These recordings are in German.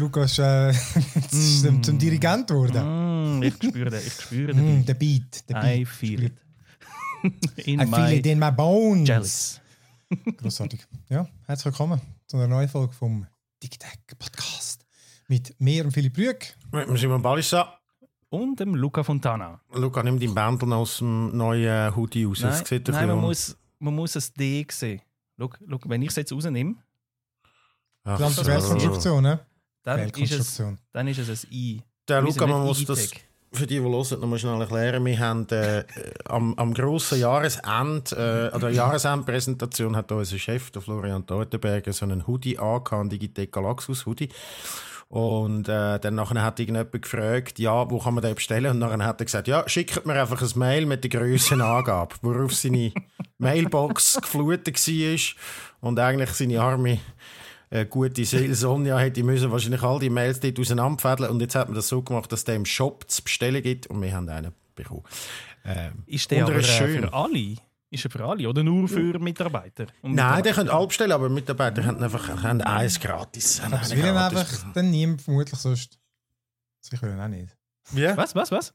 Der Lukas äh, ist zum, zum Dirigent geworden. Mm, ich spüre den, ich spüre den. Mm, der Beat. Der Beat. I feel it. In I feel it in my bones. jealous. Grossartig. Ja, herzlich willkommen zu einer neuen Folge vom Digital Podcast. Mit mir und Philipp Rüeg. Mit dem Simon Balissa. Und dem Luca Fontana. Luca, nimm deinen Bändel noch aus dem neuen Hoodie raus. Nein, ein nein man, muss, man muss ein D sehen. Schau, schau, wenn ich es jetzt rausnehme, Ach Die ganze so. Fehlkonstruktion, ne? Dann ist, es, dann ist es ein I. Der Luca, man muss das für die, die hören, noch mal schnell erklären. Wir haben äh, am, am grossen Jahresende, äh, an der Jahresendpräsentation hat unser Chef, der Florian Teutenberger, so einen Hoodie angehabt, einen Digitec Galaxus Hoodie. Und äh, dann nachher hat irgendjemand gefragt, ja, wo kann man den bestellen? Und nachher hat er gesagt, ja, schickt mir einfach ein Mail mit der Grössenangabe, worauf seine Mailbox geflutet war und eigentlich seine arme äh, gute Seele Sonja hätte müssen wahrscheinlich all die Mails dort auseinanderfädeln und jetzt hat man das so gemacht, dass der im Shop zu bestellen gibt und wir haben einen bekommen. Ähm, Ist der er aber ist äh, schön. für alle? Ist er für alle oder nur für Mitarbeiter? Und Nein, der Mitarbeiter- können alle bestellen, aber Mitarbeiter haben einfach haben eins gratis. Aber das will einfach dann niemand vermutlich sonst. Also ich will ihn auch nicht. Wie? Was, was, was?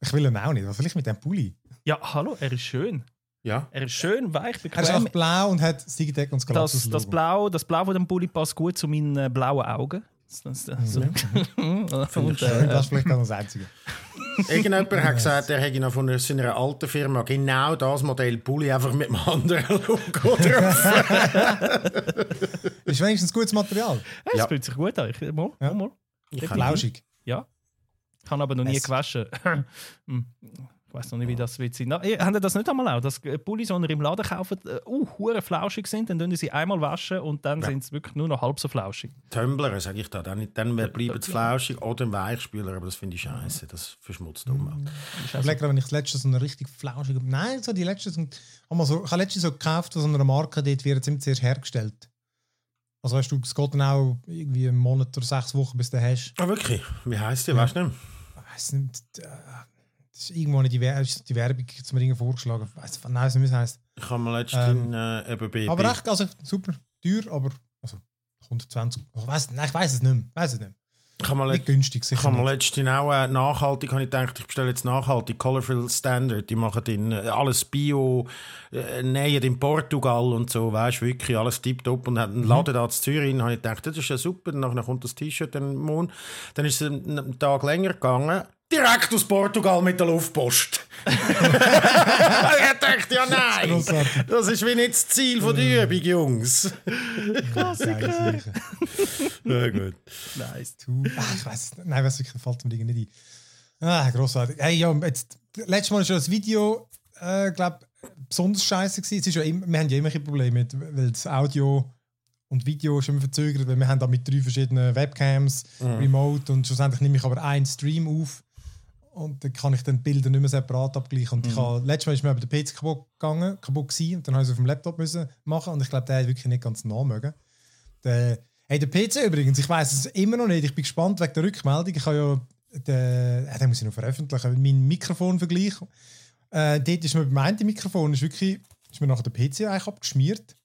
Ich will ihn auch nicht. Was will ich mit dem Pulli? Ja, hallo, er ist schön. Ja. Er ist schön, weich, Er ist bequem. einfach blau und hat Sigitec und das Das, das, Blau, das Blau von dem Pulli passt gut zu meinen äh, blauen Augen. Das, das, so. und, äh, das ist vielleicht auch das Einzige. Irgendjemand hat gesagt, er hätte noch von einer- seiner alten Firma genau das Modell Pulli einfach mit einem anderen Logo drauf. Ist wenigstens gutes Material. es Ja. fühlt sich gut an. Ich, mal, Ja. mal. Flauschig. Ja. Ich habe aber noch nie Es- gewaschen. Ich weiß noch nicht, wie das wird sein. Na, ihr- Habt ihr das nicht einmal auch? Dass äh, Pullis, die ihr im Laden kauft, äh, uh, hure flauschig sind, dann sie einmal waschen und dann Ja. sind sie wirklich nur noch halb so flauschig. Tumbler, sage ich da. Dann, dann bleiben sie flauschig oder ein Weichspüler, aber das finde ich scheiße. Das verschmutzt die Umwelt. Ich überlege gerade, wenn ich das letzte so eine richtig flauschige. Nein, so die letzte sind. so, ich habe letztens so gekauft von so einer Marke, dort wird ziemlich zuerst hergestellt. Also weißt du, es geht dann auch irgendwie einen Monat oder sechs Wochen, bis du den hast. Ah, wirklich? Wie heisst die? Weißt du nicht? Ich weiß nicht. Das ist irgendwo nicht die, Wer die Werbung zu mir irgendwie vorgeschlagen. Ich weiß nein, wie es heisst. Ich habe mal letztens äh, eben bei, Aber echt, also super teuer, aber also 120. Ich weiß, nein, ich weiß es nicht mehr. Weiß es nicht mehr. ich habe mal, Nicht günstig, ich habe mal Nicht. letztens auch äh, nachhaltig, habe ich gedacht, ich bestelle jetzt nachhaltig, Colorful Standard. Die machen in, äh, alles Bio, äh, nähen in Portugal und so, weißt du, wirklich alles tiptop. Und hat einen Laden da in Zürich, und habe ich gedacht, das ist ja super. Dann nachher kommt das T-Shirt dann morgen. Dann ist es einen Tag länger gegangen. Direkt aus Portugal mit der Luftpost. ich dachte, ja nein, das ist wie nicht das Ziel von der Übung, Jungs. Sache. Ja, gut. Nice. Ah, ich weiß. Nein, was wirklich fällt mir Dinge nicht ein. Ah, grossartig. Hey, ja, jetzt, letztes Mal war schon das Video, äh, glaube besonders scheiße gewesen. Es ist ja immer, wir haben ja immer ein Probleme, mit, weil das Audio und Video ist immer verzögert, weil wir haben da mit drei verschiedenen Webcams, Remote und schlussendlich nehme ich aber einen Stream auf und dann kann ich dann die Bilder nicht mehr separat abgleichen. Und ich habe, letztes Mal ist mir aber der PC kaputt gegangen, kaputt gewesen, und dann habe ich es auf dem Laptop müssen machen und ich glaube, der hat wirklich nicht ganz nah mögen. Der, hey, der PC übrigens, ich weiß es immer noch nicht. Ich bin gespannt wegen der Rückmeldung. Ich habe ja, den, äh, den muss ich noch veröffentlichen, mein Mikrofonvergleich. Äh, dort ist mir beim einen Mikrofon ist wirklich, ist mir nachher der PC eigentlich abgeschmiert.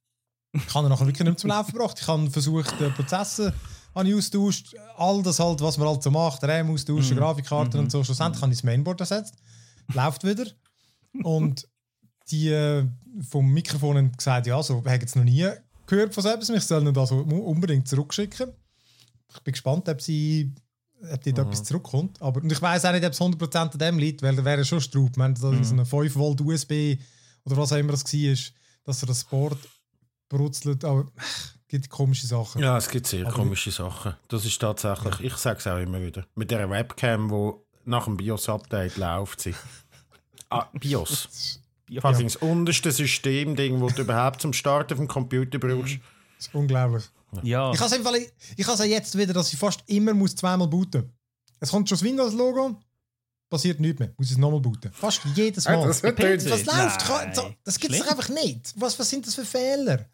Ich habe ihn nachher wirklich nicht mehr zum Laufen gebracht. Ich habe versucht, den Prozessor habe ich austauscht, all das halt, was man halt so macht, RAM austauschen, Grafikkarte und so. Schlussendlich habe ich das Mainboard ersetzt. Läuft wieder. Und die äh, vom Mikrofon haben gesagt, ja, so habe jetzt noch nie gehört von selbst. Ich soll ihn da so mu- unbedingt zurückschicken. Ich bin gespannt, ob sie ob dort etwas zurückkommt. Aber, und ich weiß auch nicht, ob es 100% an dem liegt, weil da wäre schon Straub. Wenn da so eine 5 Volt USB oder was auch immer das war, dass er das Board brutzelt. Aber gibt komische Sachen. Ja, es gibt sehr Aber- komische Sachen. Das ist tatsächlich, ich sage es auch immer wieder, mit der Webcam, wo nach dem BIOS-Update läuft sie. Ah, BIOS. Ja. Quasi das unterste Systemding, das du überhaupt zum Starten vom Computer brauchst. Das ist unglaublich. Ja. Ich habe es ja jetzt wieder, dass ich fast immer muss zweimal booten Es kommt schon das Windows-Logo, passiert nichts mehr. Muss ich es nochmal booten. Fast jedes Mal. das wird was läuft? Nein. So, Das gibt es doch einfach nicht. Was, was sind das für Fehler?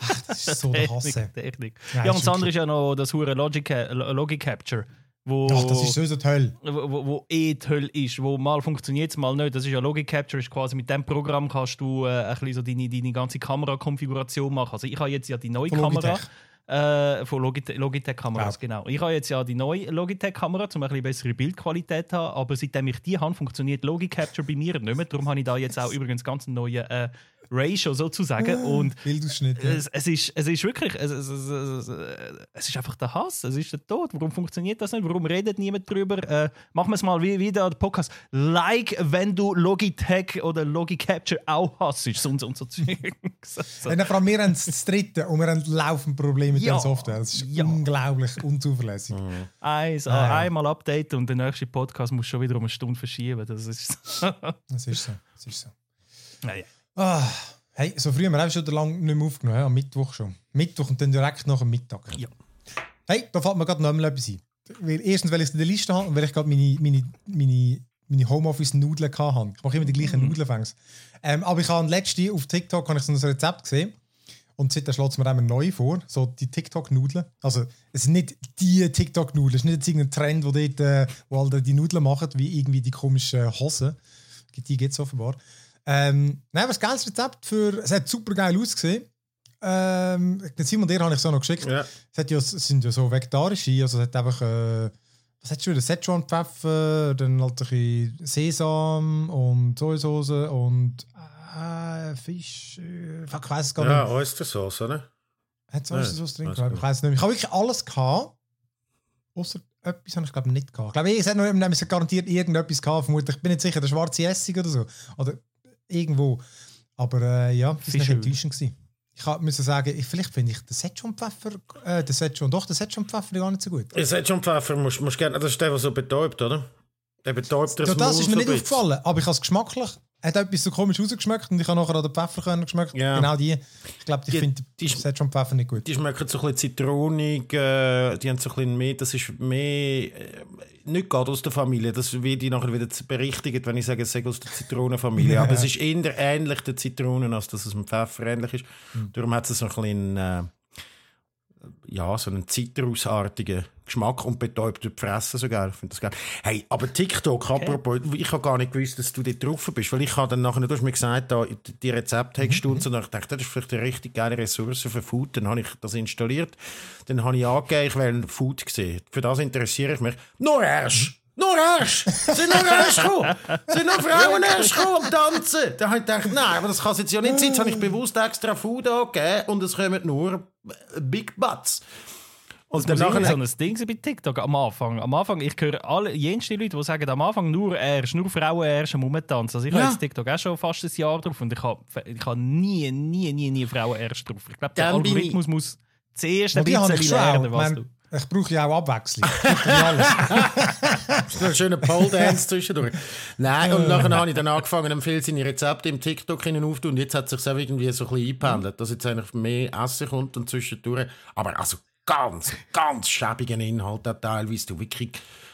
Ach, das ist so der Hasse. Technik, Technik. Nein, ja, und das andere ist ja noch das hure Logic, Logic Capture. Wo, Ach, das ist sowieso toll. wo, wo, wo eh die Hölle ist, wo mal funktioniert mal nicht. Das ist ja Logic Capture, ist quasi mit dem Programm kannst du äh, ein bisschen so deine, deine ganze Kamerakonfiguration machen. Also ich habe jetzt ja die neue Von Kamera, Logitech. Äh, von Logitech- Logitech-Kameras, Ja. genau. Ich habe jetzt ja die neue Logitech-Kamera, um ein bisschen bessere Bildqualität zu haben, aber seitdem ich die habe, funktioniert Logicapture bei mir nicht mehr. Darum habe ich da jetzt auch übrigens ganz einen neuen äh, Ratio sozusagen. Und Bildausschnitt. Ja. es, es, ist, es ist wirklich, es, es, es, es, es ist einfach der Hass, es ist der Tod. Warum funktioniert das nicht? Warum redet niemand drüber? Äh, machen wir es mal wie wieder der Podcast. Like, wenn du Logitech oder Logicapture auch hasst, sonst und so Zeug. so, so. Wenn vor allem wir haben das dritte und wir haben laufend Probleme mit Ja. der Software. Das ist Ja. unglaublich unzuverlässig. Eins, Ah, ja. einmal Update und der nächste Podcast muss schon wieder um eine Stunde verschieben. Das ist Das ist so. Das ist so. Nein. Ah, hey, so früh haben wir auch schon lange nicht mehr aufgenommen, ja, am Mittwoch schon. Mittwoch und dann direkt nach dem Mittag. Ja. Hey, da fällt mir gerade noch mal etwas ein. Weil, erstens, weil ich es in der Liste habe und weil ich gerade meine, meine, meine, meine Homeoffice-Nudeln hatte. Ich mache immer die gleichen Mhm. Nudeln. fängs. Ähm, aber ich habe letzte auf TikTok habe ich so ein Rezept gesehen. Und seitdem schlägt es mir immer neu vor, so die TikTok-Nudeln. Also, es sind nicht die TikTok-Nudeln, es ist nicht irgendein Trend, wo, dort, äh, wo alle die Nudeln machen, wie irgendwie die komischen Hosen. Die gibt es offenbar. Ähm, nein, aber das geiles Rezept für. Es hat super geil ausgesehen. Ähm, den Simon, dir habe ich so noch geschickt. Ja. Es, hat ja, es sind ja so vegetarische, also es hat einfach. Äh, was hat schon wieder? Szechuan-Pfeffer, dann halt ein bisschen Sesam und Sojasauce und äh, Fisch. Äh, fuck, ich weiß es gar Ja, nicht. Oystersauce, oder? Hat es Ja, Oystersauce drin? Ich weiß es nicht. Ich habe wirklich alles gehabt. Außer etwas habe ich glaube nicht gehabt. Ich glaube, es hat noch es garantiert irgendetwas gehabt. Vermutlich, ich bin nicht sicher, der schwarze Essig oder so. Oder irgendwo. Aber äh, ja, das war enttäuschend. gewesen. Ich müssen sagen, ich, vielleicht finde ich den Szechuan-Pfeffer, äh, den Szechuan, doch, den Szechuan-Pfeffer gar nicht so gut. Ihr seht schon Pfeffer, musst, musst gerne, das ist der, der so betäubt, oder? Der betäubt das Ja, das Maul ist mir so nicht bisschen. aufgefallen, aber ich habe es geschmacklich, hat etwas so komisch rausgeschmeckt und ich habe nachher an den Pfefferkörner geschmeckt. Ja. Genau die. Ich glaube, ich Die- finde die- den Szechuan-Pfeffer nicht gut. Die schmecken so ein bisschen zitronig, äh, die haben so ein bisschen mehr, das ist mehr, äh, nicht gerade aus der Familie, das wird die nachher wieder berichtigt, wenn ich sage, es sei aus der Zitronenfamilie, aber es ist eher ähnlich der Zitronen, als dass es dem Pfeffer ähnlich ist. Darum hat es so ein bisschen, äh, ja, so einen zitrusartigen Geschmack und betäubt die Fresse sogar. Ich finde das geil. Hey, aber TikTok, apropos, ich habe gar nicht gewusst, dass du dort drauf bist, weil ich habe dann nachher, du hast mir gesagt, da, die Rezepte hast du und so, und ich dachte, das ist vielleicht eine richtig geile Ressource für Food. Dann habe ich das installiert, dann habe ich angegeben, ich will ein Food sehen. Für das interessiere ich mich. Nur erst! Nur erst! Sind nur erst gekommen! Sind nur Frauen erst gekommen am Tanzen! Da habe ich gedacht, nein, aber das kann es jetzt ja nicht sein. Jetzt habe ich bewusst extra Food angegeben und es kommen nur Big Butts. Und Das war danach so ein Ding bei TikTok am Anfang. Am Anfang, ich höre alle, jenste Leute, die sagen, am Anfang nur erst, nur Frauen erst am Rumtanzen. Also ich Ja. habe jetzt TikTok auch schon fast ein Jahr drauf und ich habe, ich habe nie, nie, nie, nie Frauen erst drauf. Ich glaube, der Dann Algorithmus muss zuerst ein ich bisschen lernen, Ich, was du... ich brauche ja auch Abwechslung. Ich brauche ja alles. So einen schönen Pole Dance zwischendurch. Nein, und nachher habe ich dann angefangen, ihm viel seine Rezepte im TikTok aufzutun. Und jetzt hat es sich auch irgendwie so ein bisschen eingependelt, dass jetzt eigentlich mehr Essen kommt und zwischendurch. Aber also ganz, ganz schäbigen Inhalt auch teilweise. Du wirklich.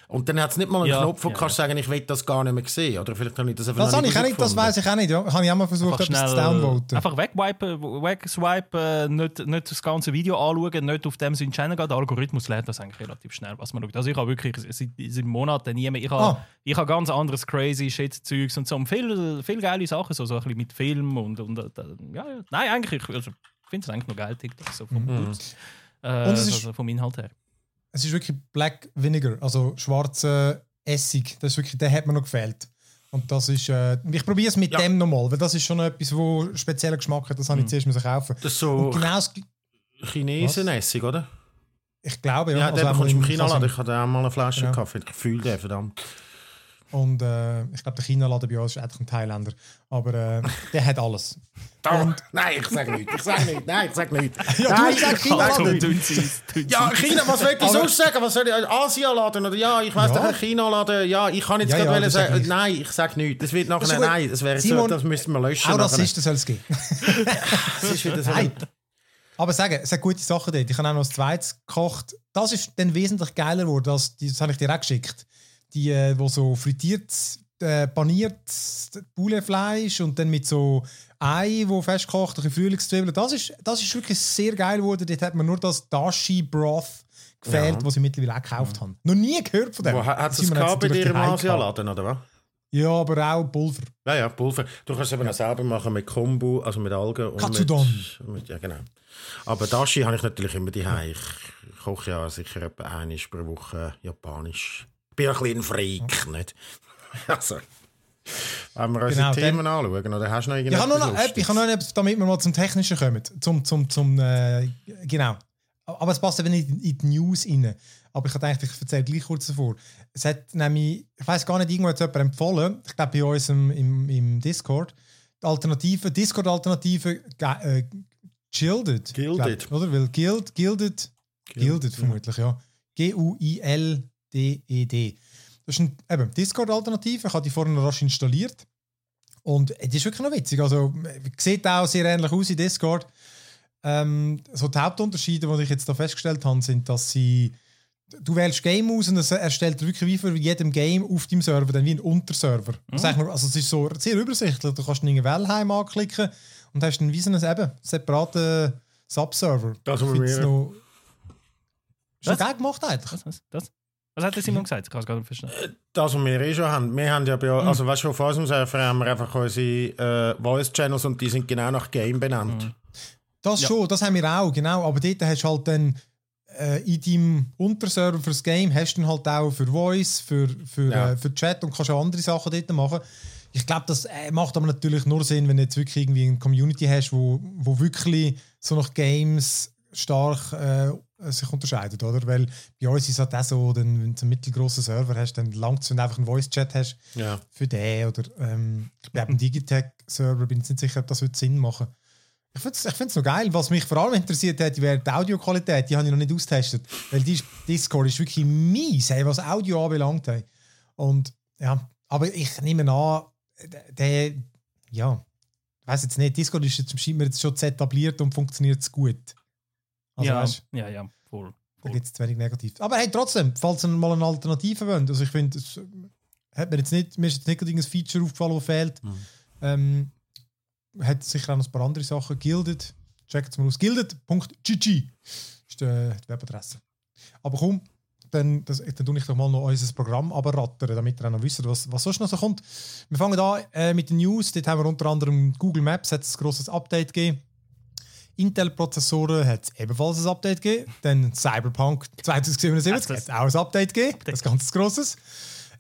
Und dann hat es nicht mal einen Ja, Knopf, wo du ja. kannst sagen, ich will das gar nicht mehr sehen. Oder vielleicht habe ich das einfach Das noch habe ich auch nicht, das weiß ich auch nicht. Ja. Habe ich auch mal versucht, Einfach etwas zu schnell downvoten. einfach wegwipen, wegswipen, nicht, nicht das ganze Video anschauen, nicht auf dem seinen Channel gehen. Der Algorithmus lernt das eigentlich relativ schnell, was man schaut. Also ich habe wirklich seit, seit Monaten nie mehr... Ich habe, Ah. ich habe ganz anderes crazy Shit-Zeugs und so. Und viel, viel geile Sachen, so, so ein bisschen mit Film und... und äh, ja, ja. Nein, eigentlich... Also, ich finde es eigentlich noch geil, TikTok, so vom, äh, Und es ist- also vom Inhalt her. Es ist wirklich Black Vinegar, also schwarzer Essig. Das ist wirklich, der hat mir noch gefehlt. Und das ist, äh, ich probiere es mit Ja. dem nochmal, weil das ist schon etwas, wo speziellen Geschmack hat. Das habe ich zuerst müssen kaufen. Das ist so genau Chinesenessig, oder? ich glaube, ja. Ja, also den bekommst du im China-Laden. Kasim. Ich hatte auch mal eine Flasche Genau. Kaffee. Ich fühle den, verdammt. Und äh, ich glaube, der China-Laden bei uns ist eigentlich ein Thailänder. Aber äh, der hat alles. Da. Nein, ich sage nichts. Ich sage nichts. Nein, ich sage nichts. Ja, du Nein, gesagt ich- China-Laden. Ja. China, was will ich sonst sagen? Was soll ich? Asia-Laden oder ja, ich weiß Ja. ein China-Laden. Ja, ich kann jetzt Ja, gerade ja, sag sagen, ich. nein, ich sage nichts. Das wird nachher, Das nein, das wäre so, Simon, das müssten wir löschen. Auch. Rassisten soll es geben. Das ist wieder so. Nein. Aber sagen, es hat gute Sachen dort. Ich habe auch noch das zweites gekocht. Das ist dann wesentlich geiler geworden. als Das habe ich dir auch geschickt. Die, äh, wo so frittiert, äh, paniertes Pouletfleisch und dann mit so Ei, wo festkocht, ein Frühlingszwiebeln. Das ist, das ist wirklich sehr geil geworden. Dort hat mir nur das Dashi Broth gefehlt, Ja. was ich mittlerweile auch gekauft habe. Noch nie gehört von dem. Wo, hat es gehabt bei dir im. Asialaden, oder was? Ja, aber auch Pulver. Ja, ja, Pulver. Du kannst es eben auch selber machen mit Kombu, also mit Algen. Und Katsudon. Mit, mit, ja, genau. Aber Dashi habe ich natürlich immer die Ich koche ja sicher etwa einmal pro Woche Japanisch. Ich bin ein bisschen ein Freak, nicht? Also, wenn wir unsere Genau, Themen anschauen, oder hast du noch Ich habe noch, noch, ich habe noch etwas, damit wir mal zum Technischen kommen. Zum, zum, zum, äh, genau. Aber es passt eben nicht in die News rein. Aber ich dachte, ich erzähle gleich kurz davor. Es hat nämlich, ich weiß gar nicht, irgendwo hat jemand empfohlen, ich glaube bei uns im, im, im Discord, die Alternative, Discord-Alternative, äh, Gilded. Gilded. Glaub, oder? Weil Guild, Gilded, Gilded vermutlich, ja. G-U-I-L-D-E-D. Das ist ein, eben Discord-Alternative. Ich habe die vorhin noch rasch installiert. Und es ist wirklich noch witzig. Also, sieht auch sehr ähnlich aus in Discord. Ähm, so die Hauptunterschiede, die ich jetzt da festgestellt habe, sind, dass sie du wählst Game aus und es erstellt wirklich wie für jedem Game auf deinem Server dann wie ein Unterserver. Mhm. Also, also es ist so sehr übersichtlich. Du kannst einen Wellheim anklicken und hast dann wie so einen eben, separaten Subserver. Das ist noch Was? geil gemacht eigentlich. Was, was, das? Was hat der Simon gesagt? Ich kann es gar nicht verstehen. Das, was wir eh schon haben. Wir haben ja bei, Mhm. also weißt du, auf unserem Server haben wir einfach unsere äh, Voice-Channels und die sind genau nach Game benannt. Mhm. Das Ja. schon, das haben wir auch, genau. Aber dort hast du halt dann äh, in deinem Unterserver fürs Game hast du dann halt auch für Voice, für, für, Ja. äh, für Chat und kannst auch andere Sachen dort machen. Ich glaube, das äh, macht aber natürlich nur Sinn, wenn du jetzt wirklich irgendwie eine Community hast, wo, wo wirklich so nach Games stark äh, sich unterscheidet, oder? Weil bei uns ist es halt auch so, dann, wenn du einen mittelgroßen Server hast, dann langt es, wenn du einfach einen Voice-Chat hast Ja. für den oder ähm, ich glaube, im Digitech-Server bin ich nicht sicher, ob das Sinn machen. Ich finde es ich find's noch geil. Was mich vor allem interessiert hat, wäre die Audioqualität. Die habe ich noch nicht austestet. Weil die Discord ist wirklich mies, hey, was Audio anbelangt. Hey. Und ja, aber ich nehme an, der, der ja, ich weiß jetzt nicht, Discord ist jetzt, scheint mir jetzt schon etabliert und funktioniert es gut. Also ja, weißt, ja, ja, voll. da gibt es zu wenig negativ. Aber hey, trotzdem, falls ihr mal eine Alternative wollt, also ich finde, es hat mir jetzt nicht, mir ist jetzt nicht ein Feature aufgefallen, das fehlt. Mhm. Ähm, hat sicher auch noch ein paar andere Sachen. Gilded, checkt es mal aus. Gilded.gg ist die, die Webadresse. Aber komm, dann, das, dann tue ich doch mal noch unser Programm abrattern, damit ihr auch noch wisst, was, was sonst noch so kommt. Wir fangen an äh, mit den News. Dort haben wir unter anderem Google Maps, hat es ein grosses Update gegeben. Intel-Prozessoren hat es ebenfalls ein Update gegeben. Dann Cyberpunk 2077 Also hat das- es auch ein Update gegeben. Das ist ganz grosses.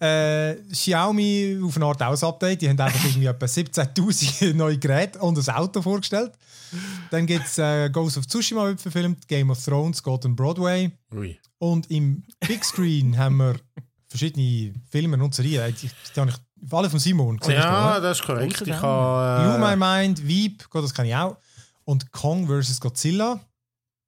Äh, Xiaomi auf eine Art auch ein Update. Die haben einfach irgendwie etwa 17.000 neue Geräte und ein Auto vorgestellt. Dann gibt es äh, Ghost of Tsushima wird verfilmt, Game of Thrones on Broadway. Ui. Und im Big Screen haben wir verschiedene Filme und Serien. Die, die habe ich alle von Simon. Du, Ja, oder? das ist korrekt. Ich Dame. Blue habe, My äh, Mind, Veep, Gott, das kann ich auch. Und Kong vs. Godzilla.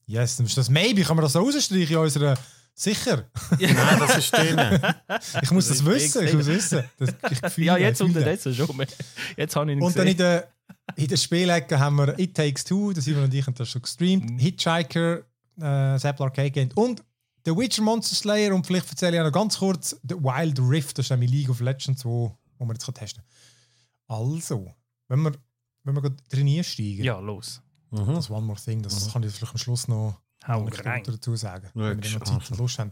Yes, dann ist das Maybe. Kann man das so rausstreichen in unserer. Sicher. Nein, das ist drin. Ich muss das Das wissen. Ich muss wissen. Das, ich fühle, Ja, jetzt unterdessen schon. mehr. Jetzt habe ich ihn Und dann in gesehen. der, in der Spielecke haben wir It Takes Two, das Simon und ich haben das schon gestreamt, Mhm. Hitchhiker, äh, Apple Arcade Game und The Witcher Monster Slayer und vielleicht erzähle ich auch noch ganz kurz The Wild Rift, das ist nämlich League of Legends, wo, wo wir jetzt testen Also, wenn wir, wenn wir gerade drin einsteigen, Ja, los. Mhm. das One More Thing, das kann ich vielleicht am Schluss noch dazu sagen, Ja, wenn wir noch. Zeit und Lust haben.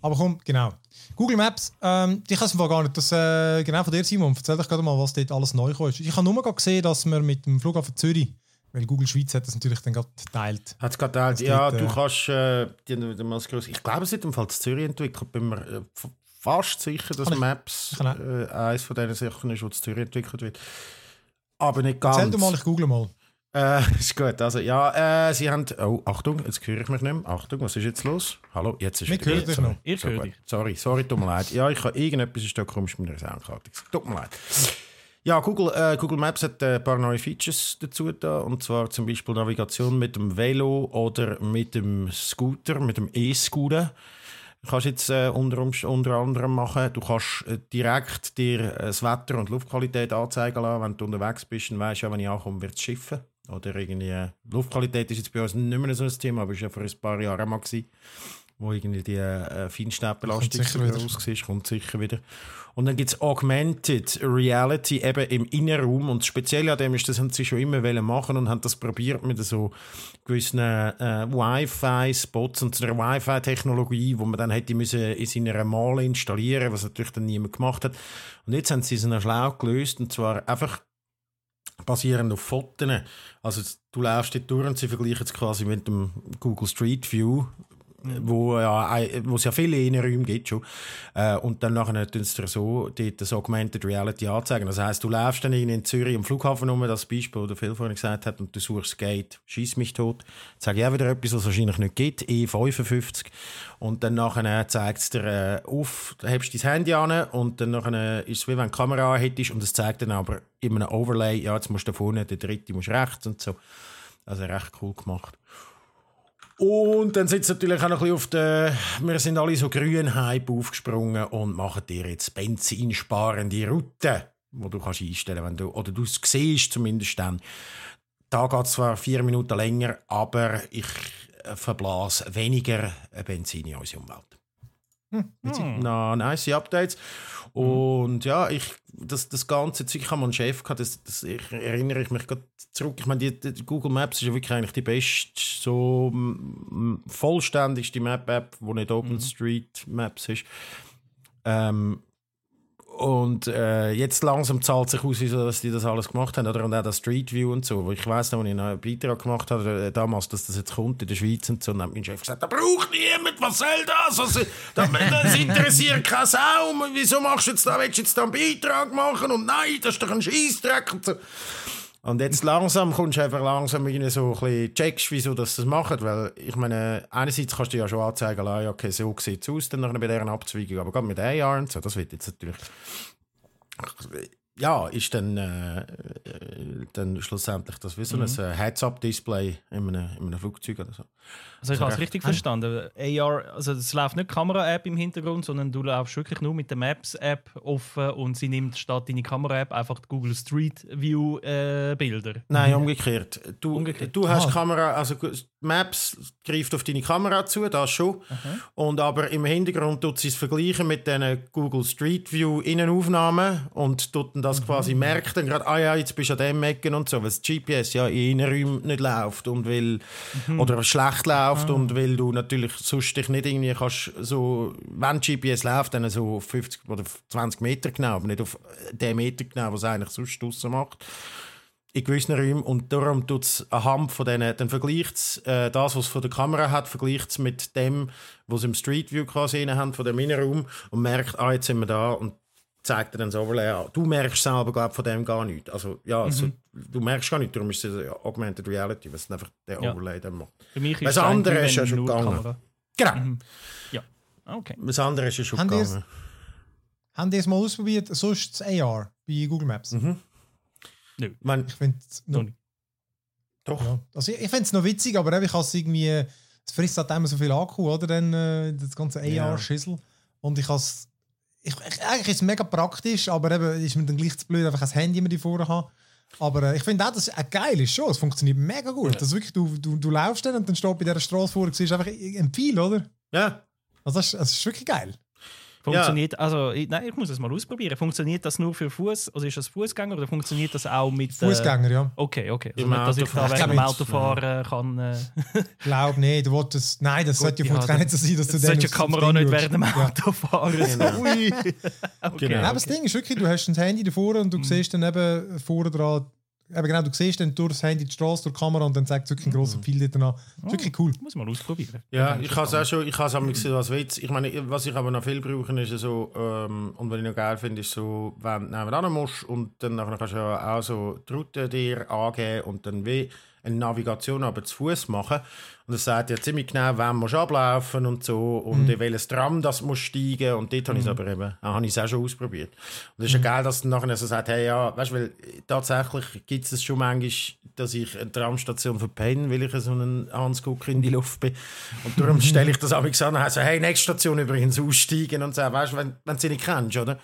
Aber komm, genau. Google Maps, ähm, ich weiß gar nicht, das, äh, genau von dir, Simon, erzähl doch gerade mal, was dort alles neu ist. Ich habe nur gerade gesehen, dass wir mit dem Flughafen Zürich, weil Google Schweiz hat das natürlich dann gerade geteilt. Hat es gerade Es ja, gibt, du äh, kannst, äh, die, die, die, ich glaube, es ist im Fall zu Zürich entwickelt. Bin mir äh, fast sicher, dass Maps äh, eines von diesen Sachen ist, die zu Zürich entwickelt wird. Aber nicht ganz. Erzähl du mal, ich google mal. Äh, ist gut. Also, ja, äh, sie haben. Oh, Achtung, jetzt höre ich mich nicht mehr. Achtung, was ist jetzt los? Hallo, jetzt ist wieder hören gut. dich Sorry. noch. Ich So höre dich. Sorry, sorry, tut mir leid. Ja, ich habe irgendetwas ist da komisch mit meiner Soundkarte. Tut mir leid. Ja, Google, äh, Google Maps hat äh, ein paar neue Features dazu da. Und zwar zum Beispiel Navigation mit dem Velo oder mit dem Scooter, mit dem E-Scooter. Kannst jetzt äh, unter, unter anderem machen, du kannst äh, direkt dir äh, das Wetter und die Luftqualität anzeigen lassen, wenn du unterwegs bist und weißt, ja, wenn ich ankomme, wird es schiffen. Oder irgendwie, äh, Luftqualität ist jetzt bei uns nicht mehr so ein Thema, aber ist ja vor ein paar Jahren mal gewesen. Wo irgendwie die äh, Feinstaubbelastung raus war, kommt sicher wieder. Und dann gibt es Augmented Reality eben im Innenraum und speziell an dem ist, das haben sie schon immer wollen machen und haben das probiert mit so gewissen äh, Wi-Fi-Spots und so einer Wi-Fi-Technologie, wo man dann hätte müssen in seiner Mall installieren, was natürlich dann niemand gemacht hat. Und jetzt haben sie es noch schlau gelöst und zwar einfach basierend auf Fotos. Also du läufst dort durch und sie vergleichen es quasi mit dem Google Street View, wo, ja, ein- wo es ja viele Innenräume gibt schon. Äh, und dann nachher tun sie dir so dort das Augmented Reality anzeigen. Das heisst, du läufst dann in Zürich am Flughafen um, das Beispiel, das Phil vorhin gesagt hat, und du suchst Gate, schieß mich tot. Sage ich auch wieder etwas, was es wahrscheinlich nicht gibt, E55. Und dann nachher zeigt es dir äh, auf, hebst dein Handy an und dann nachher ist es wie wenn du die Kamera hättest und es zeigt dann aber in einem Overlay, ja, jetzt musst du da vorne, der dritte musst rechts und so. Also recht cool gemacht. Und dann sitzt natürlich auch noch ein bisschen auf der, wir sind alle so grün Hype aufgesprungen und machen dir jetzt benzinsparende Routen, wo du kannst einstellen, wenn du, oder du es siehst zumindest dann. Da geht es zwar vier Minuten länger, aber ich verblase weniger Benzin in unsere Umwelt. Hm. Na, nice Updates. Und ja, ich, das, das ganze Zeug, ich habe mal einen Chef gehabt, das, das ich, erinnere ich mich gerade zurück. Ich meine, die, die Google Maps ist ja wirklich eigentlich die beste, so vollständigste Map-App, die nicht OpenStreetMaps ist. Ähm, und äh, jetzt langsam zahlt sich aus, dass die das alles gemacht haben. Oder? Und auch das Street View und so. Ich weiss noch, als ich einen Beitrag gemacht habe, äh, damals, dass das jetzt kommt in der Schweiz und so. Und dann hat mein Chef gesagt, da braucht niemand, was soll das? Also, das, interessiert keine Sau. Wieso machst du jetzt da, willst du jetzt da einen Beitrag machen? Und nein, das ist doch ein Scheissdreck und so. Und jetzt langsam kommst du einfach langsam irgendwie so ein bisschen checkst, wieso das das machen. Weil ich meine, einerseits kannst du ja schon anzeigen, ja, okay, so sieht es aus dann bei deren Abzweigung. Aber gerade mit AR und so, das wird jetzt natürlich ja, ist dann, äh, äh, dann schlussendlich das wie so ein äh, Heads-Up-Display in einem, in einem Flugzeug oder so. Also ich habe es richtig verstanden. AR, also es läuft nicht die Kamera-App im Hintergrund, sondern du läufst wirklich nur mit der Maps-App offen und sie nimmt statt deine Kamera-App einfach die Google Street View-Bilder. Nein, umgekehrt. Du, Umgekehrt. du hast Ah. Kamera, also Maps greift auf deine Kamera zu, das schon. Und aber im Hintergrund tut sie es vergleichen mit den Google Street View Innenaufnahmen und tut das quasi merkt dann gerade, ah ja, jetzt bist du an dem Ecken und so, weil das GPS ja in Innenräumen nicht läuft und will oder schlecht läuft und weil du natürlich sonst dich nicht irgendwie kannst so, wenn GPS läuft, dann so auf 50 oder 20 Meter genau, aber nicht auf den Meter genau, was es eigentlich sonst draussen macht in gewissen Räumen. Und darum tut es anhand von denen, dann vergleicht es äh, das, was es von der Kamera hat, vergleicht es mit dem, was im Street View quasi inne haben, von dem Innenraum und merkt, ah, jetzt sind wir da und zeigt dir dann das Overlay an. Du merkst selber glaub, von dem gar nichts. Also, ja, also, du merkst gar nicht, darum ist es ja Augmented Reality, was einfach der Ja. Overlay dann macht. Für mich ist Das andere ist ja schon gegangen. Kamera. Genau. Ah, Okay. Das andere ist ja schon Haben gegangen. Haben die es mal ausprobiert, sonst das AR bei Google Maps? Mhm. Nö. Man, Ich finde es Noch nicht. doch. ja. also ich, ich finde es noch witzig, aber eben, ich habe es irgendwie, es frisst halt immer so viel Akku, oder? Dann, äh, das ganze Ja. AR-Schissel. Und ich habe es, ich, ich, eigentlich ist es mega praktisch, aber eben ist mir dann gleich zu blöd, einfach ein Handy immer die vorne haben. Aber äh, ich finde auch, das äh, geil ist schon. Es funktioniert mega gut. Das wirklich, du, du, du laufst dann und dann steht bei dieser Straße vor, du siehst einfach ein Pfeil, oder? Ja, Also das, ist, das ist wirklich geil. Funktioniert, also, ich, nein, ich muss es mal ausprobieren. Funktioniert das nur für Fuß, also ist das Fußgänger oder funktioniert das auch mit. Äh, Fußgänger, ja. okay, okay. Also nicht, dass ich da Autofahren. während dem Autofahren kann. Äh, Glaub nicht, du wolltest, nein, das sollte ja ja, gar nicht so sein, dass du das dann sollte Kamera nicht während dem Ja. Autofahren. Genau. Ui. okay, Genau. Ja, aber das Ding ist wirklich, du hast ein Handy davor und du Mhm. siehst dann eben vorne dran, eben genau, du siehst dann durch das Handy die Straße, durch die Kamera und dann zeigt es wirklich einen Mhm. grossen Pfeil dort an. Das ist wirklich cool. Muss man ausprobieren. Ja, ich habe es auch schon, ich habe es auch gesehen als Witz. Ich meine, was ich aber noch viel brauche, ist so, ähm, und was ich noch geil finde, ist so, wenn du nebenan musst und dann nachher kannst du ja auch so die Route dir angeben und dann wie eine Navigation aber zu Fuß machen. Und es sagt ja ziemlich genau, wann musst du ablaufen und so und in welches Tram das musst steigen und dort habe ich es aber eben, ah, habe ich auch schon ausprobiert. Und es ist ja geil, dass du nachher so sagt, hey, ja, weißt du, weil tatsächlich gibt es schon manchmal, dass ich eine Tramstation verpenne, weil ich so einen Hansgucker in die Luft bin. Und darum stelle ich das auch an und heiße, hey, nächste Station übrigens aussteigen und so, weißt du, wenn, wenn du sie nicht kennst, oder?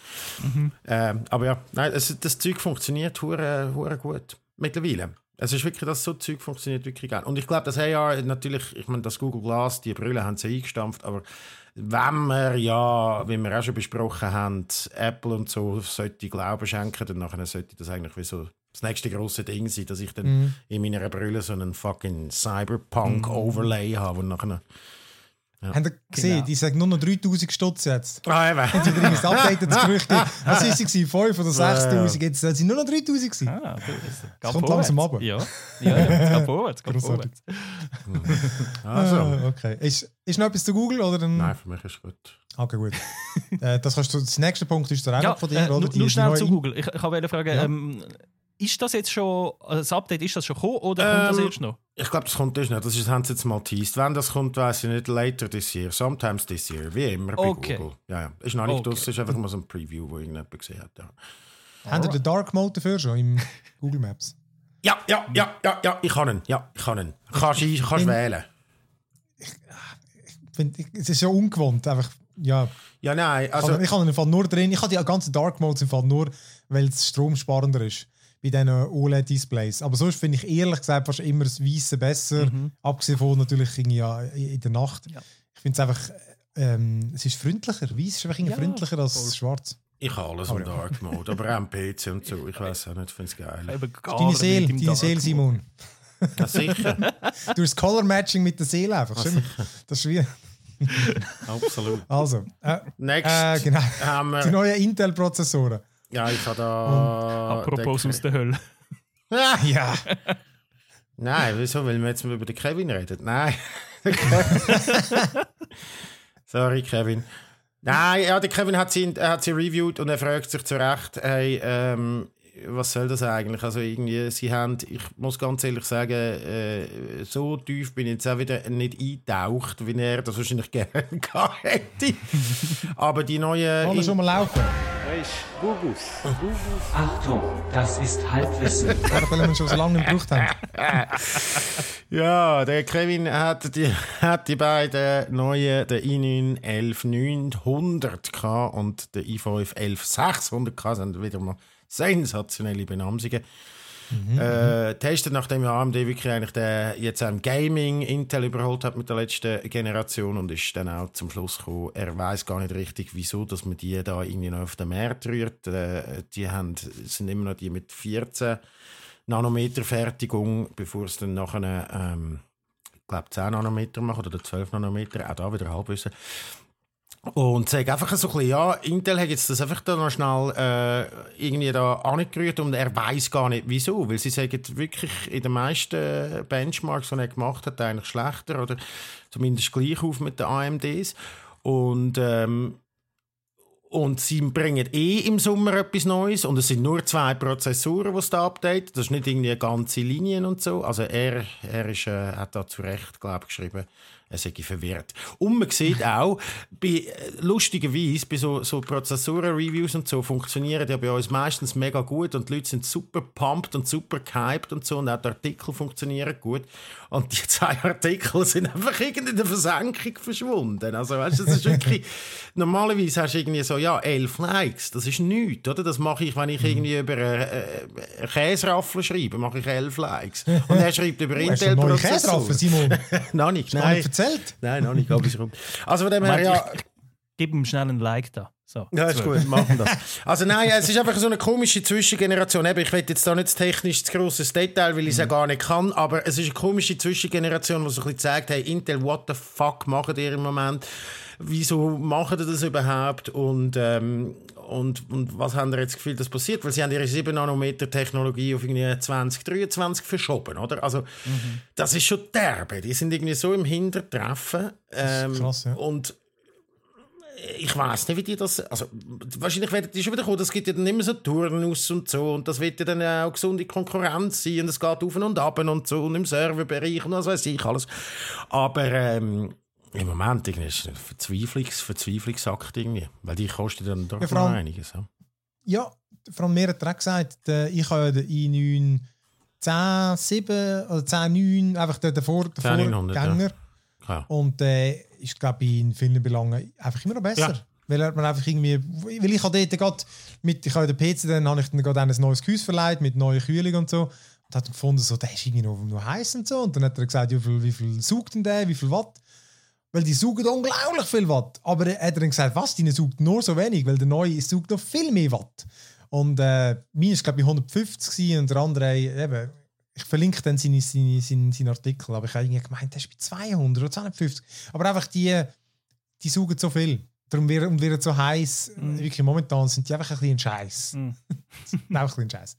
Ähm, aber ja, nein, es, das Zeug funktioniert hure, hure gut. Mittlerweile. Es ist wirklich, dass so Zeug funktioniert wirklich gerne. Und ich glaube, das AR natürlich, ich meine, das Google Glass, die Brille haben sie eingestampft, aber wenn wir ja, wie wir auch schon besprochen haben, Apple und so sollte Glauben schenken, dann nachher sollte das eigentlich wie so das nächste große Ding sein, dass ich dann Mhm. in meiner Brille so einen fucking Cyberpunk-Overlay habe und nachher... Habt ihr gesehen, Genau. die sagen nur noch 3000 Stutz jetzt. Ah, eben. Jetzt wieder ein Update, das Gerücht. Was ist sie? 5 oder 6000? Jetzt sind sie nur noch 3000 gewesen. Ah, das, das kommt langsam runter. Ja, ja, ja, es geht vorwärts. es geht vorwärts. Also, Ah, okay. Ist, ist noch etwas zu Google? Oder dann? nein, für mich ist gut. Okay, gut. äh, das kannst du, das nächste Punkt ist der auch Ja, von dir, äh, oder? nur, Die- nur schnell zu Google. Ich, ich wollte fragen, Ja. ähm, ist das jetzt schon, also das Update, ist das schon gekommen oder kommt das Ähm, jetzt noch? Ich glaube, das kommt erst nicht. Das ist, haben sie jetzt mal teased. Wenn das kommt, weiß ich nicht. Later this year. Sometimes this year. Wie immer bei Okay. Google. Ja, ja. Ist noch nicht Okay. okay. ist einfach mal so ein Preview, wo irgendjemand gesehen hat. Ja, Habt ihr den Dark Mode dafür schon im Google Maps? ja, ja, ja, ja, ja. ich kann ihn. Ja, ich kann ihn. Kannst, du- kannst bin- wählen. Find, ich, es ist ja ungewohnt. Einfach, ja, Ja, nein. also, ich habe ihn im Fall nur drin. Ich habe die ganzen Dark Modes im Fall nur, weil es stromsparender ist. Bei diesen OLED-Displays. Aber sonst finde ich ehrlich gesagt fast immer das Weiße besser. Abgesehen von natürlich irgendwie ja, in der Nacht. Ja. Ich finde es einfach, ähm, es ist freundlicher. Weiß ist einfach irgendwie Ja, freundlicher als voll. schwarz. ich habe alles im Dark Mode. Aber auch am PC und so. Ich weiß auch nicht, ich finde es geil. Deine Seele, deine Dark Seele. Simon. Ja, sicher. Du hast Color Matching mit der Seele einfach. Schön. Das ist wie. Absolut. Also, äh, Next äh, genau. Die neuen Intel-Prozessoren. Ja, ich habe da. Apropos aus der Hölle. Ah, Ja. Nein, wieso? Weil wir jetzt mal über den Kevin reden? Nein. Sorry, Kevin. Nein, ja, der Kevin hat sie, hat sie reviewed und er fragt sich zu Recht, hey, ähm, was soll das eigentlich? Also irgendwie, sie haben, ich muss ganz ehrlich sagen, äh, so tief bin ich jetzt auch wieder nicht eingetaucht, wie er das wahrscheinlich gerne gehabt hätte. Aber die neue... Kann er schon mal laufen? Achtung, das ist Halbwissen. Weil wir schon so lange nicht gebraucht haben. Ja, der Kevin hat die, hat die beiden neuen, den i9 11900 gehabt und den i5 11600 gehabt. Das sind wieder mal sensationelle Benamsungen. Äh, testet, nachdem ja AMD wirklich eigentlich den, jetzt im Gaming Intel überholt hat mit der letzten Generation und ist dann auch zum Schluss gekommen, er weiß gar nicht richtig, wieso, dass man die da irgendwie noch auf den Markt rührt. Äh, die haben, sind immer noch die mit 14 Nanometer Fertigung, bevor es dann nachher, ähm, ich glaube, 10 Nanometer machen oder 12 Nanometer, auch da wieder Halbwissen. Und sage einfach so ein bisschen, ja, Intel hat jetzt das einfach da noch schnell äh, irgendwie da angerührt und er weiß gar nicht wieso, weil sie sagen wirklich in den meisten Benchmarks, die er gemacht hat, eigentlich schlechter oder zumindest gleich auf mit den AMDs. Und ähm, und sie bringen eh im Sommer etwas Neues und es sind nur zwei Prozessoren, die es da updaten. Das ist nicht irgendwie eine ganze Linie und so. Also er, er ist, äh, hat da zu Recht, glaube ich, geschrieben, er sei verwirrt. Und man sieht auch, bei, äh, lustigerweise, bei so, so Prozessoren-Reviews und so funktionieren die bei uns meistens mega gut und die Leute sind super pumped und super gehypt und so und auch die Artikel funktionieren gut. Und die zwei Artikel sind einfach irgendwie in der Versenkung verschwunden. Also weißt du, das ist wirklich, normalerweise hast du irgendwie so, ja, elf Likes, das ist nichts, oder? Das mache ich, wenn ich irgendwie über äh, äh, Käseraffel schreibe, mache ich elf Likes. Und er schreibt über Intel-Prozessoren. Käseraffen, Simon? Noch nicht, nein. Erzählt? Nein, noch nicht, aber ist rum. Also von dem her, ja... ich, ich gebe ihm schnell ein Like da. So, Ja, ist zwölf. gut, machen wir das. Also nein, es ist einfach so eine komische Zwischengeneration. Eben, ich will jetzt da nicht technisch zu grosses Detail, weil ich es ja gar nicht kann, aber es ist eine komische Zwischengeneration, die so ein bisschen zeigt, hey Intel, what the fuck macht ihr im Moment? Wieso machen ihr das überhaupt? Und, ähm, und, und was haben ihr jetzt das Gefühl, dass passiert? Weil sie haben ihre 7 Nanometer Technologie auf irgendwie 2023 verschoben, oder? Also das ist schon derbe. Die sind irgendwie so im Hintertreffen. Ähm, krass, ja. Und ich weiß nicht, wie die das. Also, wahrscheinlich werden die schon wieder kommen. Das gibt ja dann immer so Turnus und so. Und das wird ja dann auch gesunde Konkurrenz sein. Und es geht auf und ab und so. Und im Serverbereich und was weiß ich alles. Aber ähm, im Moment ist es ein Verzweiflungs Verzweiflungsakt irgendwie. Weil die kosten dann doch Ja, noch einiges. Ja. Ja, vor allem mir hat er gesagt, der, ich habe ja den i9 10, 7 oder 10, 9, einfach den, den, Vor, den 10, 900, ja. Vorgänger. Ja. Und äh, ist, glaube ich, in vielen Belangen einfach immer noch besser. Ja. Weil er man einfach irgendwie, weil ich habe dort gerade mit, ich habe den PC, dann habe ich dann gerade ein neues Gehäuse verleiht mit neuer Kühlung und so. Und hat gefunden, so, der ist irgendwie noch, noch heiß und so. Und dann hat er gesagt, wie viel, wie viel saugt denn der, wie viel Watt? Weil die saugen unglaublich viel Watt. Aber er hat dann gesagt, was, die saugt nur so wenig, weil der neue saugt noch viel mehr Watt. Und äh, meine ist, glaube ich, 150 gewesen und der andere, eben, ich verlinke dann seinen seine, seine, seine Artikel, aber ich habe irgendwie gemeint, der ist bei 200 oder 250. Aber einfach die, die saugen so viel. Darum wird, und wird so heiß. Wirklich momentan sind die einfach ein bisschen Scheiß. Mm. einfach ein bisschen Scheiß.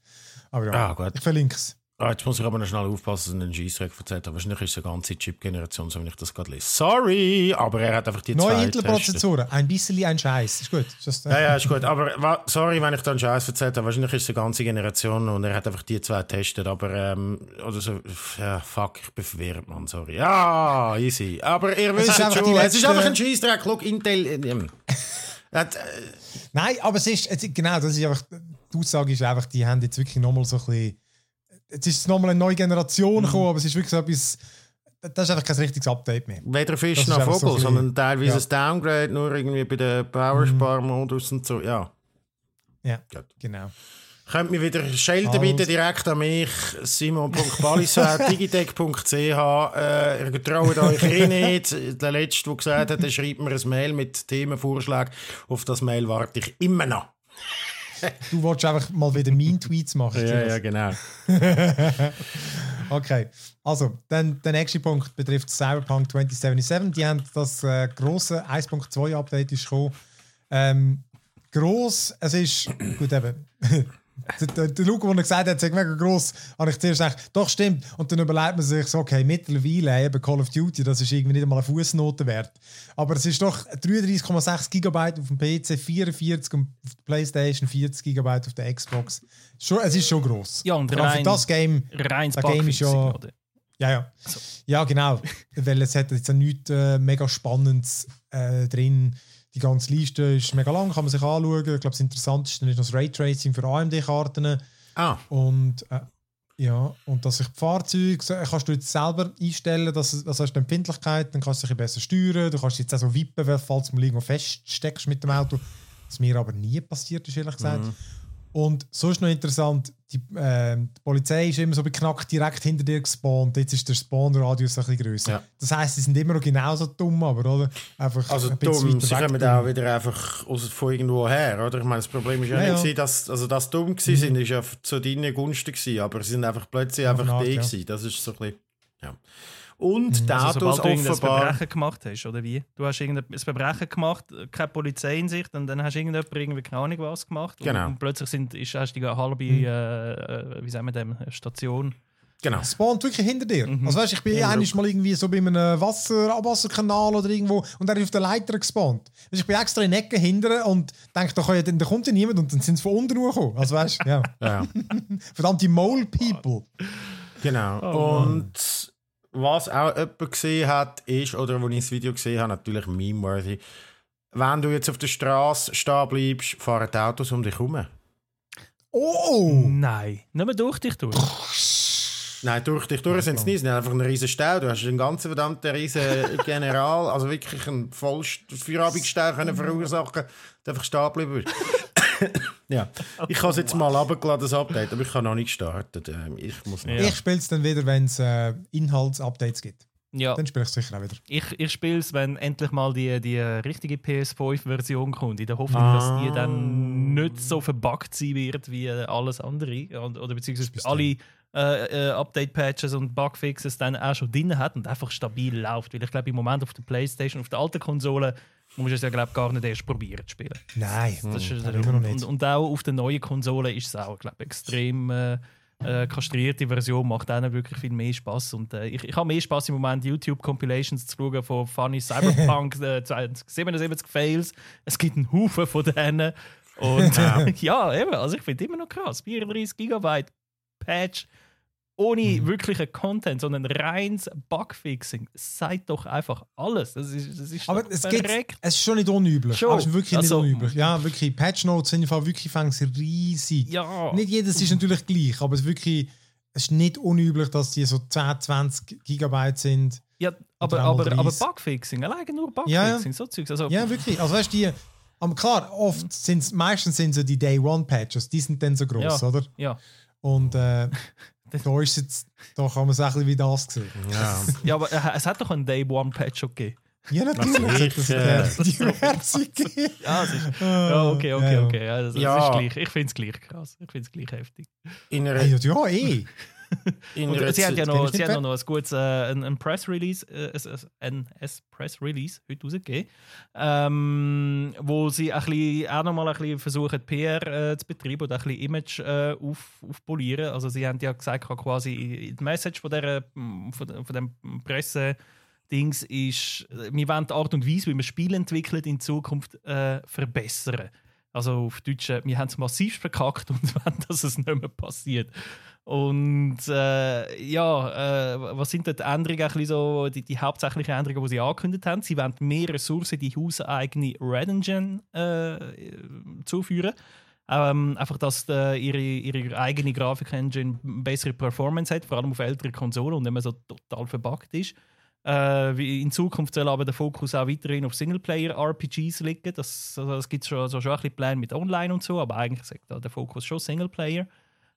Aber ja, Ah, gut. ich verlinke es. Ah, jetzt muss ich aber noch schnell aufpassen, dass ich einen Scheissdreck erzählt habe. Wahrscheinlich ist es eine ganze Chip-Generation, so wenn ich das gerade lese. Sorry, aber er hat einfach die Neue zwei Intel-Prozessoren, ein bisschen ein Scheiß. Ist gut. Ist das, Ja, ja, ist gut. Aber sorry, wenn ich da einen Scheiß erzählt habe. Wahrscheinlich ist es eine ganze Generation und er hat einfach die zwei getestet. Aber, ähm, oder so, ja, fuck, ich bin verwirrt, Mann, sorry. Ja, easy. Aber ihr wisst schon, die es ist letzte- einfach ein Scheissdreck. Look, Intel. Ähm, hat, äh, Nein, aber es ist, genau, das ist einfach, die Aussage ist einfach, die haben jetzt wirklich nochmal so ein bisschen, jetzt ist nochmal eine neue Mhm. Generation gekommen, aber es ist wirklich so etwas, das ist einfach kein richtiges Update mehr. weder Fisch noch Vogel, so sondern teilweise ja. ein Downgrade, nur irgendwie bei den Powersparmodus und so. Ja. Ja, Gut. genau. Könnt mir wieder schelten bitte direkt an mich, simon.balisat.digitech.ch. Äh, ihr traut euch eh nicht. Der Letzte, der gesagt hat, der schreibt mir ein Mail mit Themenvorschlägen. Auf das Mail warte ich immer noch. Du wolltest einfach mal wieder Mean-Tweets machen. Ja, ja, genau. Okay, also dann der nächste Punkt betrifft Cyberpunk 2077. Die haben das äh, große 1.2 Update ist gekommen. Ähm, gross, es ist gut eben. Der, der, der Luke, der gesagt hat, ist mega gross, habe ich zuerst gedacht, doch stimmt. Und dann überlegt man sich so, okay, mittlerweile eben Call of Duty, das ist irgendwie nicht einmal eine Fußnote wert. Aber es ist doch 33,6 GB auf dem PC, 44 auf der Playstation, 40 GB auf der Xbox. Schon, es ist schon gross. Ja, und allem für rein- das Game Reins Das Game ist ja- ja, ja. Ja, genau. Weil es hat jetzt nichts äh, mega Spannendes äh, drin. Die ganze Liste ist mega lang, kann man sich anschauen. Ich glaube, das Interessanteste ist noch das Raytracing für AMD-Karten. Ah, Und äh, ja, und dass sich die Fahrzeuge, so, kannst du jetzt selber einstellen, dass das hast du Empfindlichkeit, dann kannst du dich besser steuern, du kannst jetzt auch so wippen, falls du mal irgendwo feststeckst mit dem Auto. Was mir aber nie passiert ist, ehrlich gesagt. Und so ist noch interessant, die, äh, die Polizei ist immer so beknackt direkt hinter dir gespawnt. Jetzt ist der Spawnradius ein bisschen grösser. Ja. Das heisst, sie sind immer noch genauso dumm, aber oder? Einfach also ein dumm. Sie kommen dumm. auch wieder einfach aus, von irgendwo her, oder? Ich meine, das Problem ist ja, Ja, nicht, ja. Mhm. dass, also, dass dumm gewesen sind, ist ja zu deinen Gunsten gewesen, aber sie sind einfach plötzlich einfach die ja. gewesen. Das ist so ein bisschen, ja. Und die Also, Autos sobald du offenbar... Verbrechen gemacht hast, oder wie? Du hast irgendein Verbrechen gemacht, keine Polizei in Sicht, und dann hast jemand irgendwie keine Ahnung was gemacht. Und, Genau. und plötzlich sind, ist, hast du die halbe, Mhm. äh, äh, wie sagen wir dem, Station. Genau. spawnt wirklich hinter dir. Also weißt, ich bin Ja, einmal mal irgendwie so bei einem Wasser, Abwasserkanal oder irgendwo und er ist auf der Leiter gespawnt. Weißt, ich bin extra in die Ecke hinter und denke, da, kann ja, da kommt ja niemand und dann sind sie von unten hochgekommen. Also weißt du, ja. Ja. Verdammte Mole People. Genau. Oh, und was auch jemand gesehen hat, ist, oder wo ich das Video gesehen habe, natürlich meme-worthy, wenn du jetzt auf der Straße stehen bleibst, fahren die Autos um dich herum. Oh! Nein, nicht mehr durch dich durch. Nein, durch dich durch sind es nicht. Es ist einfach ein riesen Stau. Du hast einen ganzen verdammten riesen General, also wirklich einen vollen Feierabendstau können verursachen, du einfach stehen bleiben. Ja. Ich habe es jetzt mal runtergeladen, das Update, aber ich habe noch nicht gestartet. Ähm, Ich muss. Ja. Ich spiele es dann wieder, wenn es äh, Inhaltsupdates gibt. Ja, Dann spiele ich es sicher auch wieder. ich, ich spiele es, wenn endlich mal die, die richtige PS5-Version kommt, in der Hoffnung, Ah. dass die dann nicht so verbuggt sein wird wie alles andere. Und, oder beziehungsweise alle äh, äh, Update-Patches und Bugfixes dann auch schon drin hat und einfach stabil läuft. Weil ich glaube, im Moment auf der Playstation, auf der alten Konsole, musst du es ja glaub, gar nicht erst probieren zu spielen. Nein, Das ist, aber immer noch und, nicht. und, und auch auf der neuen Konsole ist es auch glaub, extrem äh, äh, kastrierte Version, macht auch wirklich viel mehr Spaß. Und äh, ich, ich habe mehr Spaß im Moment, YouTube-Compilations zu schauen von Funny Cyberpunk äh, 2077 Fails. Es gibt einen Haufen von denen. Und ja, eben, also ich finde immer noch krass. 34 Gigabyte Patch ohne Mhm. wirklichen Content, sondern reines Bugfixing. Seid doch einfach alles. Das ist, das ist Aber es, verreckt. es ist schon nicht unüblich. Schon. Aber es ist wirklich Also- nicht unüblich. Ja, wirklich. Patch Notes sind Fall wirklich fängt riesig. Ja. Nicht jedes ist natürlich gleich, aber es ist wirklich es ist nicht unüblich, dass die so 10, 20 Gigabyte sind. Ja, aber, aber, aber 30. Bugfixing, alleine nur Ja, ja. Bugfixing, so Zeugs. Also, Ja, wirklich. Also weißt du, die, aber klar, oft sind meistens sind so die Day One Patches, die sind dann so groß, Ja. oder? ja. Und äh, da ist jetzt, da kann man es ein bisschen wie das sehen. Ja. Ja, aber äh, es hat doch einen Day One Patch schon gegeben. Ja, natürlich. Das ist. Ja, es ist, ja okay, okay, ja. okay. Ja, das, Ja. ist gleich. Ich finde es gleich krass. Ich finde es gleich heftig. In einer, Hey, ja, eh. sie haben ja noch, sie mehr. noch ein gutes äh, ein, ein Press Release, äh, ein, ein Press Release heute rausgegeben, ähm, wo sie ein bisschen, auch nochmal ein bisschen versuchen, PR äh, zu betreiben und ein bisschen Image äh, auf, aufpolieren. Also sie haben ja gesagt, quasi die Message von, der, von, der- von dem Presse Dings ist, äh, wir wollen die Art und Weise, wie man Spiele entwickelt, in Zukunft äh, verbessern. Also auf Deutsch, äh, wir haben es massiv verkackt und wollen, dass es nicht mehr passiert. Und äh, ja, äh, was sind dort die Änderungen, so, die, die hauptsächlichen Änderungen, die sie angekündigt haben? Sie wollen mehr Ressourcen die hauseigene Red Engine äh, zuführen. Ähm, einfach, dass äh, ihre, ihre eigene Grafik-Engine bessere Performance hat, vor allem auf älteren Konsolen und nicht mehr so total verbuggt ist. Äh, in Zukunft soll aber der Fokus auch weiterhin auf Singleplayer-RPGs liegen. Das, also, das gibt schon, also schon ein bisschen Pläne mit Online und so, aber eigentlich sagt der Fokus schon Singleplayer.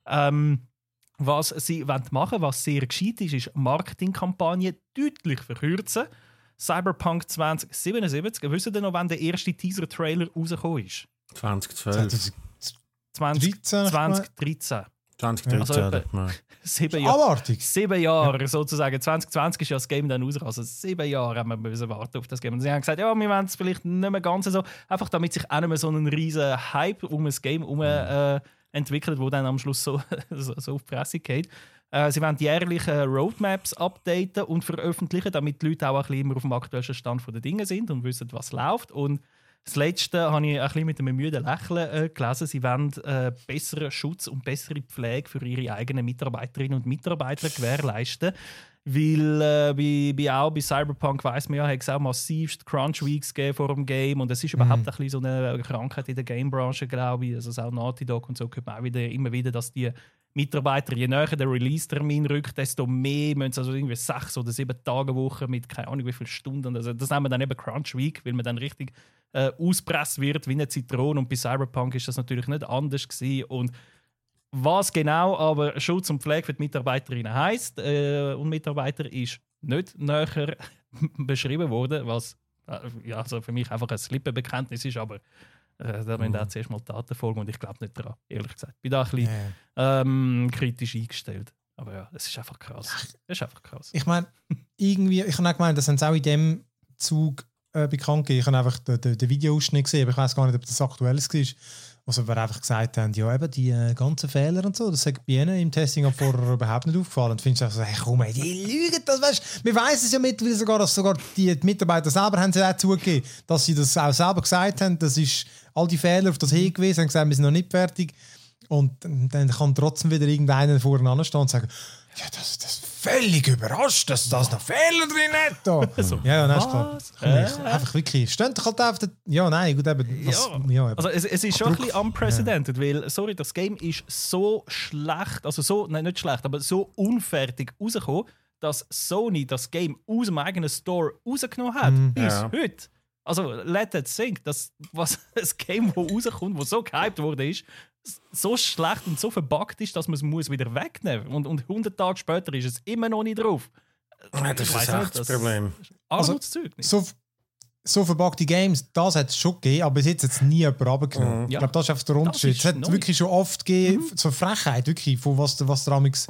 Ähm, was sie wollen machen was sehr gescheit ist, ist Marketingkampagnen deutlich verkürzen. Cyberpunk 2077, wisst ihr noch, wann der erste Teaser-Trailer rausgekommen ist? 2012, 20, 13, 2013. 2013. Also etwa-. Sieben Jahre. Sieben Jahre sozusagen. 2020 ist ja das Game dann raus. Also sieben Jahre haben wir müssen warten auf das Game. Und sie haben gesagt, ja, wir wollen es vielleicht nicht mehr ganz so. Einfach damit sich auch nicht mehr so ein riesen Hype um das Game herum äh, entwickelt, wo dann am Schluss so, so, so auf die Presse geht. Äh, sie wollen die jährlichen Roadmaps updaten und veröffentlichen, damit die Leute auch ein bisschen immer auf dem aktuellsten Stand der Dinge sind und wissen, was läuft. Und das Letzte habe ich ein bisschen mit einem müden Lächeln äh, gelesen. Sie wollen äh, besseren Schutz und bessere Pflege für ihre eigenen Mitarbeiterinnen und Mitarbeiter gewährleisten. Weil äh, bei, bei, auch bei Cyberpunk weiss man ja, hat es auch massivst Crunch Weeks gegeben vor dem Game. Und es ist überhaupt ein bisschen so eine Krankheit in der Game-Branche, glaube ich. Also es auch Naughty Dog und so hört man auch wieder, immer wieder, dass die Mitarbeiter, je näher der Release-Termin rückt, desto mehr müssen sie also irgendwie sechs oder sieben Tage Woche mit keine Ahnung wie viele Stunden. Also das nennen wir dann eben Crunch Week, weil man dann richtig äh, auspresst wird wie eine Zitrone. Und bei Cyberpunk ist das natürlich nicht anders gewesen. Und was genau aber Schutz und Pflege für die Mitarbeiterinnen heisst äh, und Mitarbeiter ist nicht näher beschrieben worden, was äh, ja, also für mich einfach ein Lippenbekenntnis ist, aber äh, da müssen Mhm. auch zuerst mal Taten folgen und ich glaube nicht daran, ehrlich gesagt. Bin da ein bisschen Ja. ähm, kritisch eingestellt. Aber ja, es ist einfach krass. Es ist einfach krass. Ich meine, irgendwie, ich habe auch gemeint, das haben sie auch in dem Zug äh, bekannt gegeben. Ich habe einfach den, den, den Videoausschnitt gesehen, aber ich weiß gar nicht, ob das aktuelles war. Also, wir einfach gesagt haben, ja, eben die äh, ganzen Fehler und so, das hat bei ihnen im Testing auch vorher überhaupt nicht aufgefallen. Und findest du also, hey, komm, ey, die lügen das, weißt du? Wir wissen es ja mittlerweile sogar, dass sogar die Mitarbeiter selber haben sie auch zugegeben, dass sie das auch selber gesagt haben. Das ist all die Fehler auf das hingewiesen, haben gesagt, wir sind noch nicht fertig. Und dann kann trotzdem wieder irgendeiner vorne anstehen und sagen, ja, das, das ist völlig überrascht, dass da noch Fehler drin hat. Da. So, ja, ja, nein, ist klar. ich, einfach wirklich, steht doch halt auf der, ja, nein, gut, eben, was, Ja. ja, eben. Also es, es ist schon ein bisschen unprecedented, weil, sorry, das Game ist so schlecht, also so, nein, nicht schlecht, aber so unfertig rausgekommen, dass Sony das Game aus dem eigenen Store rausgenommen hat. Mhm. Bis Ja. heute. Also, let it sink, das, was das Game, das rauskommt, das so gehypt wurde, ist, so schlecht und so verbuggt ist, dass man es muss wieder wegnehmen muss. Und, und 100 Tage später ist es immer noch nicht drauf. Ja, das ist echt nicht, das Problem. Armutszeug nicht. so, so verpackte Games, das hat es schon gegeben, aber bis jetzt hat es nie jemand runtergenommen. Mhm. Ich glaube, das ist einfach der Unterschied. ist Es hat neu. wirklich schon oft gegeben, so Frechheit, wirklich, von was, was da amigs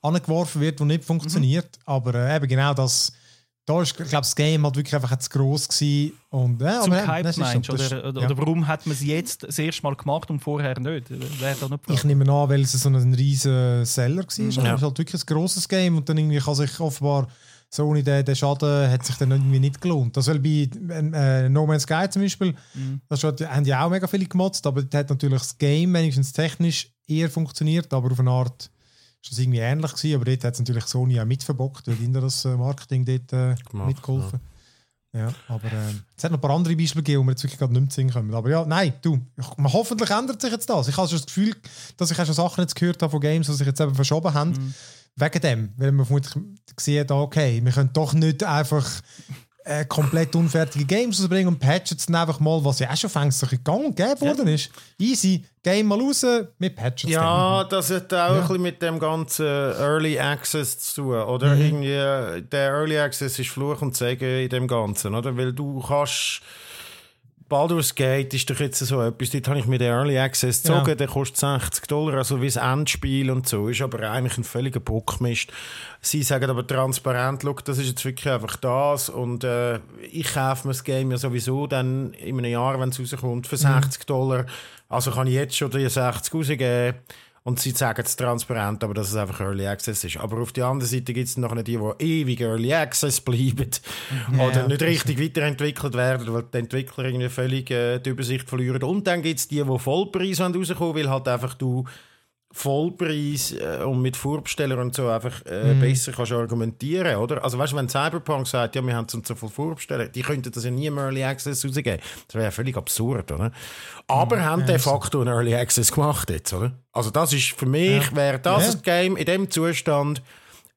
angeworfen wird, was nicht funktioniert. Aber äh, eben genau das, da ist, ich glaube, das Game halt wirklich einfach zu gross gewesen. Und, ja, Zum aber, Hype das meinst du? das Oder, oder, ja. oder warum hat man es jetzt das erste Mal gemacht und vorher nicht? Wer da nicht Ich nehme an, weil es so ein riesen Seller war. Mhm. Es Ja. ist halt wirklich ein grosses Game und dann irgendwie kann sich offenbar so ohne den, den Schaden hat sich dann irgendwie nicht gelohnt. Das weil bei äh, No Man's Sky zum Beispiel, Mhm. das schon, haben ja auch mega viele gemotzt, aber da hat natürlich das Game wenigstens technisch eher funktioniert, aber auf eine Art ist das irgendwie ähnlich gewesen, aber dort hat es natürlich Sony auch mitverbockt, weil ihnen das äh, Marketing dort äh, Gemacht, mitgeholfen. Ja. aber äh, es hat noch ein paar andere Beispiele gegeben, wo wir jetzt wirklich gerade nicht mehr sehen können. Aber ja, nein, du, ich, man, hoffentlich ändert sich jetzt das. Ich habe schon das Gefühl, dass ich auch schon Sachen jetzt gehört habe von Games, die sich jetzt eben verschoben haben. Wegen dem, weil man vermutlich gesehen hat, okay, wir können doch nicht einfach äh, komplett unfertige Games rausbringen und patchen es dann einfach mal, was ja auch schon fängst so gegangen und gegeben worden ist. Easy, Game mal raus, wir patchen es Ja, das hat auch ein bisschen mit dem ganzen Early Access zu tun, oder? Mhm. Irgendwie, äh, der Early Access ist Fluch und Segen in dem Ganzen, oder? Weil du kannst... Baldur's Gate ist doch jetzt so etwas, dort habe ich mir den Early Access Ja. gezogen, der kostet 60 Dollar, also wie das Endspiel und so, ist aber eigentlich ein völliger Bockmist. Sie sagen aber transparent, look, das ist jetzt wirklich einfach das und äh, ich kaufe mir das Game ja sowieso dann in einem Jahr, wenn es rauskommt, für 60 Dollar, also kann ich jetzt schon die 60 rausgeben und sie sagen es transparent, aber dass es einfach Early Access ist. Aber auf der anderen Seite gibt es noch die, die ewig Early Access bleiben oder nicht richtig weiterentwickelt werden, weil die Entwickler irgendwie völlig äh, die Übersicht verlieren. Und dann gibt es die, die Vollpreis rauskommen weil halt einfach du Vollpreis äh, und mit Vorbesteller und so einfach äh, besser kannst argumentieren, oder? Also weißt du, wenn Cyberpunk sagt, ja, wir haben so und so viele Vorbesteller, die könnten das ja nie im Early Access rausgeben. Das wäre ja völlig absurd, oder? Aber haben de facto einen Early Access gemacht jetzt, oder? Also das ist für mich, wäre das Ja. Game in dem Zustand,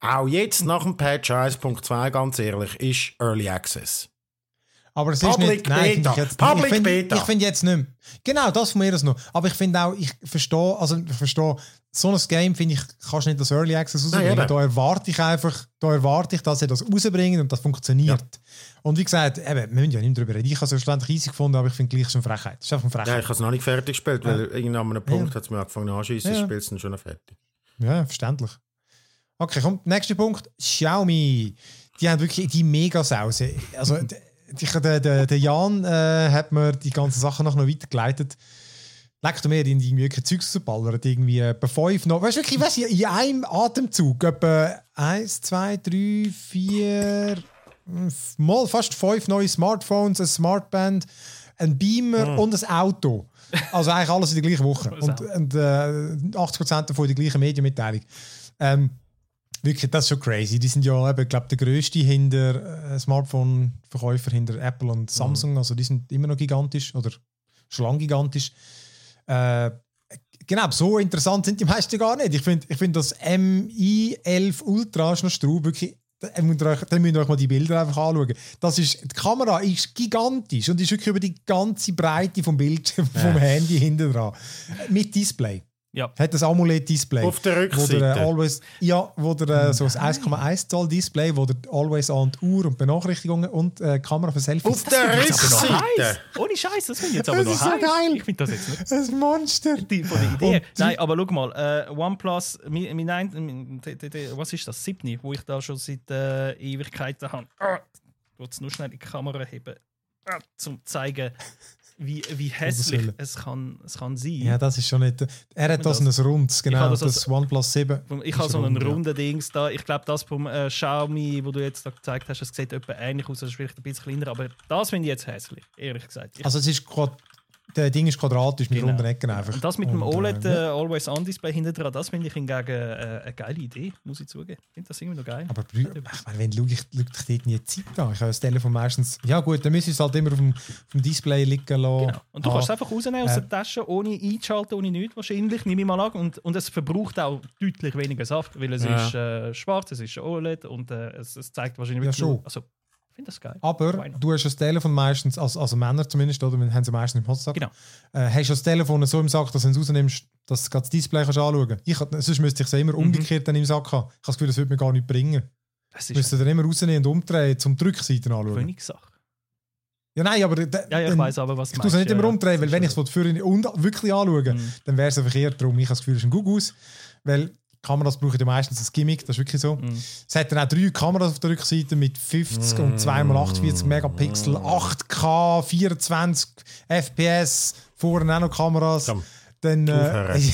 auch jetzt nach dem Patch 1.2, ganz ehrlich, ist Early Access. Aber es ist Public nicht. Nein, Beta. ich jetzt, Public ich finde, Beta. Ich finde jetzt nicht mehr. Genau, das von mir aus noch. Aber ich finde auch, ich verstehe, also ich verstehe, so ein Game finde ich, kannst du nicht das Early Access rausbringen. eben. da erwarte ich einfach, da erwarte ich, dass sie das rausbringen und das funktioniert. Und wie gesagt, eben, wir müssen ja nicht drüber reden. Ich habe es schlussendlich easy gefunden, aber ich finde gleich schon Frechheit. Ist einfach eine Ja, Frechheit. ich habe es noch nicht fertig gespielt, weil irgendwann an einem Punkt hat es mir angefangen anschießen, Ja. ja. spielst du dann schon fertig. Ja, verständlich. Okay, komm, nächster Punkt. Xiaomi. Die haben wirklich die Megasause. Also, der, der, der Jan äh, hat mir die ganzen Sachen noch, noch weitergeleitet. Leckt mir in die irgendwelche Zeugs zu ballern. Irgendwie etwa fünf noch. Weißt du wirklich, du, in einem Atemzug etwa eins, zwei, drei, vier, mal fast fünf neue Smartphones, ein Smartband, ein Beamer und ein Auto. Also eigentlich alles in der gleichen Woche. und und äh, 80% davon in der gleichen Medienmitteilung. Ähm, wirklich, das ist schon crazy. Die sind ja, eben, glaube der grösste hinter äh, Smartphone-Verkäufer hinter Apple und Samsung. Also die sind immer noch gigantisch oder schon lange gigantisch. Äh, genau, so interessant sind die meisten gar nicht. Ich finde ich find das MI11 Ultra ist noch Straub, wirklich. Dann müsst, ihr euch, dann müsst ihr euch mal die Bilder einfach anschauen. Das ist, die Kamera ist gigantisch und ist wirklich über die ganze Breite vom Bildschirm, vom Handy hinten dran. Mit Display. Ja. Hat das AMOLED-Display. Auf der Wo Rückseite. äh, always, ja, wo der äh, so ein 1,1 Zoll Display, wo der Always on die Uhr und Benachrichtigungen und äh, Kamera für Selfies. Auf der Das Rückseite. Ohne Scheiß, das finde ich jetzt aber Das noch ist so heiß. geil. Ich finde das jetzt nicht ein Monster. die von der Idee. Und- Nein, aber schau mal, äh, OnePlus, mein, mein, ein- mein, was ist das? 7, wo ich da schon seit äh, Ewigkeiten habe. Ah, Ich will es nur schnell in die Kamera heben, ah, zum zeigen, wie, wie hässlich es kann, es kann sein. Ja, das ist schon nicht. Er hat das, das- ein rundes, genau. das Das, OnePlus 7. Ich habe so einen rund, ja. runden Dings da. Ich glaube, das vom äh, Xiaomi, wo du jetzt da gezeigt hast, das sieht etwa ähnlich aus. Das ist vielleicht ein bisschen kleiner, aber das finde ich jetzt hässlich, ehrlich gesagt. Ich, Also, es ist quad der Ding ist quadratisch mit Genau. runden Ecken einfach. und das mit dem OLED äh, Always On Display hinten dran, das finde ich hingegen äh, eine geile Idee, muss ich zugeben. Ich finde das irgendwie noch geil. Aber ich meine, wenn du ich, schau dich dort nie die Zeit an. Ich habe das Telefon meistens. Ja, gut, dann müsste ich es halt immer auf dem, auf dem Display liegen lassen. Genau. Und du Ah, kannst es einfach rausnehmen aus äh, der Tasche, ohne einzuschalten, ohne nichts wahrscheinlich, nehme ich mal an. Und, und es verbraucht auch deutlich weniger Saft, weil es Ja. ist äh, schwarz, es ist OLED und äh, es, es zeigt wahrscheinlich Ja, schon. Also, finde das geil. Aber du hast das Telefon meistens, also, also Männer zumindest, oder? Wir haben sie meistens im Hotsack. Genau. Äh, hast du das Telefon so im Sack, dass du es rausnimmst, dass du das Display kannst anschauen kannst. Ich, sonst müsste ich es immer Mhm. umgekehrt dann im Sack haben. Ich habe das Gefühl, das würde mir gar nicht bringen. Das ist müsste dann immer rausnehmen und umdrehen, zum die Rückseite anschauen. Königssache. Ja, nein, aber. Ja, ja, ich weiß aber, was du Ich tue es nicht meinst, immer ja, umdrehen, weil wenn ich es für und wirklich anschauen Mhm. dann wäre es einfach eher darum. Ich habe das Gefühl, es ist ein Gugus, weil Kameras brauchen ja meistens ein Gimmick, das ist wirklich so. Mhm. Es hat dann auch drei Kameras auf der Rückseite mit 50 und 2x48 Megapixel, 8K, 24 FPS, vorne auch noch Kameras. Komm, Dann, äh, ich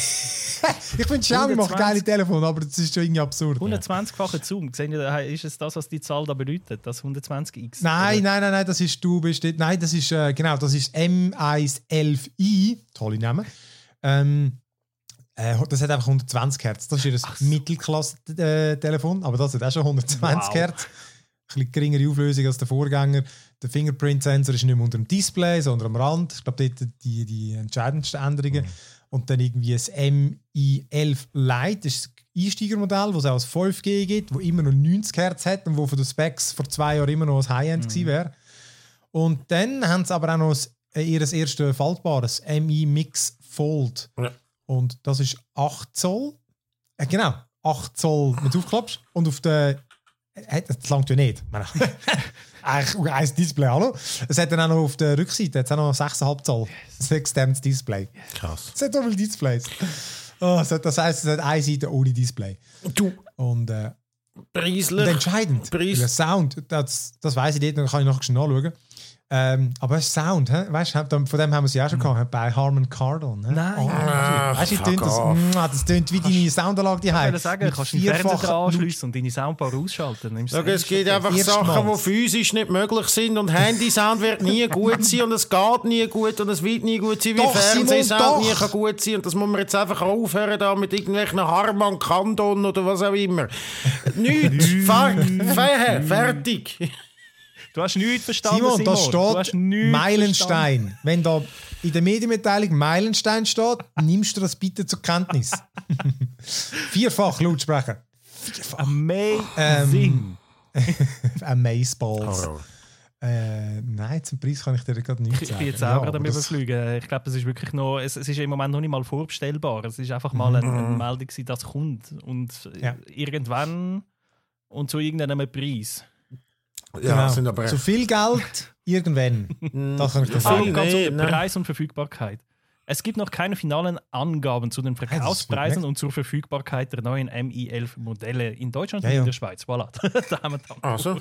finde, Xiaomi macht 120. geile Telefone, aber das ist schon irgendwie absurd. 120-fache Zoom. Ist es das, was die Zahl da bedeutet? Das 120x? Nein, Oder- nein, nein, nein, das ist du bist Nein, das ist äh, genau, das ist M111i, tolle Name. Ähm, äh, das hat einfach 120 Hertz. Das ist ihr so. Mittelklasse-Telefon, aber das hat auch schon 120 Wow. Hertz. Ein bisschen geringere Auflösung als der Vorgänger. Der Fingerprint-Sensor ist nicht mehr unter dem Display, sondern am Rand. Ich glaube, dort die, die entscheidendsten Änderungen. und dann irgendwie das MI11 Lite, das ist das Einsteigermodell, das es auch als 5G gibt, wo immer noch 90 Hertz hat und wo von den Specs vor zwei Jahren immer noch ein High-End gewesen wäre. Und dann haben sie aber auch noch das, äh, ihr erstes faltbares MI Mix Fold. Ja. Und das ist 8 Zoll. Äh, genau, 8 Zoll, wenn du aufklappst. Und auf der. Äh, Das langt ja nicht. Eigentlich ein Display, hallo. Es hat dann auch noch auf der Rückseite jetzt auch noch 6,5 Zoll. Ein externes Display. Krass. Es hat so viele Displays. Oh, das heisst, es hat eine Seite ohne Display. Du, Und, äh, und preislich. entscheidend, Preis. der Sound, das, das weiß ich nicht, dann kann ich nachher schon nachschauen. Ähm, aber das Sound, hä? weißt du, von dem haben wir sie auch schon gehabt, bei Harman Kardon. Nein. Oh, Ah, weißt du, das, off. Mua, das tönt wie deine Soundanlage die Ich wollte sagen, kannst du den Fernseher anschliessen und deine Soundbar ausschalten. Es gibt einfach. Sachen, die physisch nicht möglich sind und Handysound wird nie gut sein und es geht nie gut und es wird nie gut sein, wie Doch, Fernsehsound doch. nie kann gut sein und das muss man jetzt einfach aufhören da mit irgendwelchen Harman Kandon oder was auch immer. Nichts. Fer- fer- Fertig. Du hast nichts verstanden, Simon, Simon. da Du hast steht nichts verstanden. Meilenstein. Wenn da in der Medienmitteilung Meilenstein steht, nimmst du das bitte zur Kenntnis. Vierfach Lautsprecher. Vierfach. Amazing. Amazeballs. Horror. Äh, nein, zum Preis kann ich dir gerade nicht Ich sagen. bin jetzt auch Ja, gerade am überfliegen. Ich glaube, es ist wirklich noch, es, es ist im Moment noch nicht mal vorbestellbar. Es ist einfach mal eine, eine Meldung, gewesen, dass es kommt. Und Ja. irgendwann und zu irgendeinem Preis. Ja, Genau. sind aber Zu viel Geld, irgendwann. das kann ich Ah, sagen. Ganz nee. Preis und Verfügbarkeit. Es gibt noch keine finalen Angaben zu den das Verkaufspreisen perfekt. und zur Verfügbarkeit der neuen MI11-Modelle in Deutschland Ja, und ja. in der Schweiz. Voilà. da haben wir dann. Also.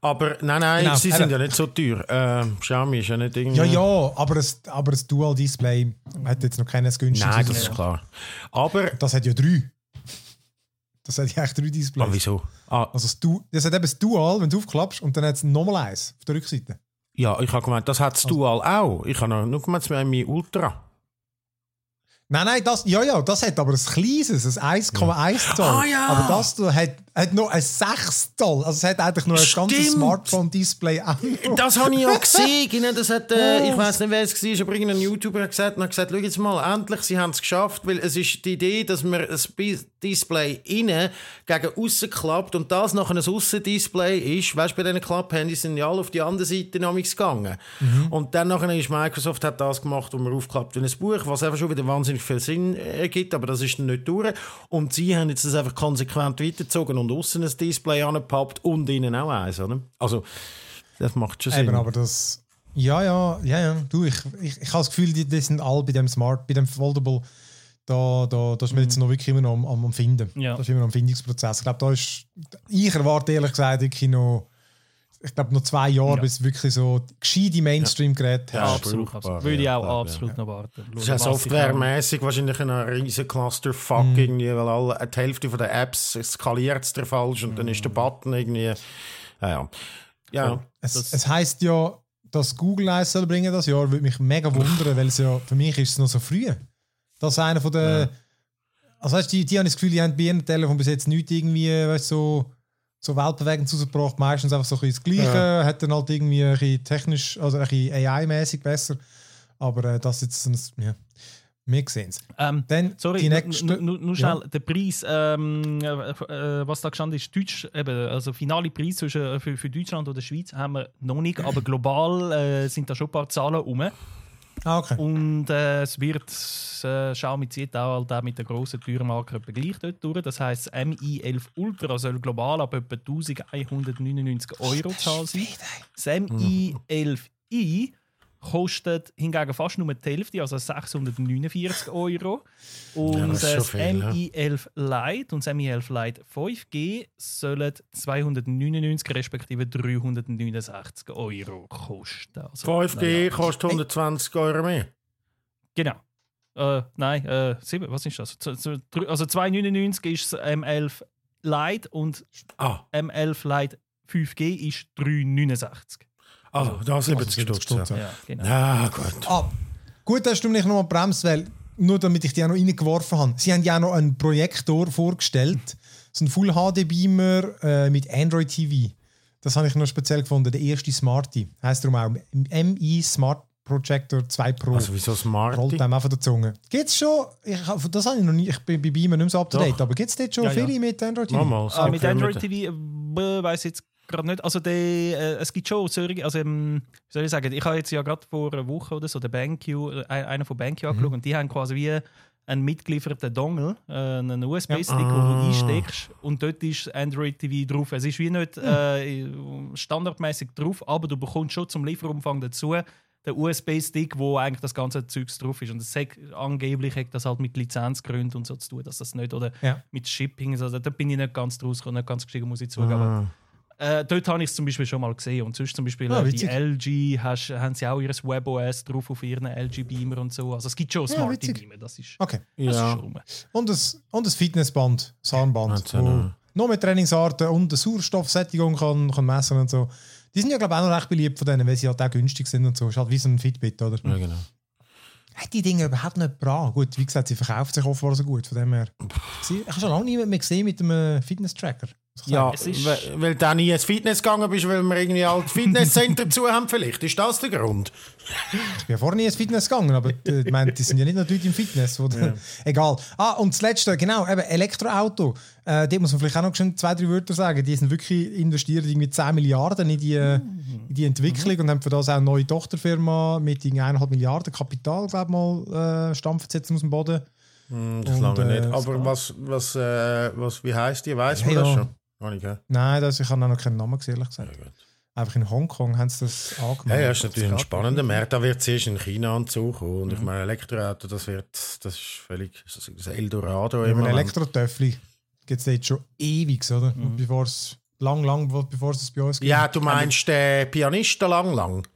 Aber nein, nein, Genau, sie sind ja nicht so teuer. Ähm, Xiaomi ist ja nicht irgendwie... Ja, ja, aber das, aber das Dual-Display hat jetzt noch keines günstiges. Nein, das ist klar. Aber... Das hat ja drei. Das hat ja echt drei Displays. Ah, wieso? Ah, Also das, du das hat eben das Dual, wenn du aufklappst, und dann hat es nochmal eins auf der Rückseite. ja, ich habe gemeint, das hat das Dual auch. Ich habe noch nur gemeint, es wäre mein Ultra. Nein, nein, das, ja, ja, das hat aber ein kleines, ein 1,1 Zoll. Ah, ja. Aber das da hat, hat noch ein 6 Zoll. Also es hat eigentlich nur ein ganzes. Smartphone-Display. Das habe ich ja gesehen. Genau, Das hat, äh, ich weiß nicht, wer es war, aber irgendein YouTuber hat gesagt, und hat gesagt, schau jetzt mal, endlich, sie haben es geschafft, weil es ist die Idee, dass man das Bi- Display innen gegen außen klappt und das nachher ein Aussendisplay ist. Weißt du, bei diesen Klapphandys sind ja alle auf die andere Seite gegangen. Und dann nachher ist Microsoft hat das gemacht, wo man aufklappt wie ein Buch, was einfach schon wieder wahnsinnig viel Sinn ergibt, aber das ist dann nicht durch. Und sie haben jetzt das einfach konsequent weitergezogen und außen ein Display angepappt und innen auch eins, oder? Also, das macht schon Sinn. Eben, aber das. Ja, ja, ja, ja. Du, ich, ich, ich habe das Gefühl, die, die sind alle bei dem Smart, bei dem Foldable, da, da, da ist man jetzt noch wirklich immer noch am, am, Finden. Ja. Das ist immer noch am Findungsprozess. Ich glaube, da ist. Ich erwarte ehrlich gesagt wirklich noch. Ich glaube, noch zwei Jahre, Ja. bis wirklich so gescheite Mainstream-Geräte Ja, hast. absolut, brauchbar, absolut. Würde ich ja, auch absolut ja. noch warten. Das ist ja softwaremäßig wahrscheinlich ein riesen Clusterfuck Mhm. irgendwie, weil alle, die Hälfte von der Apps skaliert es falsch und dann ist der Button irgendwie. Ja, ja. ja. Es, Das- es heisst ja, dass Google eins soll bringen das Jahr, würde mich mega wundern, weil es ja, für mich ist es noch so früh. Das ist einer von der. Also weißt, du, die, die haben das Gefühl, die haben bei ihrem Telefon bis jetzt nicht irgendwie weißt, so, so weltbewegend rausgebracht. Meistens einfach so ein bisschen das Gleiche, hat dann halt irgendwie ein bisschen technisch, also ein bisschen AI-mäßig besser. Aber äh, das jetzt, ein- ja, wir sehen es. Ähm, Dann Sorry, die nächste. nu- nu- nur schnell, Ja. der Preis, ähm, äh, äh, was da gestanden ist, Deutsch, eben, also finale Preis zwischen, äh, für, für Deutschland oder Schweiz haben wir noch nicht, aber global äh, sind da schon ein paar Zahlen rum. Ah, okay. Und äh, es wird, äh, Xiaomi zieht auch, halt auch mit der grossen Türmarke etwa gleich dort durch. Das heisst, das Mi11 Ultra soll global ab etwa 1199 Euro zahlen sein. Das Mi11i kostet hingegen fast nur die Hälfte, also 649 Euro. Und Ja, das das viel, ja. Mi11 Lite und das Mi11 Lite 5G sollen 299 respektive 369 Euro kosten. Also, 5G kostet 120 Euro mehr. Genau. Äh, nein, äh, sieben, was ist das? Also 2,99 ist das M11 Lite und Ah, M11 Lite 5G ist 3,69. Also da 70 70 Stutz. Stutz, Ja. ja. Ja, genau. ja, gut. Ah, gut, dass du mich noch mal bremst, weil nur damit ich die auch noch reingeworfen habe. Sie haben ja auch noch einen Projektor vorgestellt, so ein Full HD Beamer äh, mit Android TV. Das habe ich noch speziell gefunden, der erste Smarty. Heißt darum auch MI Smart Projector 2 Pro. Also wieso Smarty? Rollt einem einfach der Zunge. Gibt's schon, ich, das habe ich noch nie, ich bin bei Beamer nicht mehr so up to date, Doch. aber gibt's dort schon Ja, ja. viele mit Android TV? Mal, mal, Ah, mit Android TV äh, weiß ich jetzt gerade nicht. Also die, äh, es gibt schon solche, also ähm, wie soll ich sagen, ich habe jetzt ja gerade vor einer Woche oder so den BenQ, äh, einer von BenQ Mhm. angeschaut und die haben quasi wie einen mitgelieferten Dongle, äh, einen USB-Stick, Ja. wo du Ah. einsteckst und dort ist Android TV drauf. Es ist wie nicht äh, standardmäßig drauf, aber du bekommst schon zum Lieferumfang dazu den USB-Stick, wo eigentlich das ganze Zeugs drauf ist. Und das sagt, angeblich hat das halt mit Lizenzgründen und so zu tun, dass das nicht, oder Ja. mit Shipping, also da bin ich nicht ganz draus, nicht ganz gestiegen, muss ich zugeben. Ah. Äh, dort habe ich es zum Beispiel schon mal gesehen. Und sonst zum Beispiel Ah, äh, die. LG, hast, haben sie auch ihr WebOS drauf auf ihren LG-Beamer und so. Also es gibt schon Ja, Smart witzig. Beamer, das ist, Okay. das ist Ja. schon rum. Und das, und das Fitnessband, das Armband, ja wo noch. mit Trainingsarten und der Sauerstoffsättigung kann, kann messen und so. Die sind ja, glaube ich, auch noch recht beliebt von denen, weil sie halt auch günstig sind und so. Ist halt wie so ein Fitbit, oder? Ja, genau. Hat die Dinge überhaupt nicht gebracht? Gut, wie gesagt, sie verkauft sich offenbar so gut, von dem her. Ich habe schon lange niemanden mehr gesehen mit einem Fitness-Tracker. Ja, sagen. Es ist- weil, weil du nie ins Fitness gegangen bist, weil wir irgendwie halt Fitnesscenter zu haben vielleicht. Ist das der Grund? Ich bin ja vorher nie ins Fitness gegangen, aber äh, ich meine, die sind ja nicht Leute im Fitness. Wo Egal. Ah, und das Letzte, genau, eben Elektroauto. Äh, da muss man vielleicht auch noch schon zwei, drei Wörter sagen. Die sind wirklich investiert irgendwie 10 Milliarden in die, äh, in die Entwicklung und haben für das auch eine neue Tochterfirma mit irgendwie 1,5 Milliarden Kapital, glaube ich mal, äh, stampfen jetzt aus dem Boden. Hm, Das Und, lange äh, nicht. Aber was, was, äh, was, wie heisst die? Weiß man Ja, das ja. schon? Habe ich gehört. Nein, das, ich habe noch keinen Namen gesehen, ehrlich gesagt. Ja, gut. Einfach in Hongkong haben sie das Ja, angemeldet. ja, ist natürlich ein Das spannender Markt. Da wird zuerst in China anzukommen. Und ich Mhm. meine, Elektroauto, das wird, das ist völlig, das ist Eldorado Ja. Elektrotöffli gibt es jetzt schon ewig, oder? Bevor es lang, lang, bevor es das bei uns gibt. Ja, du meinst den Pianisten lang, lang.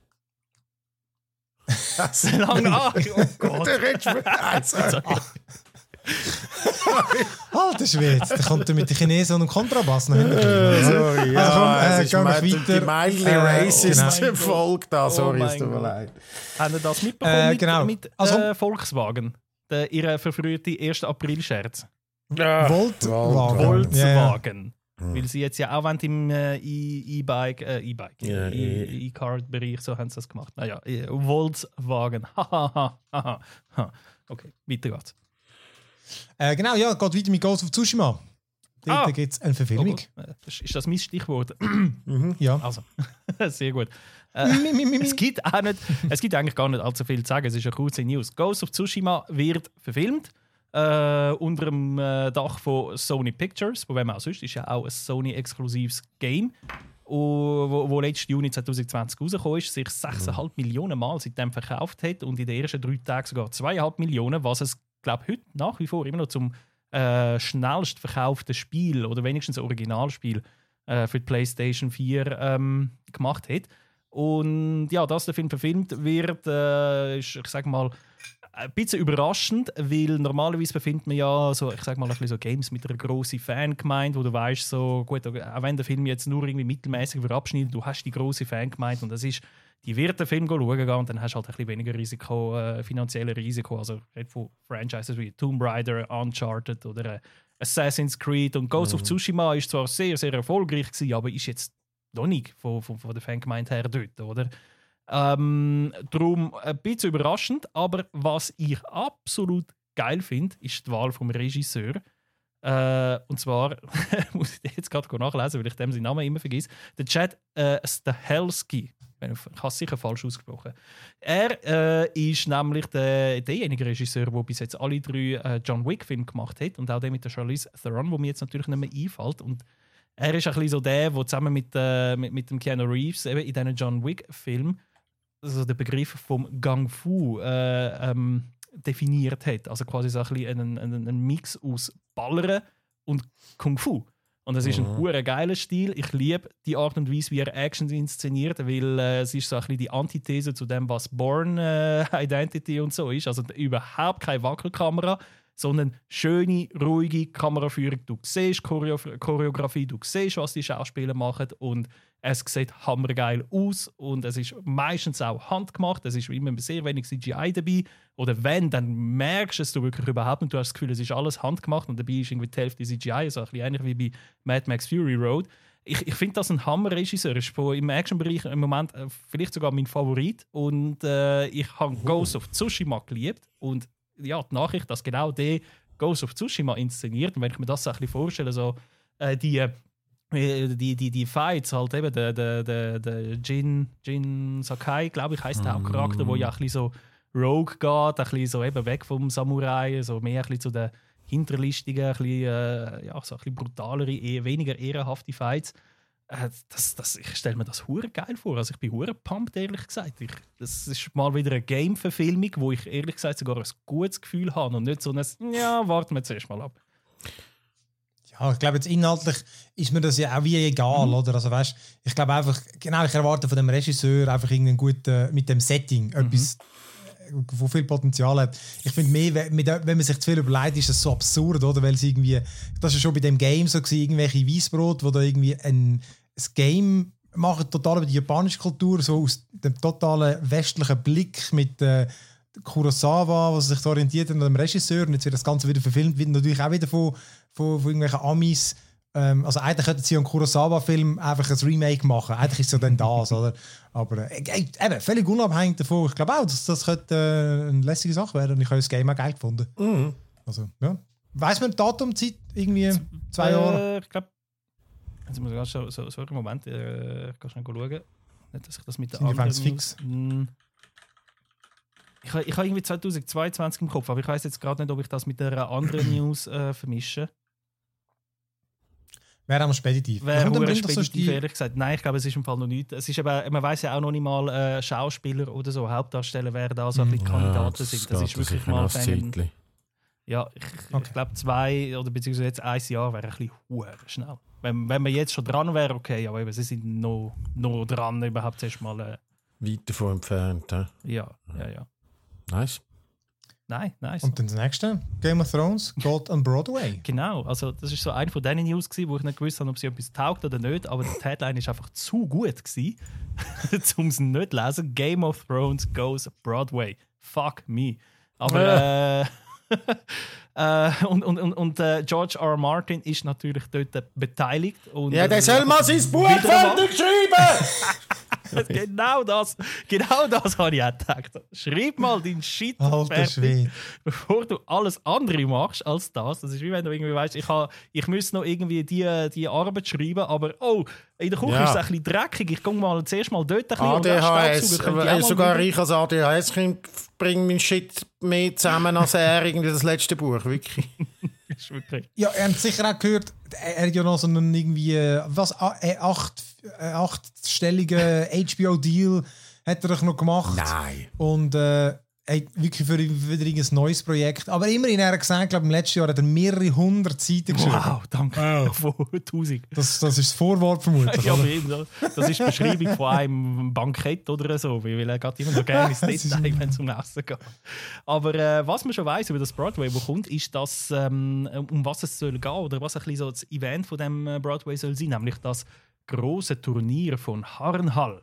Das- Lang, ah, oh Gott. Der eins. Alter Schwede, da kommt er mit den Chinesen und dem Kontrabass noch hinten. Äh, Sorry, ja, Also komm, äh, es ist weiter. die mildly Äh, racist genau. Folge da. Sorry, Oh es tut mir leid. Haben ihr das mitbekommen Äh, mit, genau. mit Also- äh, Volkswagen? Der, ihre verfrühte 1. April-Scherz. Voltwagen. Volkswagen. Hm. Weil sie jetzt ja auch im äh, E-Bike, äh, E-Bike, Ja, E- E- E-Card-Bereich, so haben sie das gemacht. Naja, äh, Volkswagen. Hahaha. Haha. Ha. okay, weiter geht's. Äh, genau, ja, geht weiter mit Ghost of Tsushima. Dort Ah. gibt es eine Oh Verfilmung. das- Ist das mein Stichwort? Ja. Also, sehr gut. Äh, es gibt auch nicht, es gibt eigentlich gar nicht allzu viel zu sagen. Es ist eine kurze News. Ghost of Tsushima wird verfilmt äh, unter dem äh, Dach von Sony Pictures, wo wenn man auch sonst ist ja auch ein Sony-exklusives Game, wo, wo, wo letztes Juni 2020 rausgekommen ist, sich 6,5 Millionen Mal seitdem verkauft hat und in den ersten drei Tagen sogar 2,5 Millionen, was es glaube heute nach wie vor immer noch zum äh, schnellst verkauften Spiel oder wenigstens Originalspiel äh, für die PlayStation 4 ähm, gemacht hat. Und ja, dass der Film verfilmt wird, äh, ist, ich sag mal, ein bisschen überraschend, weil normalerweise befindet man ja so, ich sag mal, ein bisschen so Games mit einer grossen Fangemeinde, wo du weißt, so, gut, auch wenn der Film jetzt nur irgendwie mittelmäßig abschneidet, du hast die grosse Fangemeinde und das ist, die wird den Film schauen gehen und dann hast du halt ein bisschen weniger Risiko, äh, finanzielle Risiko. Also von Franchises wie Tomb Raider, Uncharted oder äh, Assassin's Creed und Ghost of Tsushima ist zwar sehr, sehr erfolgreich gewesen, aber ist jetzt noch nicht von, von, von der Fangemeinde her dort, oder? Ähm, darum ein bisschen überraschend, aber was ich absolut geil finde, ist die Wahl vom Regisseur. Äh, und zwar, muss ich jetzt gerade nachlesen, weil ich dem seinen Namen immer vergesse, der Chad äh, Stahelski. Ich habe es sicher falsch ausgesprochen. Er äh, ist nämlich der, derjenige Regisseur, der bis jetzt alle drei äh, John Wick-Filme gemacht hat und auch der mit der Charlize Theron, wo mir jetzt natürlich nicht mehr einfällt. Und er ist ein bisschen so der, der zusammen mit, äh, mit, mit dem Keanu Reeves eben in diesen John Wick-Filmen also den Begriff vom Gang Fu äh, ähm, definiert hat. Also quasi so ein bisschen einen, einen, einen Mix aus Ballern und Kung Fu. Und es ist ein Mhm. geiler Stil. Ich liebe die Art und Weise, wie er Actions inszeniert, weil äh, es ist so ein bisschen die Antithese zu dem, was Born äh, Identity und so ist. Also überhaupt keine Wackelkamera, sondern schöne, ruhige Kameraführung. Du siehst Choreo Choreografie, du siehst, was die Schauspieler machen und es sieht hammergeil aus und es ist meistens auch handgemacht. Es ist immer sehr wenig CGI dabei. Oder wenn, dann merkst du es du wirklich überhaupt nicht. Du hast das Gefühl, es ist alles handgemacht und dabei ist irgendwie die Hälfte CGI, so ein bisschen ähnlich wie bei Mad Max Fury Road. ich, ich finde das ein Hammer-Regisseur. Ist von- im Action-Bereich im Moment äh, vielleicht sogar mein Favorit. Und äh, ich habe Ghost of Tsushima geliebt. Und ja, die Nachricht, dass genau der Ghost of Tsushima inszeniert. Und wenn ich mir das so ein bisschen vorstelle, so äh, die, äh, die, die, die Fights, halt eben der, der, der, der Jin, Jin Sakai, glaube ich, heißt der Mm. Hauptcharakter, der ja ein bisschen so Rogue geht, ein bisschen so eben weg vom Samurai, so mehr ein bisschen zu den hinterlistigen, ein bisschen, äh, ja, so ein bisschen brutalere, eher, weniger ehrenhafte Fights. Äh, das, das, ich stelle mir das hure geil vor. Also ich bin hure pumped, ehrlich gesagt. Ich, das ist mal wieder eine Game-Verfilmung, wo ich ehrlich gesagt sogar ein gutes Gefühl habe und nicht so ein «Ja, warten wir zuerst mal ab». Ja, ich glaube, jetzt inhaltlich ist mir das ja auch wie egal, Mhm. oder? Also, weißt ich glaube einfach, genau, ich erwarte von dem Regisseur einfach irgendeinen guten, mit dem Setting, Mhm. etwas, äh, wo viel Potenzial hat. Ich finde mehr, wenn mit- wenn man sich zu viel überlegt, ist das so absurd, oder? Weil es irgendwie, das ist schon bei dem Game so gewesen, irgendwelche Weißbrot, wo da irgendwie ein, ein Game machen, total über die japanische Kultur, so aus dem totalen westlichen Blick mit äh, Kurosawa, was sich da orientiert an dem Regisseur und jetzt wird das Ganze wieder verfilmt, wird natürlich auch wieder von, von, von irgendwelchen Amis. Ähm, also eigentlich könnten sie einen Kurosawa-Film einfach ein Remake machen. Eigentlich ist es ja dann das, oder? Aber äh, äh, eben, völlig unabhängig davon. Ich glaube auch, dass das könnte äh, eine lässige Sache werden und ich habe das Game auch geil gefunden. Mhm. Also, ja. Weiss man die Datumzeit? Irgendwie zwei Jahre? Äh, ich glaube, jetzt muss ich ganz so, so, sorry, Moment, äh, ich kann schnell schauen. Nicht, dass ich das mit der Sind anderen fix? Mm. Ich, ich habe irgendwie 2022 im Kopf, aber ich weiß jetzt gerade nicht, ob ich das mit der anderen News äh, vermische. Wäre auch speditiv. Wäre sonst speditiv, die- ehrlich gesagt. Nein, ich glaube, es ist im Fall noch nicht. Es ist eben, man weiß ja auch noch nicht mal äh, Schauspieler oder so, Hauptdarsteller, wer da so ein bisschen Ja, Kandidaten sind. Das ist wirklich mal ein. Ja, ich, ich Okay. glaube zwei oder beziehungsweise jetzt ein Jahr wäre ein bisschen hure schnell. Wenn, wenn man jetzt schon dran wäre, okay, aber eben, sie sind noch, noch dran, überhaupt erst mal. Äh, Weit davon entfernt. Ja. ja, ja, ja. Nice. Nein, nice. Und dann das nächste, Game of Thrones, geht an Broadway. Genau, also das ist so eine von diesen News, gewesen, wo ich nicht gewusst habe, ob sie etwas taugt oder nicht, aber die Headline ist einfach zu gut, gewesen, um es nicht zu lesen. Game of Thrones goes Broadway. Fuck me. Aber äh, äh, und, und, und, und äh, George R. R. Martin ist natürlich dort äh, beteiligt. Und, Ja, äh, der soll mal sein Buch fertig schreiben! genau das, genau das habe ich auch gedacht. Schreib mal deinen Shit fertig, bevor du alles andere machst als das. Das ist wie wenn du irgendwie weißt, ich, ha- ich müsste noch irgendwie die, die Arbeit schreiben, aber oh, in der Küche Ja. ist es ein bisschen dreckig. Ich gehe mal zuerst mal dort ein bisschen und dann ADHS, ich äh, sogar ich als ADHS-Kind bringe mein Shit mehr zusammen als er, irgendwie das letzte Buch, wirklich. Ist wirklich- Ja, ihr habt sicher auch gehört, er hat ja noch so einen irgendwie, äh, was, a- äh, acht, äh, achtstelligen HBO-Deal hat er noch gemacht. Nein. Und äh, ey, wirklich für wieder ein neues Projekt. Aber immerhin, er hat gesagt, glaube im letzten Jahr hat er mehrere hundert Seiten geschrieben. Wow, danke. Von 1000. Das, das ist das Vorwort vermutlich. Ja, eben, das ist die Beschreibung von einem Bankett oder so, weil er geht immer noch gerne ins Detail, wenn es um Essen geht. Aber äh, was man schon weiß über das Broadway, wo kommt, ist, dass, ähm, um was es soll gehen oder was ein bisschen so das Event von dem äh, Broadway soll sein, nämlich das große Turnier von Harrenhall.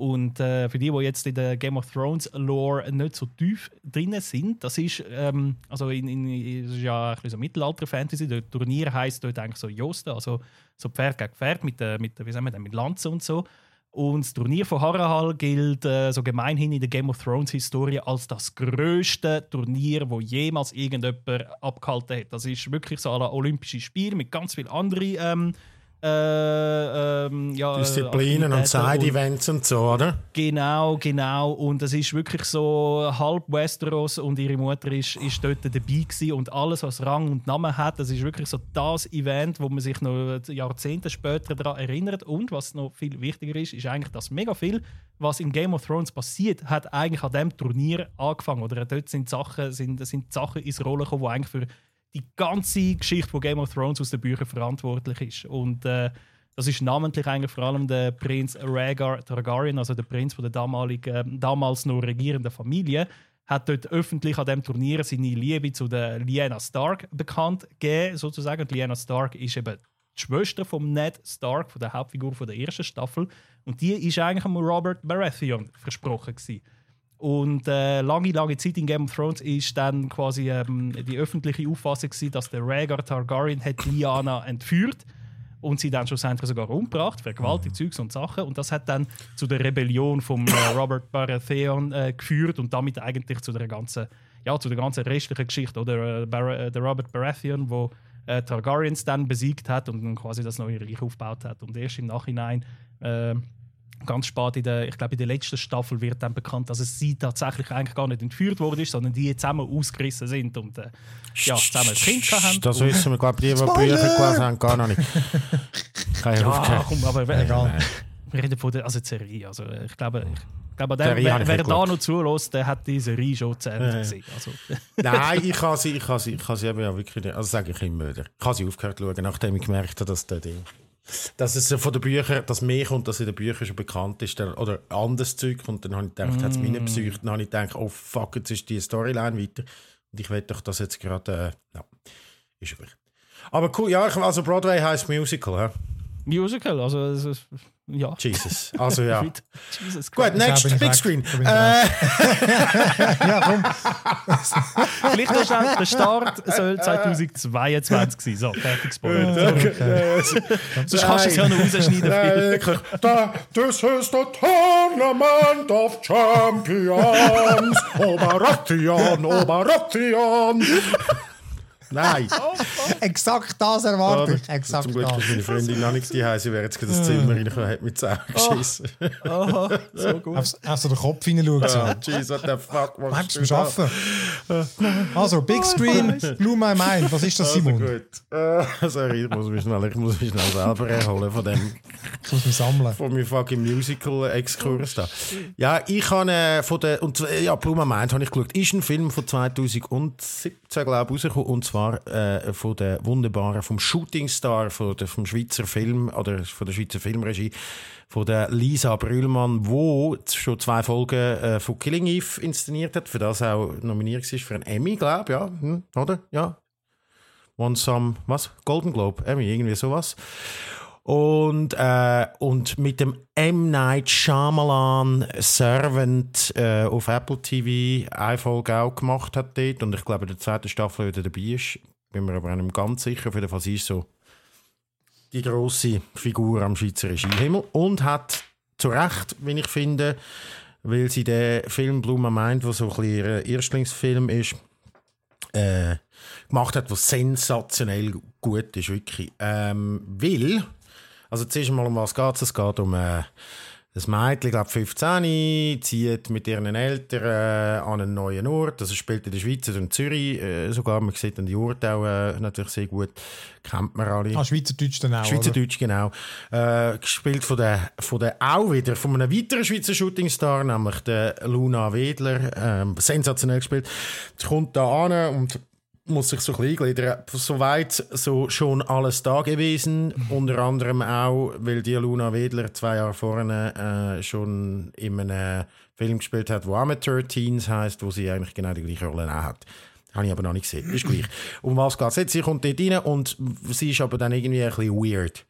Und äh, für die, die jetzt in der Game of Thrones Lore nicht so tief drin sind, das ist, ähm, also in, in, das ist ja ein bisschen so Mittelalter-Fantasy. Das Turnier heisst dort eigentlich so Josten, also so Pferd gegen Pferd mit, äh, mit, wie sagen wir denn, mit Lanzen und so. Und das Turnier von Harrenhal gilt äh, so gemeinhin in der Game of Thrones Historie als das größte Turnier, wo jemals irgendjemand abgehalten hat. Das ist wirklich so ein Olympische Spiel mit ganz vielen anderen ähm, äh, ähm, ja, Disziplinen und Side-Events und so, oder? Genau, genau. Und es ist wirklich so halb Westeros und ihre Mutter ist, ist dort dabei gewesen und alles, was Rang und Namen hat, das ist wirklich so das Event, wo man sich noch Jahrzehnte später daran erinnert. Und was noch viel wichtiger ist, ist eigentlich, dass mega viel, was in Game of Thrones passiert, hat eigentlich an diesem Turnier angefangen. Oder dort sind Sachen, sind, sind Sachen ins Rollen gekommen, die eigentlich für die ganze Geschichte von Game of Thrones aus den Büchern verantwortlich ist. Und äh, das ist namentlich eigentlich vor allem der Prinz Rhaegar Targaryen, also der Prinz von der damaligen, äh, damals noch regierenden Familie, hat dort öffentlich an dem Turnier seine Liebe zu der Lyanna Stark bekannt gegeben, sozusagen. Und Lyanna Stark ist eben die Schwester von Ned Stark, von der Hauptfigur von der ersten Staffel. Und die ist eigentlich Robert Baratheon versprochen gewesen. Und äh, lange, lange Zeit in Game of Thrones ist dann quasi ähm, die öffentliche Auffassung gewesen, dass der Rhaegar Targaryen hat Lyanna entführt und sie dann schlussendlich sogar umgebracht, vergewaltigt, Zeugs und Sachen. Und das hat dann zu der Rebellion von äh, Robert Baratheon äh, geführt und damit eigentlich zu der ganzen, ja, zu der ganzen restlichen Geschichte. Oder äh, äh, der Robert Baratheon, wo äh, Targaryens dann besiegt hat und dann quasi das neue Reich aufgebaut hat. Und erst im Nachhinein äh, ganz spät in der, ich glaube in der letzten Staffel wird dann bekannt, dass es sie tatsächlich eigentlich gar nicht entführt worden ist, sondern die zusammen ausgerissen sind und äh, ja, zusammen ein Kind haben. Das wissen wir, glaube ich, die, die! Bücher gelesen haben, gar noch nicht. Kann ich ja, aufgehört. komm, aber wir, Egal. wir reden von der also die Serie. Also, ich glaube, ich glaube der, habe wer, ich wer nicht da noch zulässt, der hat die Serie schon zu Ende Ja, ja. gesehen. Also, Nein, ich kann sie, ich kann sie, ich kann sie eben ja wirklich nicht. Also sage ich immer wieder. Ich habe sie aufgehört zu schauen, nachdem ich gemerkt habe, dass der Ding. Dass es von den Büchern, dass mehr kommt, dass in den Büchern schon bekannt ist, dann- oder anderes Zeug kommt, dann habe ich gedacht, hat es mich nicht besucht, dann habe ich gedacht, oh fuck, jetzt ist die Storyline weiter. Und ich will doch das jetzt gerade, äh, ja, ist üblich. Aber cool, ja, also Broadway heißt Musical, hä? Musical, also es ist- ja. Jesus. Also ja. Jesus Gut, next, Big weg. Screen. Äh, Ja, komm. Vielleicht noch schnell, der Start soll 2022 sein. So, fertig Spoiler. Sonst kannst du es ja noch rausschneiden. Nein, wirklich. Da, this is the tournament of champions. Oberation, Oberation. Nein. Exakt das erwarte ich. Zum Exakt Glück ist das. meine Freundin noch nicht die Sie wäre jetzt gerade ins Zimmer reingekommen, hat mit Zähnen geschissen. Aha, so gut. Auf so den Kopf hineinschauen. So. Ah, Jeez, what the fuck Meinst machst du du da? Also, Big Screen, Blue My Mind. Was ist das, Also Simon? gut. Äh, sorry, ich muss mich schnell, ich muss mich schnell selber erholen von dem Ich muss mich sammeln. von meinem fucking Musical-Exkurs da. Ja, ich habe äh, von der, und äh, ja, Blue Mind habe ich geschaut, ist ein Film von 2017, glaube ich, rausgekommen, und zwar äh, von der wunderbaren, vom Shooting Star, von der, vom Schweizer Film, oder von der Schweizer Filmregie, von der Lisa Brühlmann, wo schon zwei Folgen äh, von Killing Eve inszeniert hat, für das auch nominiert ist für einen Emmy, glaube ich, ja, hm, oder? Ja. Won some, was? Golden Globe, Emmy, irgendwie sowas. Und, äh, und mit dem M. Night Shyamalan Servant äh, auf Apple TV eine Folge auch gemacht hat dort. Und ich glaube, in der zweiten Staffel wieder dabei ist. Bin mir aber nicht ganz sicher. Auf jeden Fall ist so die grosse Figur am Schweizer Regiehimmel. Und hat zu Recht, wie ich finde, weil sie den Film Blue My Mind, der so ein bisschen ihr Erstlingsfilm ist, äh, gemacht hat, was sensationell gut ist, wirklich. Ähm, weil, also zuerst mal um was geht es? Es geht um äh, ein Mädchen, ich glaube 15, zieht mit ihren Eltern äh, an einen neuen Ort. Also spielt in der Schweiz und in Zürich äh, sogar. Man sieht dann die Orte auch äh, natürlich sehr gut. Kennt man alle. Ah, Schweizerdeutsch dann auch. oder? Schweizerdeutsch, genau. Äh, gespielt von der, von der auch wieder, von einem weiteren Schweizer Shootingstar, nämlich der Luna Wedler. Ähm, sensationell gespielt. Sie kommt da an und muss sich so ein bisschen eingliedern. Soweit so schon alles da gewesen. Unter anderem auch, weil die Luna Wedler zwei Jahre vorne äh, schon in einem Film gespielt hat, wo Amateur Teens heisst, wo sie eigentlich genau die gleiche Rolle auch hat. Habe ich aber noch nicht gesehen. Ist gleich. Um was geht es jetzt? Sie kommt dort rein und sie ist aber dann irgendwie ein bisschen weird.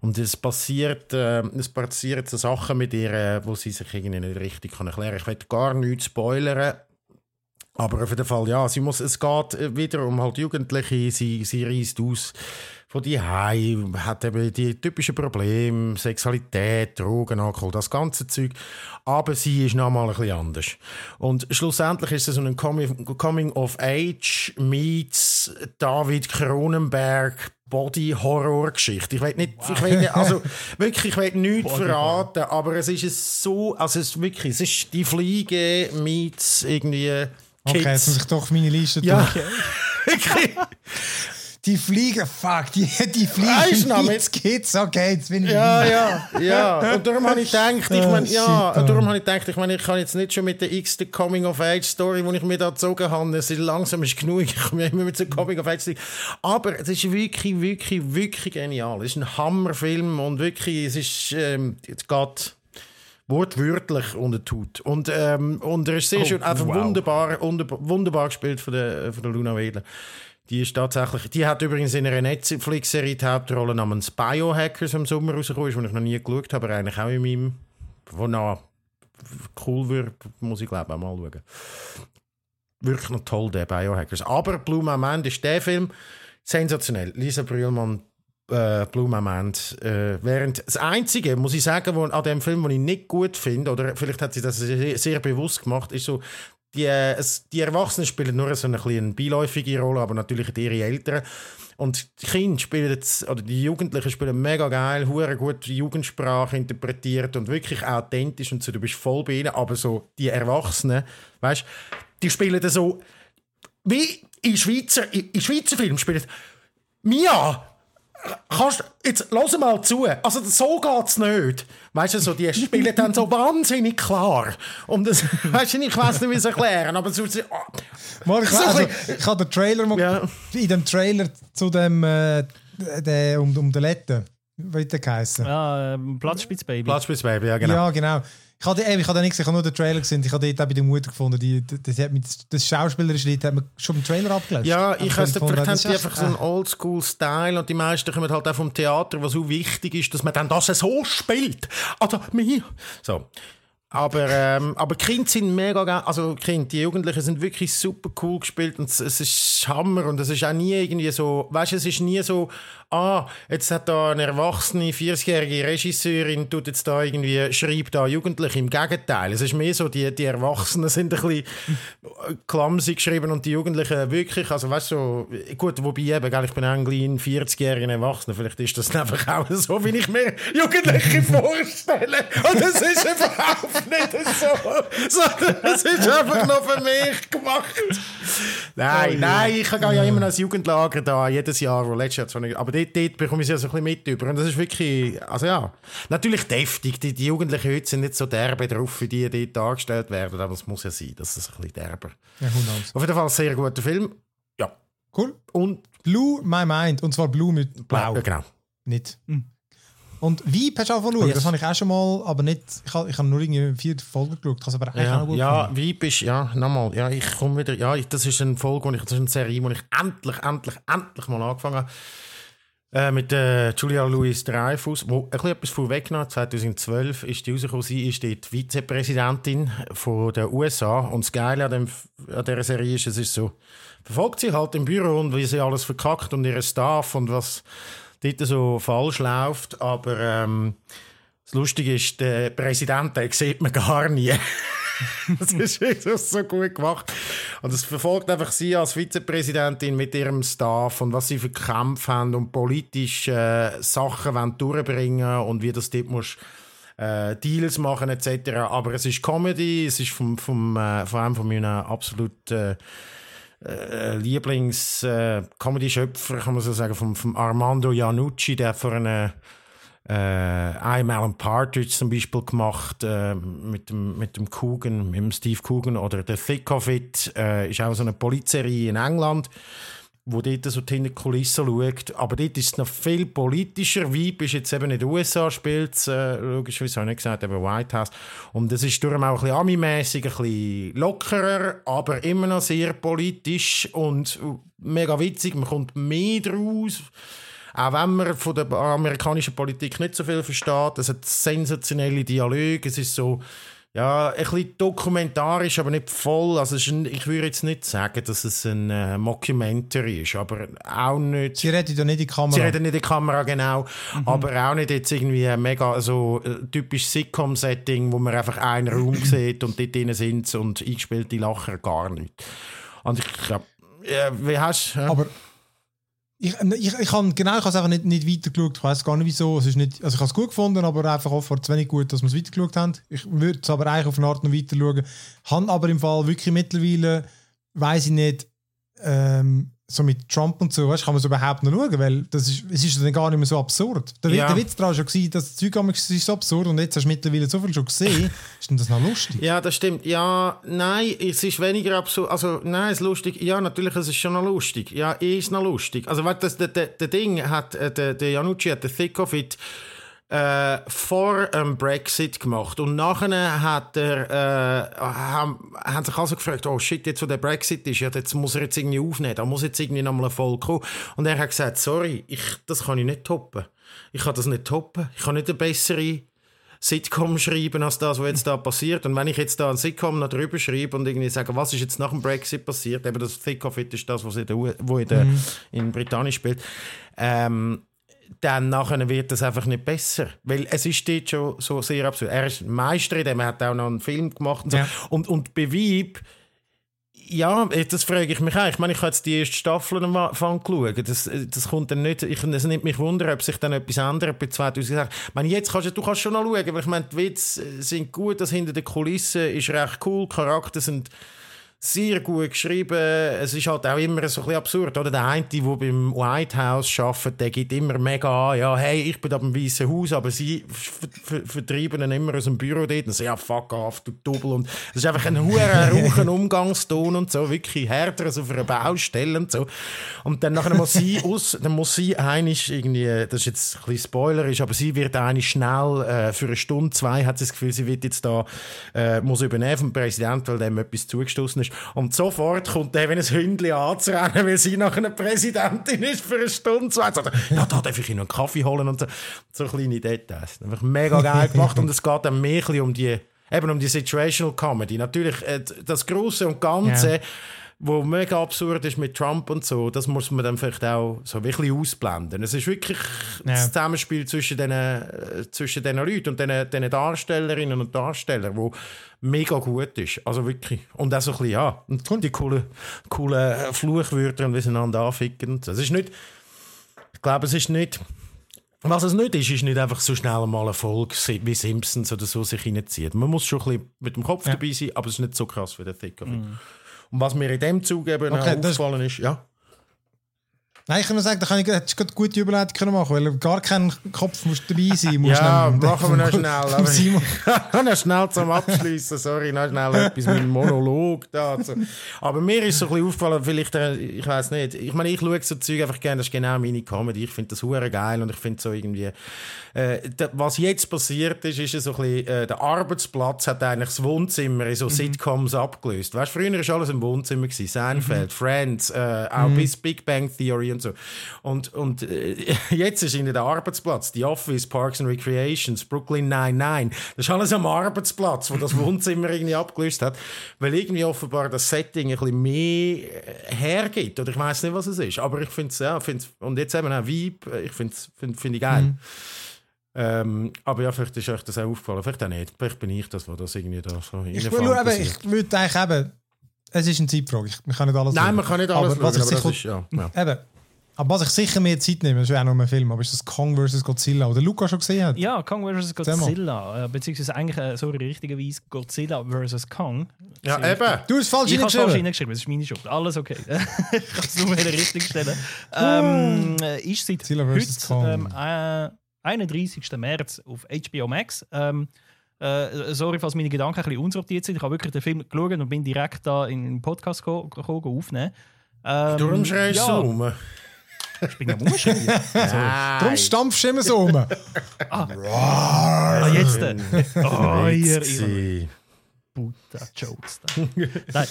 Und es passiert, äh, es passiert so Sachen mit ihr, äh, wo sie sich irgendwie nicht richtig kann erklären kann. Ich will gar nichts spoilern. Aber auf jeden Fall, ja, sie muss, es geht wieder um halt Jugendliche, sie, sie reist aus von die hat eben die typischen Probleme, Sexualität, Drogen, Alkohol, das ganze Zeug. Aber sie ist nochmal ein bisschen anders. Und schlussendlich ist es so ein Coming of Age meets David Cronenberg Body-Horror-Geschichte. Ich will nicht, ich will nicht, also wirklich, ich will nichts verraten, aber es ist so, also es ist wirklich, es ist die Fliege meets irgendwie Okay, jetzt muss ich doch meine Liste. Ja, wirklich. Die Fliegen, fuck, die, die Fliegen, mit- Kids, okay, jetzt bin ich Ja, ja, ja. Und darum habe ich gedacht, ich meine, ja, und darum habe ich gedacht, ich meine, ich kann jetzt nicht schon mit der x Coming-of-Age-Story, die ich mir da gezogen habe, es ist langsam ist genug, ich komme immer mit so Coming-of-Age-Story. Aber es ist wirklich, wirklich, wirklich genial. Es ist ein Hammerfilm und wirklich, es ist, ähm, es geht wortwörtlich unter Haut. Und, ähm, und er ist sehr Oh, schön, einfach wow. wunderbar, wunderbar, gespielt von der, von der Luna Wedler. Die ist tatsächlich, die hat übrigens in einer Netflix-Serie die Hauptrolle namens Biohackers im Sommer rausgekommen, ist, die ich noch nie geschaut habe, aber eigentlich auch in meinem, wo noch cool wird, muss ich glaube auch mal schauen. Wirklich noch toll, der Biohackers. Aber Blue ist der Film, sensationell. Lisa Brühlmann äh, Blue Moment. Äh, während das Einzige, muss ich sagen, wo, an dem Film, was ich nicht gut finde, oder vielleicht hat sie das sehr, sehr bewusst gemacht, ist so, die, äh, es, die Erwachsenen spielen nur so eine, eine beiläufige Rolle, aber natürlich ihre Eltern. Und die Kinder spielen jetzt, oder die Jugendlichen spielen mega geil, hure gut Jugendsprache interpretiert und wirklich authentisch und so, du bist voll bei ihnen, aber so die Erwachsenen, weißt, die spielen dann so, wie in Schweizer, in, in Schweizer Filmen spielen, Mia, kannst, jetzt lass mal zu. Also so geht's nicht. Weißt du, so, die spielen dann so wahnsinnig klar. Und das, weißt du, ich weiß nicht, wie es erklären, aber so, oh, ich, So also, ich habe den Trailer mal, Ja. in dem Trailer zu dem äh, der, um, um den Letten, wie der geheißen. Ja, ähm, Platzspitzbaby. Platzspitzbaby, ja genau. Ja, genau. Ich habe, eben, ich habe ich habe nur den Trailer gesehen. Ich habe dort auch bei der Mutter gefunden, die, hat mit, das schauspielerische Lied hat man schon im Trailer abgelöst. Ja, ich nicht, gefunden, haben das die einfach so einen Oldschool-Style und die meisten kommen halt auch vom Theater, was so wichtig ist, dass man dann das so spielt. Also, mir. So. Aber, ähm, aber Kinder sind mega geil. Also, Kinder, die Jugendlichen sind wirklich super cool gespielt und es, ist Hammer und es ist auch nie irgendwie so, weißt du, es ist nie so, ah, jetzt hat da eine erwachsene, 40-jährige Regisseurin, tut jetzt da irgendwie, schreibt da Jugendliche. Im Gegenteil. Es ist mehr so, die, die Erwachsenen sind ein bisschen clumsy geschrieben und die Jugendlichen wirklich, also weißt du, so, gut, wobei eben, gell, ich bin eigentlich ein 40-jähriger Erwachsener, vielleicht ist das einfach auch so, wie ich mir Jugendliche vorstelle. Und es ist überhaupt nicht so, sondern es ist einfach noch für mich gemacht. Nein, nein, ich gehe ja immer als Jugendlager da, jedes Jahr, wo letztes Jahr zwar nicht, aber dort, dort bekomme ich es ja so ein bisschen mit über. Und das ist wirklich, also ja, natürlich deftig. Die, die Jugendlichen heute sind nicht so derbe drauf, wie die dort dargestellt werden, aber es muss ja sein, dass es ein bisschen derber. Ja. Auf jeden Fall ein sehr guter Film. Ja. Cool. Und Blue My Mind. Und zwar Blue mit Blau. Ja, genau. Nicht. Und Vibe hast du auch schauen. Yes. Das habe ich auch schon mal, aber nicht. Ich habe, ich habe nur irgendwie vier Folgen geschaut. Ich habe aber eigentlich auch Ja, noch gut ja gefunden. wie bist ja, nochmal, ja, ich komme wieder, ja, ich- das ist eine Folge, wo ich, das ist eine Serie, die ich endlich, endlich, endlich mal angefangen habe. Äh, mit äh, Julia Louis Dreyfus, wo ein bisschen etwas vorweggenommen 2012 ist die rausgekommen, sie ist die Vizepräsidentin von der USA und das Geile an, dem, an dieser Serie ist, es ist so, verfolgt sie halt im Büro und wie sie alles verkackt und ihren Staff und was dort so falsch läuft, aber ähm, das Lustige ist, den Präsidenten den sieht man gar nie. das ist so gut gemacht. Und es verfolgt einfach sie als Vizepräsidentin mit ihrem Staff und was sie für Kämpfe haben und politische äh, Sachen wollen durchbringen und wie das dort muss äh, Deals machen etc. Aber es ist Comedy, es ist vom, vom, äh, von einem von meinen absolut äh, äh, Lieblings-Comedy-Schöpfer, kann man so sagen, vom Armando Iannucci, der vor einer äh, I'm Alan Partridge zum Beispiel gemacht äh, mit, dem, mit dem Coogan, mit dem Steve Coogan oder The Thick of It äh, ist auch so eine Polizserie in England wo dort so hinter die Kulissen schaut. Aber dort ist es noch viel politischer. Vibe ist jetzt eben den USA spielt, äh, logischerweise habe ich nicht gesagt, eben White House. Und es ist darum auch ein bisschen Ami-mässig, ein bisschen lockerer, aber immer noch sehr politisch und mega witzig. Man kommt mehr draus. Auch wenn man von der amerikanischen Politik nicht so viel versteht, es hat sensationelle Dialoge, es ist so, ja, ein bisschen dokumentarisch, aber nicht voll. Also ein, ich würde jetzt nicht sagen, dass es ein äh, Mockumentary ist, aber auch nicht... Sie redet ja nicht in die Kamera. Sie reden nicht in die Kamera, genau. Aber auch nicht jetzt irgendwie ein mega so äh, typisch Sitcom-Setting, wo man einfach einen Raum sieht und dort drinnen sind und eingespielte Lacher gar nicht. Und ich glaube, äh, wie hast du... Aber ich, ich, ich habe genau, ich habe es einfach nicht, nicht weitergeschaut. Ich weiß gar nicht wieso. Es ist nicht, also ich habe es gut gefunden, aber einfach offenbar zu wenig gut, dass wir es weitergeschaut haben. Ich würde es aber eigentlich auf eine Art noch weiter schauen. Han aber im Fall wirklich mittlerweile, weiß ich nicht, ähm, so mit Trump und so, weißt, kann man es überhaupt noch schauen, weil das ist, es ist dann gar nicht mehr so absurd. Der, Ja. der Witz daran war schon, dass das Zeug es ist so absurd und jetzt hast du mittlerweile so viel schon gesehen, ist denn das noch lustig? Ja, das stimmt. Ja, nein, es ist weniger absurd. Also, nein, es ist lustig. Ja, natürlich, es ist schon noch lustig. Ja, eh ist noch lustig. Also, weißt, das, der, der, der Ding hat, äh, der, der Janucci hat den Thick of It äh, vor dem Brexit gemacht. Und nachher hat er, äh, haben, haben sich also gefragt, oh shit, jetzt wo der Brexit ist, ja, jetzt muss er jetzt irgendwie aufnehmen, da muss jetzt irgendwie nochmal ein Volk kommen. Und er hat gesagt, sorry, ich, das kann ich nicht toppen. Ich kann das nicht toppen. Ich kann nicht eine bessere Sitcom schreiben als das, was jetzt da passiert. Und wenn ich jetzt da ein Sitcom noch drüber schreibe und irgendwie sage, was ist jetzt nach dem Brexit passiert, eben das Thick of It ist das, was in, der, wo in, der, in Britannien spielt, ähm, dann nachher wird das einfach nicht besser. Weil es ist dort schon so sehr absurd. Er ist ein Meister in dem, er hat auch noch einen Film gemacht und so. Ja. Und, und Beweib, ja, das frage ich mich auch. Ich meine, ich habe jetzt die erste Staffel am Anfang geschaut. Das, das kommt dann nicht, ich, es nimmt mich wunder, ob sich dann etwas ändert bei 2006. Ich meine, jetzt kannst du, du kannst schon noch schauen, aber ich meine, die Witze sind gut, das hinter den Kulissen ist recht cool, Charakter sind sehr gut geschrieben. Es ist halt auch immer so ein bisschen absurd. Oder? Der eine, der beim White House arbeitet, der gibt immer mega an, ja, hey, ich bin da beim Weißen Haus, aber sie ver ver vertreiben ihn immer aus dem Büro dort und sagen, ja, fuck off, du Double. Und das ist einfach ein hoher rauchen Umgangston und so, wirklich härter als auf einer Baustelle und so. Und dann nachher muss sie aus, dann muss sie einig irgendwie, das ist jetzt ein bisschen spoilerisch, aber sie wird einig schnell, äh, für eine Stunde, zwei, hat sie das Gefühl, sie wird jetzt da, äh, muss übernehmen vom Präsidenten, weil dem etwas zugestoßen ist. Und sofort kommt der wie ein Hündchen anzurennen, weil sie nachher eine Präsidentin ist für eine Stunde, zwei. Er, ja, da darf ich Ihnen einen Kaffee holen und so. So kleine Details. Einfach mega geil gemacht und es geht dann mehr um die, eben um die Situational Comedy. Natürlich, äh, das Große und Ganze, Ja. Wo mega absurd ist mit Trump und so, das muss man dann vielleicht auch so wirklich ausblenden. Es ist wirklich Ja. das Zusammenspiel zwischen diesen, äh, zwischen diesen Leuten und diesen, diesen Darstellerinnen und Darstellern, wo mega gut ist. Also wirklich. Und auch so ein bisschen, ja, und die coolen, coolen Fluchwörter und wie sie einander anficken. Das ist nicht, ich glaube, es ist nicht, was es nicht ist, ist nicht einfach so schnell mal eine Folge wie Simpsons oder so sich reinzieht. Man muss schon ein bisschen mit dem Kopf Ja. dabei sein, aber es ist nicht so krass wie der Thick of It. Und was mir in dem Zug eben Okay, aufgefallen ist, ja. Nein, ich kann nur sagen, da kann ich, hättest du eine gute Überleitung können machen weil gar kein Kopf musst dabei sein musst. Ja, dann- machen wir noch schnell. Aber Simon. noch schnell zum Abschließen, sorry, noch schnell etwas mit dem Monolog dazu. Aber mir ist so ein bisschen aufgefallen, vielleicht, äh, ich weiß nicht, ich meine, ich schaue so Zeug einfach gerne, das ist genau meine Comedy, ich finde das hure geil und ich finde so irgendwie, äh, was jetzt passiert ist, ist so ein bisschen, äh, der Arbeitsplatz hat eigentlich das Wohnzimmer in so Sitcoms abgelöst. Weißt, früher war alles im Wohnzimmer gewesen, Seinfeld, Friends, äh, auch bis Big Bang Theory und so. Und, und äh, jetzt ist ihnen der Arbeitsplatz, die Office, Parks and Recreations, Brooklyn 99, das ist alles am Arbeitsplatz, wo das Wohnzimmer irgendwie abgelöst hat, weil irgendwie offenbar das Setting ein bisschen mehr äh, hergibt. Oder ich weiß nicht, was es ist, aber ich finde es, ja, find's, und jetzt eben auch Vibe, äh, ich finde es find, find ich geil. Ähm, aber ja, vielleicht ist euch das auch aufgefallen, vielleicht auch nicht. Vielleicht bin ich das, was das irgendwie da so Ich, will nur, eben, ich würde eigentlich eben, es ist eine Zeitfrage. Ich, man kann nicht alles Nein, schauen. man kann nicht alles aber was schauen, ich aber das sicher, ist, ja, ja. Eben, aber was ich sicher mehr Zeit nehme, das wäre auch noch ein Film, aber ist das Kong vs. Godzilla, oder Luca schon gesehen hat? Ja, Kong vs. Godzilla. Äh, beziehungsweise eigentlich, äh, sorry, richtigerweise Godzilla vs. Kong. Ja, eben. Du hast falsch Ich habe es falsch hingeschrieben. hingeschrieben, das ist meine Schuld. Alles okay. ich kann es nur wieder richtig stellen. Ähm, äh, ist seit Godzilla vs. Kong. heute, ähm, äh, 31. März auf HBO Max. Ähm, äh, sorry, falls meine Gedanken ein bisschen unsortiert sind. Ich habe wirklich den Film geschaut und bin direkt da in den Podcast go aufnehmen. Ähm, Darum schreist ja, du um. Ich bin am Umschreiben. Darum stampfst du immer so um. ah, jetzt. äh. Oh, ihr, ihr da. Nein.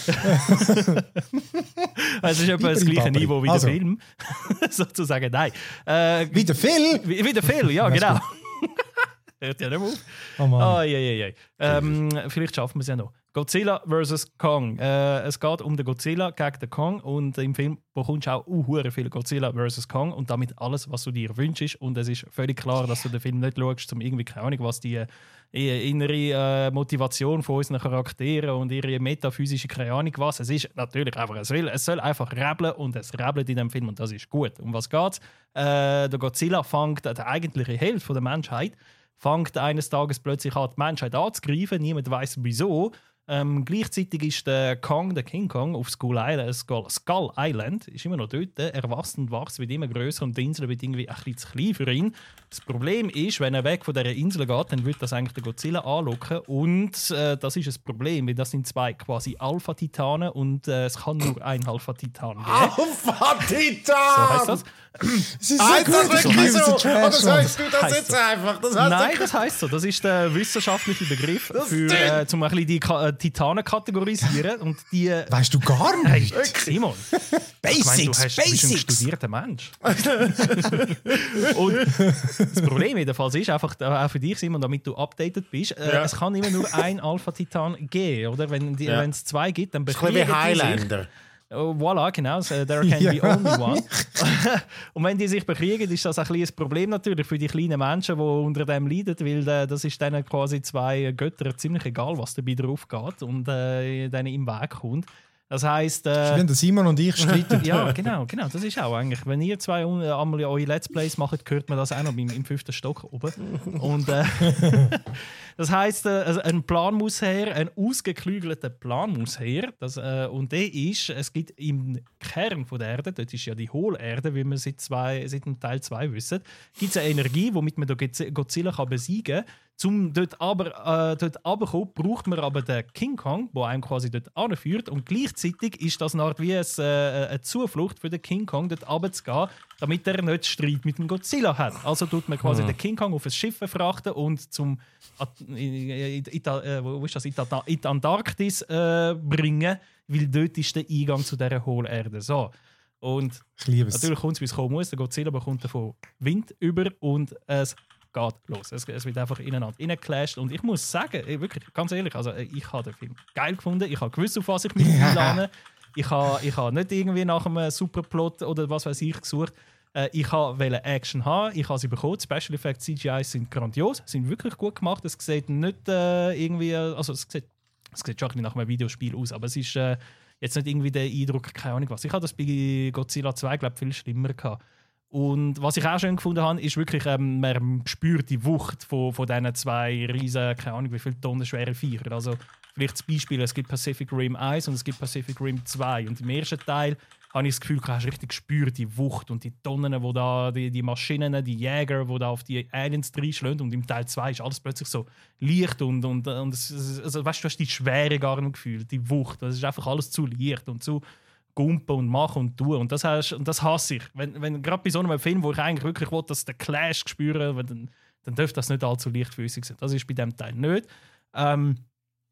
es ist etwa das gleiche. Niveau wie Also. der Film. Sozusagen, nein. Äh, Wie der Phil? wie, wie der Film, ja, Das genau. Hört ja nicht auf. Oh Mann. Ah, ja, ja, ja. Ähm, vielleicht schaffen wir es ja noch. Godzilla vs. Kong. Äh, es geht um den Godzilla gegen den Kong und im Film bekommst du auch uh, viel Godzilla vs. Kong und damit alles, was du dir wünschst. Und es ist völlig klar, dass du den Film nicht schaust, um irgendwie, keine Ahnung, was die äh, innere äh, Motivation von unseren Charakteren und ihre metaphysische, keine Ahnung was. Es ist natürlich einfach, es soll, es soll einfach rebeln und es rebelt in dem Film und das ist gut. Um was geht's? Äh, der Godzilla fängt, der eigentliche Held der Menschheit, fängt eines Tages plötzlich an, die Menschheit anzugreifen. Niemand weiß wieso. Ähm, gleichzeitig ist der Kong, der King Kong, auf Skull Island, Skull, Skull Island ist immer noch dort. Er wächst und wächst, wird immer größer und die Insel wird irgendwie ein bisschen zu klein für ihn. Das Problem ist, wenn er weg von dieser Insel geht, dann wird das eigentlich den Godzilla anlocken. Und äh, das ist ein Problem, weil das sind zwei quasi Alpha-Titanen und äh, es kann nur ein Alpha-Titan geben. Alpha-Titan! So heißt das. So Heißt das wirklich so? so Oder Trash. sagst du das jetzt so. einfach? Das heißt Nein, das heißt so. Das ist der wissenschaftliche Begriff, für, äh, um ein bisschen die Ka äh, Titanen kategorisieren. Und die. Äh, Weißt du gar hey, nicht? Simon, ich meine, du, hast, du bist ein studierter Mensch. und das Problem jedenfalls ist einfach, äh, auch für dich, Simon, damit du updated bist, äh, Ja. es kann immer nur ein Alpha-Titan geben, oder? Wenn Ja. es zwei gibt, dann bekriegen die sich. Highlander. Oh, voilà, genau. so, There can be Ja. only one. und wenn die sich bekriegen, ist das ein kleines Problem natürlich für die kleinen Menschen, die unter dem leiden, weil äh, das ist denen quasi zwei Götter ziemlich egal, was dabei drauf geht und äh, denen im Weg kommt. Das heisst, äh, der Simon und ich streiten. ja, genau, genau. Das ist auch eigentlich. Wenn ihr zwei äh, einmal eure Let's Plays macht, hört man das auch noch im, im fünften Stock oben. Und äh, das heisst, äh, also ein Plan muss her, ein ausgeklügelter Plan muss her. Das, äh, und der ist, es gibt im Kern von der Erde, dort ist ja die Hohlerde, wie wir seit, zwei, seit dem Teil 2 wissen, gibt es eine Energie, womit man Godzilla kann besiegen kann. Zum dort aber äh, dort runterkommen, braucht man aber den King Kong, der einem quasi dort anführt. Und gleichzeitig ist das eine Art wie ein, äh, eine Zuflucht für den King Kong, dort runterzugehen, damit er nicht Streit mit dem Godzilla hat. Also tut man quasi den King Kong auf ein Schiff frachten und zum in, äh, wo ist das? in, die- Antarktis äh, bringen, weil dort ist der Eingang zu dieser Hohlerde. So. Und Ich liebe es. Natürlich kommt es, wie es kommen muss. Der Godzilla bekommt davon Wind über und es geht los. Es, es wird einfach ineinander reingeclasht. Und ich muss sagen, wirklich, ganz ehrlich, also, ich habe den Film geil gefunden. Ich habe gewusst, auf was ich mich einlade. Ich habe, ich habe nicht irgendwie nach einem Superplot oder was weiß ich gesucht. Äh, ich wollte Action haben, ich habe sie bekommen. Die Special Effects CGI sind grandios, sind wirklich gut gemacht. Es sieht nicht äh, irgendwie, also es sieht, es sieht schon ein bisschen nach einem Videospiel aus, aber es ist äh, jetzt nicht irgendwie der Eindruck, keine Ahnung was. Ich habe das bei Godzilla 2, glaube viel schlimmer gehabt. Und was ich auch schön gefunden habe, ist wirklich, ähm, man spürt die Wucht von, von diesen zwei riesen, keine Ahnung wie viele Tonnen schweren Viecher. Also vielleicht das Beispiel, es gibt Pacific Rim 1 und es gibt Pacific Rim 2. Und im ersten Teil habe ich das Gefühl, du hast richtig gespürt, die Wucht und die Tonnen, wo da, die, die Maschinen, die Jäger, die da auf die Aliens reinschlagen. Und im Teil 2 ist alles plötzlich so leicht und, und, und es, es- also, weißt, du hast die Schwere gar nicht gefühlt, die Wucht. Das ist einfach alles zu leicht und zu gumpen und machen und tun. Und das, hast, und das hasse ich. Wenn, wenn, Gerade bei so einem Film, wo ich eigentlich wirklich will, dass der Clash spüren will, dann, dann dürfte das nicht allzu leichtfüßig sein. Das ist bei dem Teil nicht. Ähm,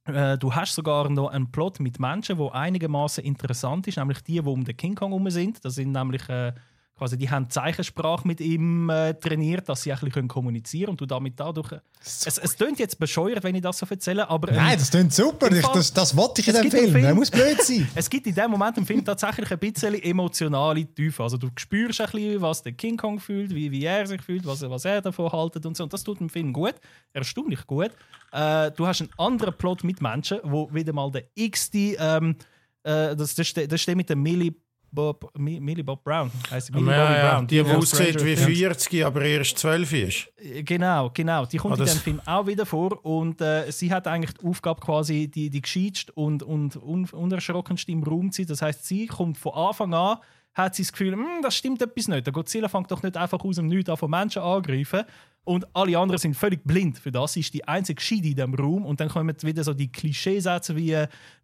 äh, du hast sogar noch einen Plot mit Menschen, der einigermaßen interessant ist, nämlich die, die um den King Kong herum sind. Das sind nämlich äh, quasi, die haben Zeichensprache mit ihm äh, trainiert, dass sie ein bisschen kommunizieren können und du damit dadurch. Es, es klingt jetzt bescheuert, wenn ich das so erzähle, aber ähm, Nein, das klingt super. Ich, das, das wollte ich in dem Film. Film- Der muss blöd sein. es gibt in dem Moment im Film tatsächlich ein bisschen emotionale Tiefe. Also du spürst ein bisschen, was der King Kong fühlt, wie, wie er sich fühlt, was, was er davon haltet und so. Und das tut dem Film gut, erstaunlich gut. Äh, du hast einen anderen Plot mit Menschen, wo wieder mal der x-te, ähm, äh, das, das, steht- das steht mit dem Millie Bob, Mi- Millie Bob Brown. Heisst Millie Ja, Bobby ja, Brown. die, die aus aussieht wie Things. 40, aber erst 12 ist. Genau, genau. Die kommt Ah, in dem Film auch wieder vor und äh, sie hat eigentlich die Aufgabe quasi die, die gescheitste und, und un unerschrockenste im Raum zu sein. Das heißt, sie kommt von Anfang an, hat sie das Gefühl, «Hm, das stimmt etwas nicht. Der Godzilla fängt doch nicht einfach aus dem Nichts an von Menschen angreifen. Und alle anderen sind völlig blind für das. Sie ist die einzige Gescheite in diesem Raum. Und dann kommen wieder so die Klischeesätze wie,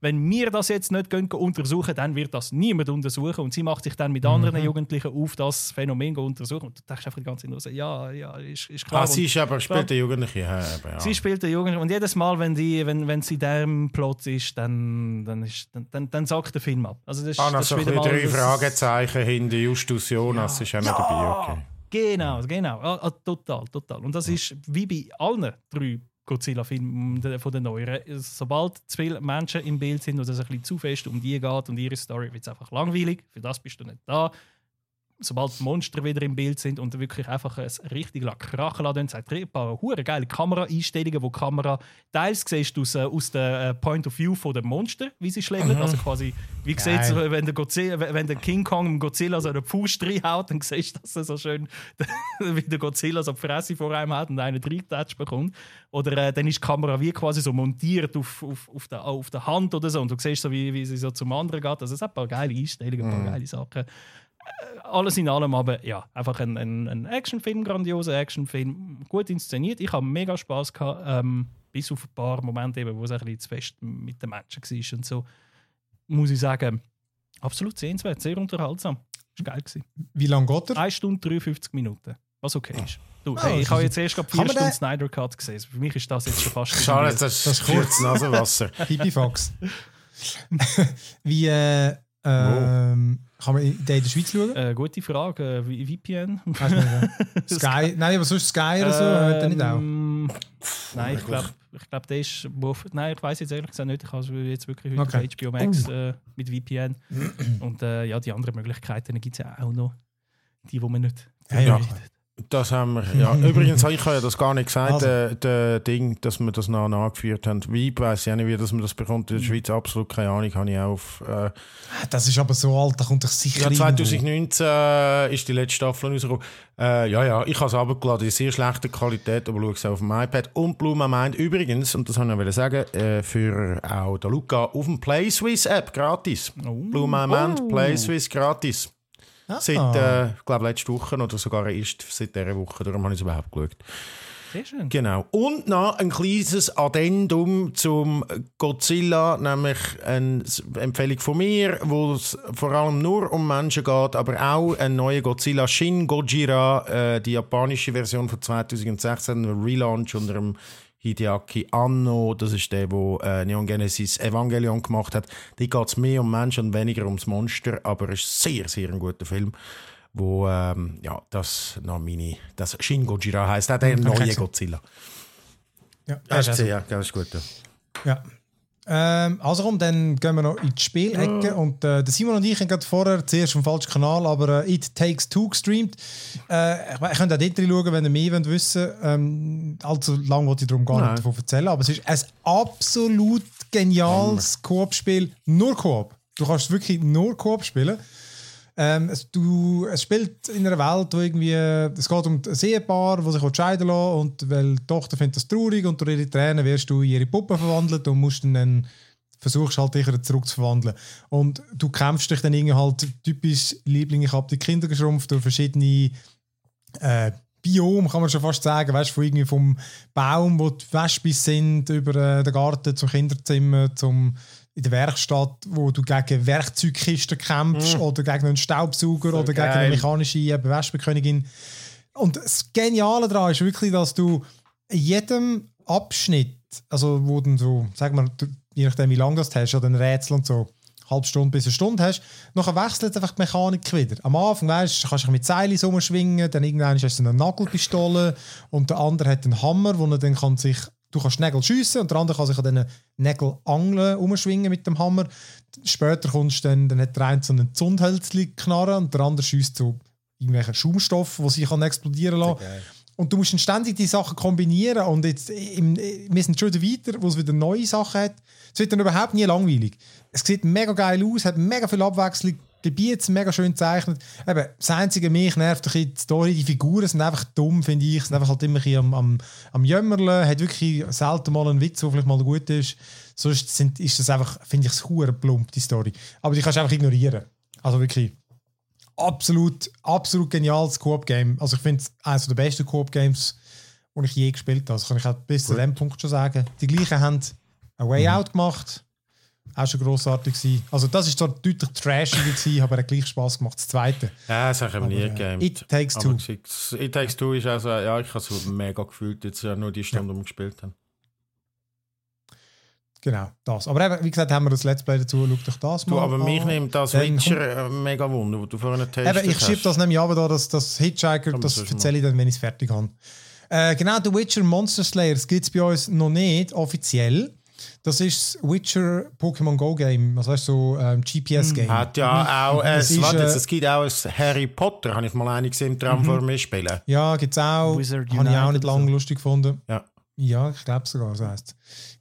wenn wir das jetzt nicht gehen, untersuchen, dann wird das niemand untersuchen. Und sie macht sich dann mit anderen Jugendlichen auf, das Phänomen untersuchen. Und du denkst einfach die ganze Zeit nur so, ja, ja, ist, ist klar. Ah, sie ist aber spielt der Jugendliche. Ja, ja. Sie spielt den Jungen und jedes Mal, wenn, die, wenn, wenn sie in diesem Plot ist, dann, dann, ist, dann, dann, dann sagt der Film ab. Also das, ist- Ah, das so ist wieder mal drei Fragezeichen hinter Justus Jonas ist auch noch dabei. Okay. Genau, genau. Ah, ah, total, total. Und das ist wie bei allen drei Godzilla-Filmen der- von den neueren. Sobald zu viele Menschen im Bild sind oder es ein bisschen zu fest um die geht und ihre Story, wird es einfach langweilig. Für das bist du nicht da. Sobald die Monster wieder im Bild sind und wirklich einfach es richtig krachen lassen, sagt ein paar hure geile Kameraeinstellungen, wo die Kamera teils siehst du aus, äh, aus der äh, Point of View von der Monster, wie sie schlägt. Also quasi, wie sieht wenn der, Godzilla, wenn der King Kong dem Godzilla so einen Fuß reinhaut, dann siehst du, dass er so schön wie der Godzilla so die Fresse vor einem hat und einen Drehtouch bekommt. Oder äh, dann ist die Kamera wie quasi so montiert auf, auf, auf, der, auf der Hand oder so und du siehst so, wie, wie sie so zum anderen geht. Also es hat ein paar geile Einstellungen, ein paar geile Sachen. Alles in allem aber ja, einfach ein, ein, ein Actionfilm, grandioser Actionfilm, gut inszeniert. Ich habe mega Spaß gehabt, ähm, bis auf ein paar Momente, eben, wo es ein bisschen zu fest mit den Menschen war und so. Muss ich sagen, absolut sehenswert, sehr unterhaltsam. Ist geil gewesen. Wie lange geht er? 1 Stunde 53 Minuten, was okay ist. Du, Ah, hey, ich habe jetzt erst gerade Kann 4 man Stunden den- Snyder Cut gesehen. Für mich ist das jetzt schon fast Schade, das, Das ist kurz Nasenwasser. Pipifax. Wie, äh, Ähm, kann man in- der Schweiz schauen? Äh, gute Frage. Äh, V- VPN? Sky, nein, aber sonst Sky oder so, hört er nicht auch. Ähm, Nein, ich glaube, ich glaub, der ist. Nein, ich weiß jetzt ehrlich gesagt nicht. Ich habe jetzt wirklich heute Okay. HBO Max äh, mit VPN. Und äh, ja, die anderen Möglichkeiten gibt es ja auch noch. Die, die man nicht. Ja, ja. Das haben wir. Ja. Übrigens, ich habe ja das gar nicht gesagt, Also. äh, der Ding, dass wir das noch nachgeführt haben. Wie ich weiß ja nicht, wie dass man das bekommt in der Schweiz. Absolut keine Ahnung. Habe ich auch auf. Äh, Das ist aber so alt, da kommt doch sicher ja, irgendwo. 2019 äh, ist die letzte Staffel rausgekommen. Äh, ja, ja, ich habe es runtergeladen in sehr schlechter Qualität, aber schaue es auf dem iPad. Und Blue My Mind übrigens, und das wollte ich noch sagen, äh, für auch der Luca auf dem Play Swiss App gratis. Blue My Mind, Play Swiss gratis. Ah. Seit, äh, ich glaube, letzte Woche oder sogar erst seit dieser Woche. Darum habe ich es überhaupt geschaut. Sehr schön. Genau. Und noch ein kleines Addendum zum Godzilla, nämlich eine Empfehlung von mir, wo es vor allem nur um Menschen geht, aber auch ein neuer Godzilla Shin Gojira, äh, die japanische Version von 2016, ein Relaunch unter dem Hideaki Anno, das ist der, der äh, Neon Genesis Evangelion gemacht hat. Die geht es mehr um Menschen und weniger ums Monster, aber es ist sehr, sehr ein guter Film wo ähm, ja das noch meine das Shin Gojira heißt auch der Hm, neue. Godzilla Ja, du also- ja das ist gut ja. Ja. Ähm, also komm, dann gehen wir noch in die Spielecke. Und äh, Simon und ich haben gerade vorher zuerst vom falschen Kanal, aber äh, It Takes Two gestreamt. Äh, ich, ich könnt auch dort schauen, wenn ihr mehr wollt wissen ähm, Allzu lange wollte ich darum gar Nein. nicht davon erzählen. Aber es ist ein absolut geniales Koop-Spiel. Nur Koop. Du kannst wirklich nur Koop spielen. Ähm, es, du, es spielt in einer Welt, wo irgendwie, es geht um ein Ehepaar, das sich scheiden lassen und weil die Tochter findet das traurig und durch ihre Tränen wirst du in ihre Puppe verwandelt und musst dann, versuchst halt dich wieder zurück zu verwandeln. Und du kämpfst dich dann irgendwie halt typisch Liebling, ich habe die Kinder geschrumpft durch verschiedene äh, Biom, kann man schon fast sagen, weißt, von irgendwie vom Baum, wo die Wespis sind, über äh, den Garten zum Kinderzimmer, zum in der Werkstatt, wo du gegen Werkzeugkisten kämpfst oder gegen einen Staubsauger oder gegen eine geil. mechanische eben Wespenkönigin. Und das Geniale daran ist wirklich, dass du in jedem Abschnitt, also wo du so, sag mal, je nachdem wie lange das hast, oder ein Rätsel und so, halbe Stunde bis eine Stunde hast, nachher wechselt einfach die Mechanik wieder. Am Anfang weißt, du, kannst du dich mit Seilen rumschwingen, dann irgendwann hast du eine Nagelpistole und der andere hat einen Hammer, wo er dann kann sich, du kannst Nägel schiessen und der andere kann sich an diesen Nägel angeln, umschwingen mit dem Hammer. Später kommst du dann, dann hat der eine so einen Zündhölzli knarren und der andere schießt so irgendwelchen Schaumstoff, der sich kann explodieren lassen. Und du musst dann ständig die Sachen kombinieren und jetzt im, wir sind schon wieder weiter, wo es wieder neue Sachen hat. Es wird dann überhaupt nie langweilig. Es sieht mega geil aus, hat mega viel Abwechslung, Gebiete mega schön gezeichnet. Eben, das einzige mich nervt ein bisschen die Story, die Figuren sind einfach dumm, finde ich, sind einfach halt immer ein am, am, am Jämmerle, hat wirklich selten mal einen Witz, der vielleicht mal gut ist. Sonst sind, ist das einfach, finde ich, hure plump, die Story. Aber die kannst du einfach ignorieren. Also wirklich absolut, absolut geniales Coop-Game. Also ich finde es eines der besten Coop-Games, die ich je gespielt habe. Das kann ich auch bis zu dem Punkt schon sagen. Die gleichen haben ein Way Out gemacht. Auch schon grossartig gewesen. Also das ist zwar deutlich trashiger gewesen, aber er hat gleich Spaß gemacht. Das zweite. ja das habe ich nie äh, gegeben It Takes Aber Two. It Takes Two ist also ja ich habe es mega gefühlt jetzt ja nur die Stunde wir gespielt haben Genau, das. Aber eben, wie gesagt, haben wir das Let's Play dazu. Schau doch das mal du, aber mich an. nimmt das Dann Witcher mega Wunder wo du vorhin getestet Eben, ich schiebe das nämlich aber da, das, das Hitchhiker, man das erzähle ich dann, wenn ich es fertig habe. Äh, genau, The Witcher Monster Slayer, das gibt es bei uns noch nicht offiziell. Das ist das Witcher Pokémon Go Game, also weißt du, so ähm, GPS-Game. hat ja auch Das es, ist, warte, äh, jetzt, es gibt auch ein Harry Potter habe ich mal eine gesehen dran vor mir spielen Ja, gibt es auch. Wizard Habe ich auch nicht lange so. lustig gefunden. ja Ja, ich glaube sogar, so heisst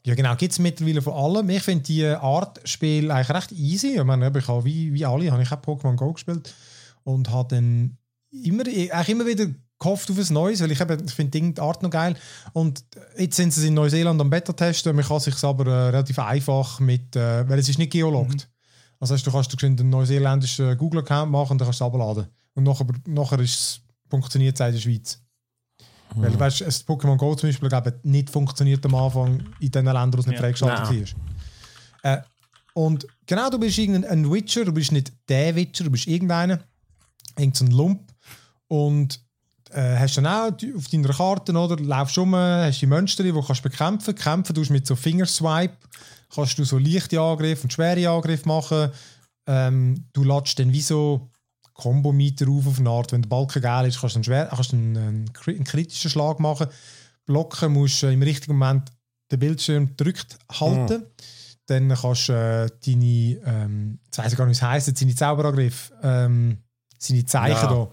Ja, genau, gibt es mittlerweile von allem. Ich finde die Art Spiel eigentlich recht easy. Ich meine, ich habe wie, wie alle habe ich auch Pokémon Go gespielt und habe dann immer, eigentlich immer wieder gehofft auf ein Neues, weil ich, eben, ich finde die Art noch geil. Und jetzt sind sie in Neuseeland am Beta testen. Man kann sich aber äh, relativ einfach mit, äh, weil es ist nicht geologt. Also heißt, du kannst dir einen neuseeländischen Google-Account machen und dann kannst du es abladen. Und nachher, nachher ist es, funktioniert es in der Schweiz. Weil weißt, das Pokémon Go zum Beispiel glaube ich, nicht funktioniert am Anfang in den Ländern, wo es nicht Ja. freigeschaltet war. Äh, und genau, du bist irgendein ein Witcher, du bist nicht der Witcher, du bist irgendeiner, irgendein Lump und äh, hast dann auch auf deiner Karte, oder, laufst rum, hast die Monster, die du kannst bekämpfen Kämpfen tust mit so Fingerswipe, kannst du so leichte Angriffe und schwere Angriffe machen. ähm, du latschst dann wie so Kombo-Meter auf auf eine Art. Wenn der Balken geil ist, kannst du einen, schwer, kannst einen, einen, einen kritischen Schlag machen. Blocken musst du im richtigen Moment den Bildschirm gedrückt halten. Dann kannst du äh, deine, ähm, ich gar nicht, wie es heisst, seine Zauberangriffe, ähm, seine Zeichen Ja. da.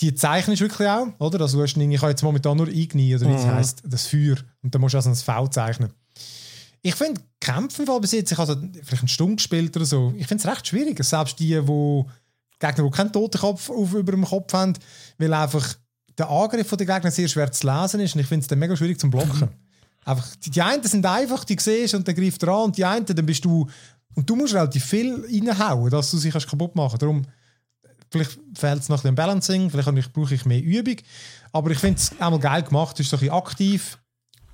Die Zeichen ist wirklich auch, oder? Also du hast ich habe jetzt momentan nur Igni, oder wie es Mhm. heisst, das Feuer. Und dann musst du also ein V zeichnen. Ich finde, Kämpfe im Fall bis jetzt, ich habe vielleicht eine Stunde gespielt oder so, ich finde es recht schwierig. Selbst die, wo Gegner, die keinen Totenkopf auf, über dem Kopf haben, weil einfach der Angriff von den Gegnern sehr schwer zu lesen ist und ich finde es dann mega schwierig zum Blocken. Einfach, die, die einen sind einfach, die siehst und dann greift er an und die einen, dann bist du und du musst relativ viel reinhauen, dass du sie kannst kaputt machen Darum, vielleicht fehlt es noch ein bisschen am Balancing, vielleicht brauche ich mehr Übung, aber ich finde es einmal geil gemacht, es ist so ein bisschen aktiv,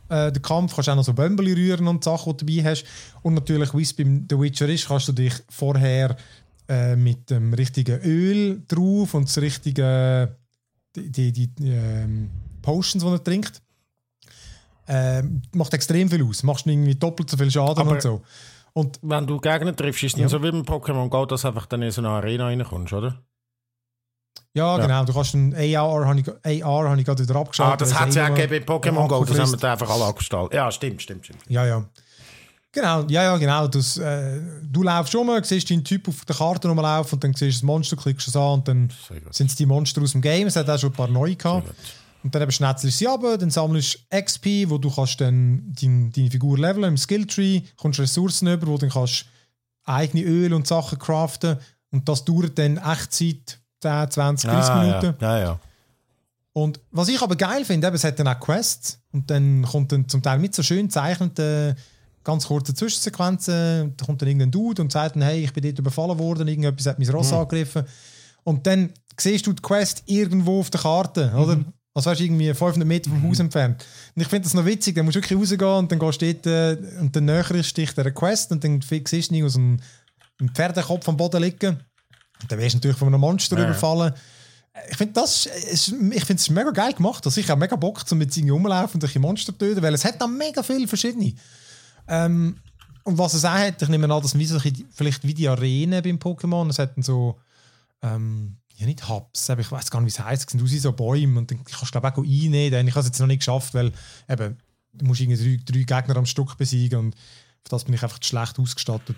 äh, der Kampf, kannst auch noch so Bömbeli rühren und Sachen, die du dabei hast. Und natürlich, wie es beim The Witcher ist, kannst du dich vorher äh, mit dem richtigen Öl drauf und das richtige, die, die, die ähm, Potions, die er trinkt, ähm, macht extrem viel aus. Machst irgendwie doppelt so viel Schaden Aber- und so. Und Wenn du Gegner triffst, ist es Ja. so wie beim Pokémon Go, dass du einfach dann in so eine Arena reinkommst, oder? Ja, Ja. genau, du kannst einen AR, habe ich, AR habe ich gerade wieder abgeschaltet. Ah, das hat es ja gegeben bei Pokémon Go, das haben wir einfach alle abgestaltet. Ja, stimmt, stimmt, stimmt. Ja, ja. Genau, ja, ja, genau. Das, äh, du laufst um, siehst deinen Typ auf der Karte rumlaufen und dann siehst du das Monster, klickst es an und dann sind es die Monster aus dem Game. Es hat auch schon ein paar neue gehabt. Und dann eben schnetzelst du sie ab, dann sammelst du XP, wo du kannst dann dein, deine Figur leveln im Skilltree, kommst Ressourcen über, wo du dann kannst eigene Öl und Sachen craften und das dauert dann Echtzeit 10, 20, 30 Ah, Minuten. Ja, ja. ja. Und was ich aber geil finde, eben, es hat dann auch Quests und dann kommt dann zum Teil mit so schön gezeichneten ganz kurzen Zwischensequenzen, da kommt dann irgendein Dude und sagt dann, hey, ich bin dort überfallen worden, irgendetwas hat mein Ross angegriffen. Und dann siehst du die Quest irgendwo auf der Karte, oder? Also weißt, du, irgendwie 500 Meter vom Haus entfernt. Und ich finde das noch witzig, dann musst du wirklich rausgehen und dann gehst du dort äh, und dann näher ist dich der Quest und dann siehst du so einen, einen Pferdekopf am Boden liegen. Und dann wirst du natürlich von einem Monster Ja. überfallen. Ich finde das ist, ich finde es mega geil gemacht. Also ich habe mega Bock, um mit irgendwie rumlaufen und die Monster zu töten, weil es hat dann mega viele verschiedene. Ähm, und was es auch hat, ich nehme an, das ein bisschen- vielleicht wie die Arenen beim Pokémon. Es hat so, ähm, ja nicht Hubs, aber ich weiß gar nicht, wie es heisst. Es sind aus so Bäume und dann kannst du glaube ich auch einnehmen. Ich habe es jetzt noch nicht geschafft, weil eben, du musst irgendwie drei, drei Gegner am Stück besiegen und für das bin ich einfach schlecht ausgestattet.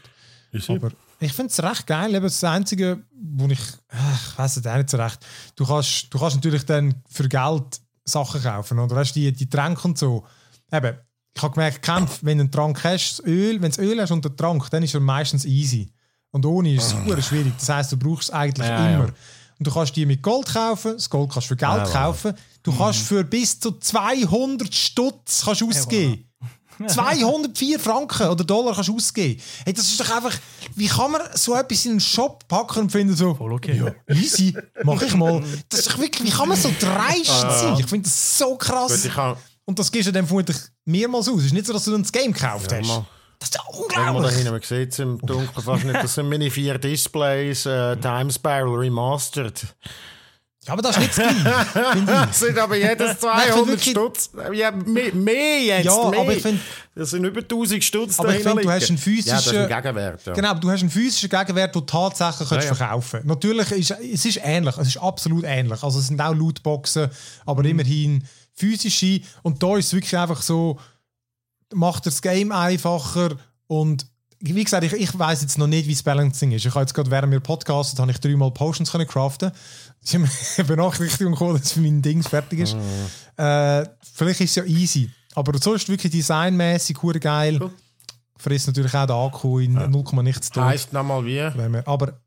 Ist Aber ich finde es recht geil. Eben das Einzige, wo ich, ach, ich weiß es auch nicht so recht. Du kannst, du kannst natürlich dann für Geld Sachen kaufen. Oder weißt du, die, die Tränke und so. Eben, ich habe gemerkt, Kämpf, wenn du einen Trank hast, Öl, wenn du Öl hast und den Trank, dann ist er meistens easy. Und ohne ist es super schwierig. Das heisst, du brauchst es eigentlich Ja, ja. immer. Und du kannst die mit Gold kaufen, das Gold kannst du für Geld Ja, kaufen. Du kannst für bis zu 200 Stutz kannst ausgeben. 204 Franken oder Dollar kannst du ausgeben. Hey, das ist doch einfach. Wie kann man so etwas in einen Shop packen und finden so. Voll okay. Ja, easy, mach ich mal. Das ist doch wirklich, wie kann man so dreist sein? Ich finde das so krass. Und das gehst du dann vermutlich mehrmals aus. Es ist nicht so, dass du dann das Game gekauft Ja, hast. mal. Das ist ja da unglaublich. hinten, man sieht es im Dunkeln fast nicht. Das sind meine vier Displays, äh, Time Spiral Remastered. Ja, aber das ist nicht ich. Das sind aber jedes Nein, 200 wirklich- Stutz. Ja, mehr, mehr jetzt, Ja, mehr. aber ich finde- Das sind über 1000 Stutz Aber ich finde, du hast einen physischen- Ja, das ist ein Gegenwert, ja. Genau, aber du hast einen physischen Gegenwert, den du tatsächlich Ja, kannst ja. verkaufen Natürlich ist es ist ähnlich, es ist absolut ähnlich. Also es sind auch Lootboxen, aber Mhm. immerhin physische. Und da ist es wirklich einfach so, macht das Game einfacher und wie gesagt, ich, ich weiß jetzt noch nicht, wie das Balancing ist. Ich habe jetzt gerade, während wir podcastet, habe ich dreimal Potions können craften. Ist mir eine Benachrichtigung gekommen, dass mein Ding fertig ist. Äh, vielleicht ist es ja easy. Aber sonst wirklich designmäßig, hure geil. Cool. Frisst natürlich auch den Akku in 0, nichts tot. Heißt nochmal wie? Aber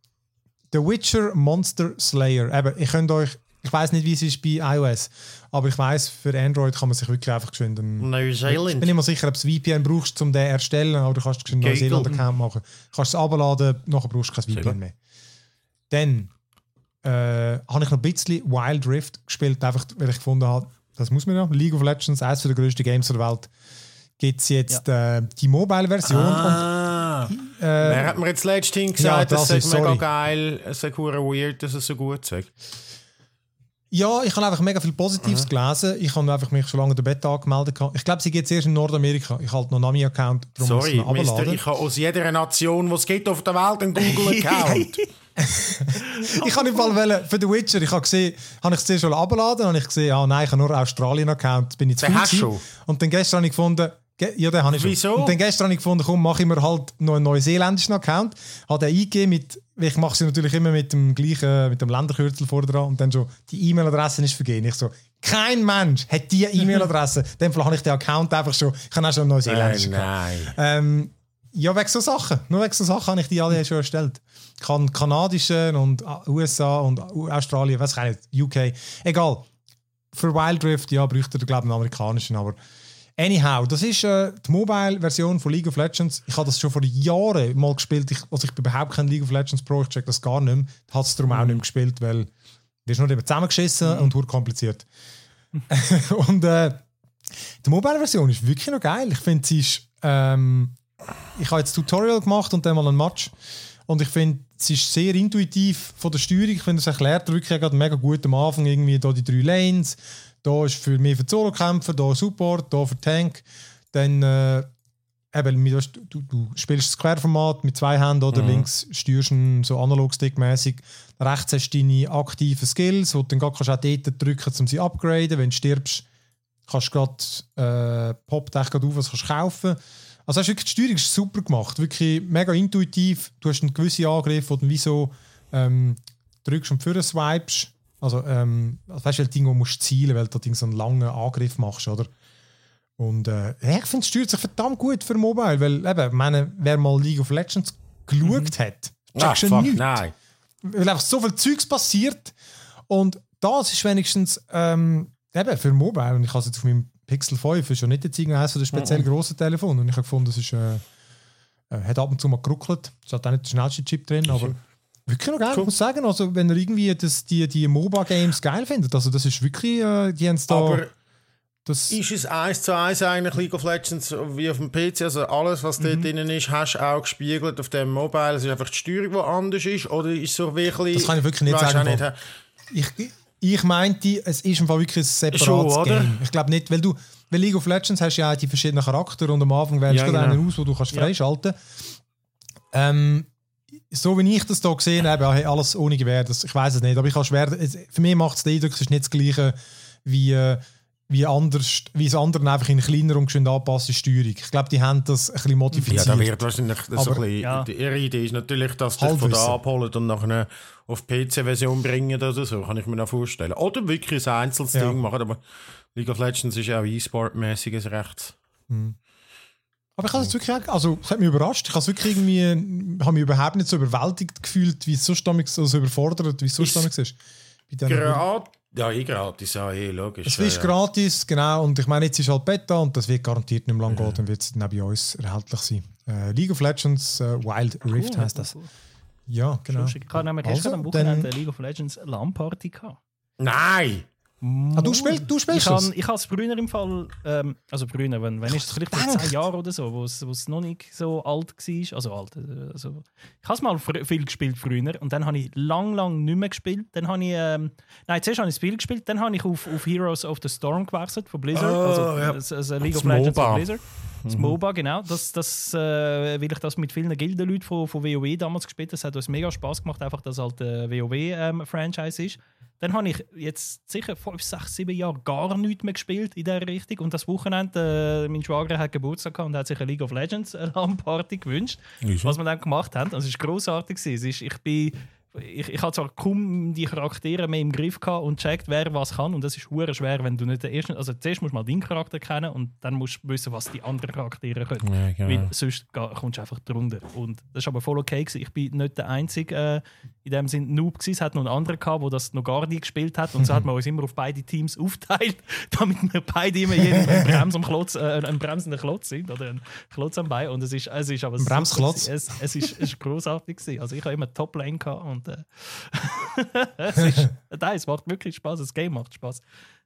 The Witcher Monster Slayer, eben, ich könnt euch, ich weiß nicht, wie es ist bei iOS, aber ich weiß, für Android kann man sich wirklich einfach geschwind einen, Ich bin Neuseeland. nicht mal sicher, ob du VPN brauchst, um den zu erstellen, aber du kannst einen. Neuseeland-Account machen. Du kannst es abladen, nachher brauchst du kein VPN gut. mehr. Dann äh, habe ich noch ein bisschen Wild Rift gespielt, einfach weil ich gefunden habe, das muss man ja. League of Legends, eines der grössten Games der Welt, gibt es jetzt äh, die Mobile-Version. Ah. Und, äh, Wer hat mir jetzt letztens Ja, gesagt, das das, sei ist- mega sorry. geil, es hure weird, dass es so gut sei? Ja, ich habe einfach mega viel Positives gelesen. Ich habe einfach mich schon lange der Beta angemeldet. Ich glaube, sie geht erst in Nordamerika. Ich halte noch Nami-Account, Sorry, Mister, ich habe aus jeder Nation, die es gibt auf der Welt, einen Google-Account. Ich habe im Fall wollen, für The Witcher, ich habe gesehen, habe ich es zuerst schon abgeladen, habe ich gesehen, ah nein, ich habe nur einen Australien-Account, bin ich zu gewesen. Und dann gestern habe ich gefunden, ge- ja, den habe ich schon. Wieso? Und dann gestern habe ich gefunden, komm, mache ich mir halt noch einen neuseeländischen Account, habe den eingegeben mit, ich mache sie natürlich immer mit dem gleichen, mit dem Länderkürzel vorne dran und dann schon, die E-Mail-Adresse ist vergeben. Ich so, kein Mensch hat diese E-Mail-Adresse. in dem Fall habe ich den Account einfach schon, ich habe auch schon einen neuseeländischen Nein, nein. Ähm, ja, wegen so Sachen. Nur wegen so Sachen habe ich die alle schon erstellt. Ich kann kanadischen und äh, USA und Australien, weiß ich nicht, UK. Egal. Für Wild Rift, ja, bräuchte er, glaube ich, einen amerikanischen, aber anyhow, das ist äh, die Mobile-Version von League of Legends. Ich habe das schon vor Jahren mal gespielt. Ich, also ich bin überhaupt kein League of Legends Pro, ich check das gar nicht mehr. Ich habe es darum auch nicht mehr gespielt, weil du wirst nur eben zusammengeschissen und hure kompliziert. und äh, die Mobile-Version ist wirklich noch geil. Ich finde, sie ist. Ähm, ich habe jetzt ein Tutorial gemacht und dann mal ein Match. Und ich finde, es ist sehr intuitiv von der Steuerung. Ich finde, es erklärt wirklich gerade mega gut am Anfang irgendwie da die drei Lanes. Da ist für mich für Solo-Kämpfer, da Support, da für Tank. Dann äh, eben, du, du, du spielst das Querformat mit zwei Händen oder links steuerst du so analog-stick-mäßig. Rechts hast du deine aktiven Skills, wo du dann kannst auch dort drücken, um sie upgraden. Wenn du stirbst, kannst du gerade äh, poppt echt gerade auf, was kannst du kaufen. Also hast wirklich, die Steuerung ist super gemacht, wirklich mega intuitiv. Du hast einen gewissen Angriff, wo du wie so ähm, drückst und vorne swipest. Also, ähm, also weißt du, halt Ding, wo du musst zielen, weil du so einen langen Angriff machst, oder? Und äh, ich finde, es steuert sich verdammt gut für Mobile, weil eben, ich meine, wer mal League of Legends geschaut hat, Ah, fuck, nichts nein. weil einfach so viel Zeugs passiert. Und das ist wenigstens ähm, eben für Mobile. Und ich habe es jetzt auf meinem Pixel 5, ist ja nicht jetzt irgendeines von den speziell grossen Telefonen. Und ich habe gefunden, es ist, äh, äh, hat ab und zu mal geruckelt. Es hat auch nicht der schnellste Chip drin, aber wirklich noch geil. Ich muss sagen, also wenn ihr irgendwie das, die, die MOBA-Games geil findet, also das ist wirklich, äh, die haben es da. Aber das, ist es eins zu eins eigentlich League of Legends wie auf dem PC? Also alles, was Mhm. dort drin ist, hast du auch gespiegelt auf dem Mobile. Es ist einfach die Steuerung, die anders ist? Oder ist es so wirklich... Das kann ich wirklich nicht sagen, nicht, ich, ich meinte, es ist im Fall wirklich ein separates Schon? Game. Ich glaube nicht, weil du, weil League of Legends hast ja auch die verschiedenen Charaktere und am Anfang wählst Ja, du genau. einen aus, wo du kannst freischalten. Ähm, so wie ich das hier gesehen habe, ja, hey, alles ohne Gewehr, das, ich weiß es nicht, aber ich habe schwer, für mich macht es den Eindruck, es ist nicht das Gleiche wie, äh, wie, anders, wie es anderen einfach in kleiner und geschwind angepasste Steuerung. Ich glaube, die haben das ein bisschen Ja, modifiziert. da wird wahrscheinlich so ein Aber- bisschen, Ja. die ihre Idee ist natürlich, dass dich von da abholen und nachher auf PC-Version bringen oder so, kann ich mir noch vorstellen. Oder wirklich ein einzelnes Ja. Ding machen, aber League of Legends ist ja auch E-Sport-mäßiges Recht. Aber ich habe es wirklich, auch- also es hat mich überrascht. Ich habe es wirklich irgendwie, habe mich überhaupt nicht so überwältigt gefühlt, wie es sonst damals, so also überfordert, wie es sonst Ist- damals ist. Gerade, ja, eh gratis, ja, eh, logisch. Es ja, ist ja. gratis, genau. Und ich meine, jetzt ist halt Beta und das wird garantiert nicht mehr lang gehen, dann wird es dann auch bei uns erhältlich sein. Äh, League of Legends äh, Wild Rift Cool, heißt das. cool. Ja, genau. Ich habe nämlich Also, gestern am Wochenende dann- eine League of Legends LAN-Party gehabt. Nein! Ah, du spielst, du Ich spielst habe das? ich es früher im Fall, ähm, also früher, wenn, wenn ist es vielleicht vor gedacht. zehn Jahren oder so, wo es, wo es noch nicht so alt war, also alt, äh, also ich habe es mal viel gespielt früher und dann habe ich lang, lang nicht mehr gespielt. Dann habe ich, ähm, nein, zuerst habe ich das Spiel gespielt, dann habe ich auf, auf Heroes of the Storm gewechselt von Blizzard, Oh, also, ja. also League of Legends von Blizzard. Das MOBA, genau. Das, das, äh, weil ich das mit vielen Gildenleuten von, von WoW damals gespielt habe. Das hat uns mega Spaß gemacht, einfach, dass es halt ein WoW-Franchise ist. Dann habe ich jetzt sicher 5, 6, 7 Jahre gar nichts mehr gespielt in dieser Richtung. Und das Wochenende, äh, mein Schwager hat Geburtstag gehabt und hat sich eine League of Legends äh, gewünscht. Was wir dann gemacht haben. Also, es war grossartig. Es ist, ich bin ich, ich hatte zwar kaum die Charaktere mehr im Griff gehabt und checkt, wer was kann. Und das ist hure schwer, wenn du nicht der erste. Also zuerst musst du mal deinen Charakter kennen und dann musst du wissen, was die anderen Charaktere können. Ja, genau. Weil sonst kommst du einfach drunter. Und das ist aber voll okay. Gewesen. Ich bin nicht der einzige äh, in dem Sinn Noob gewesen. Es hat noch einen anderen gehabt, der das noch gar nie gespielt hat. Und so hat man uns immer auf beide Teams aufteilt, damit wir beide immer jeden einen, Brems am Klotz, äh, einen bremsenden Klotz sind oder einen Klotz am Bein. Und es ist, es ist aber Bremsklotz? Es, es, ist, es ist großartig gewesen. Also ich habe immer Top Lane gehabt und äh, es, ist, nein, es macht wirklich Spaß. Das Game macht Spaß.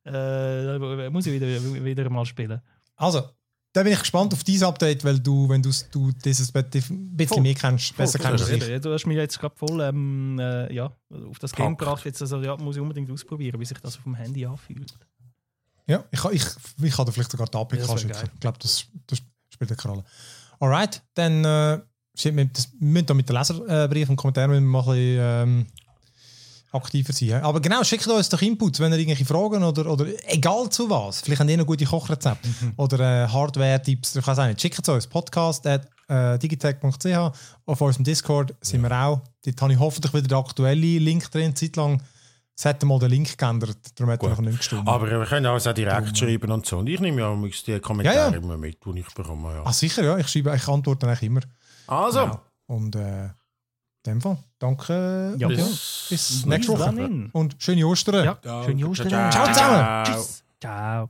Äh, muss ich wieder, wieder mal spielen. Also, da bin ich gespannt auf dieses Update, weil du, wenn du, du dieses ein bisschen Voll. mehr kennst, besser voll, kennst als ich. Du hast mich jetzt gerade voll ähm, äh, ja, auf das Game Packt. gebracht. Jetzt also, ja, muss ich unbedingt ausprobieren, wie sich das auf dem Handy anfühlt. Ja, ich, kann- ich, ich kann dir vielleicht sogar die APK Ja. Ich glaube, das, das spielt eine Rolle. Alright, dann äh, shit, wir, das, wir müssen da mit den Leserbriefen und Kommentaren müssen wir mal ein bisschen ähm, aktiver sein. Aber genau, schickt uns doch Inputs, wenn ihr irgendwelche Fragen oder, oder egal zu was. Vielleicht habt ihr noch gute Kochrezepte oder äh, Hardware-Tipps. Ich weiß auch nicht. Schickt es uns. Podcast at äh, digitech.ch. Auf unserem Discord sind wir auch. Dort habe ich hoffentlich wieder den aktuellen Link drin. Zeitlang es hat mal den Link geändert. Darum hat er noch nicht gestimmt. Aber wir können auch direkt schreiben und so. Und ich nehme ja manchmal die Kommentare Ja, ja. immer mit, die ich bekomme. Ja. Ah, sicher, ja. Ich, schreibe, ich antworte eigentlich immer. Also. Genau. Und äh, in dem Fall, danke. Ja. Bis, bis nächste Woche. Und schöne Ostern. Ja. Ciao. Schöne Ostern. Ciao, Tschüss. Ciao.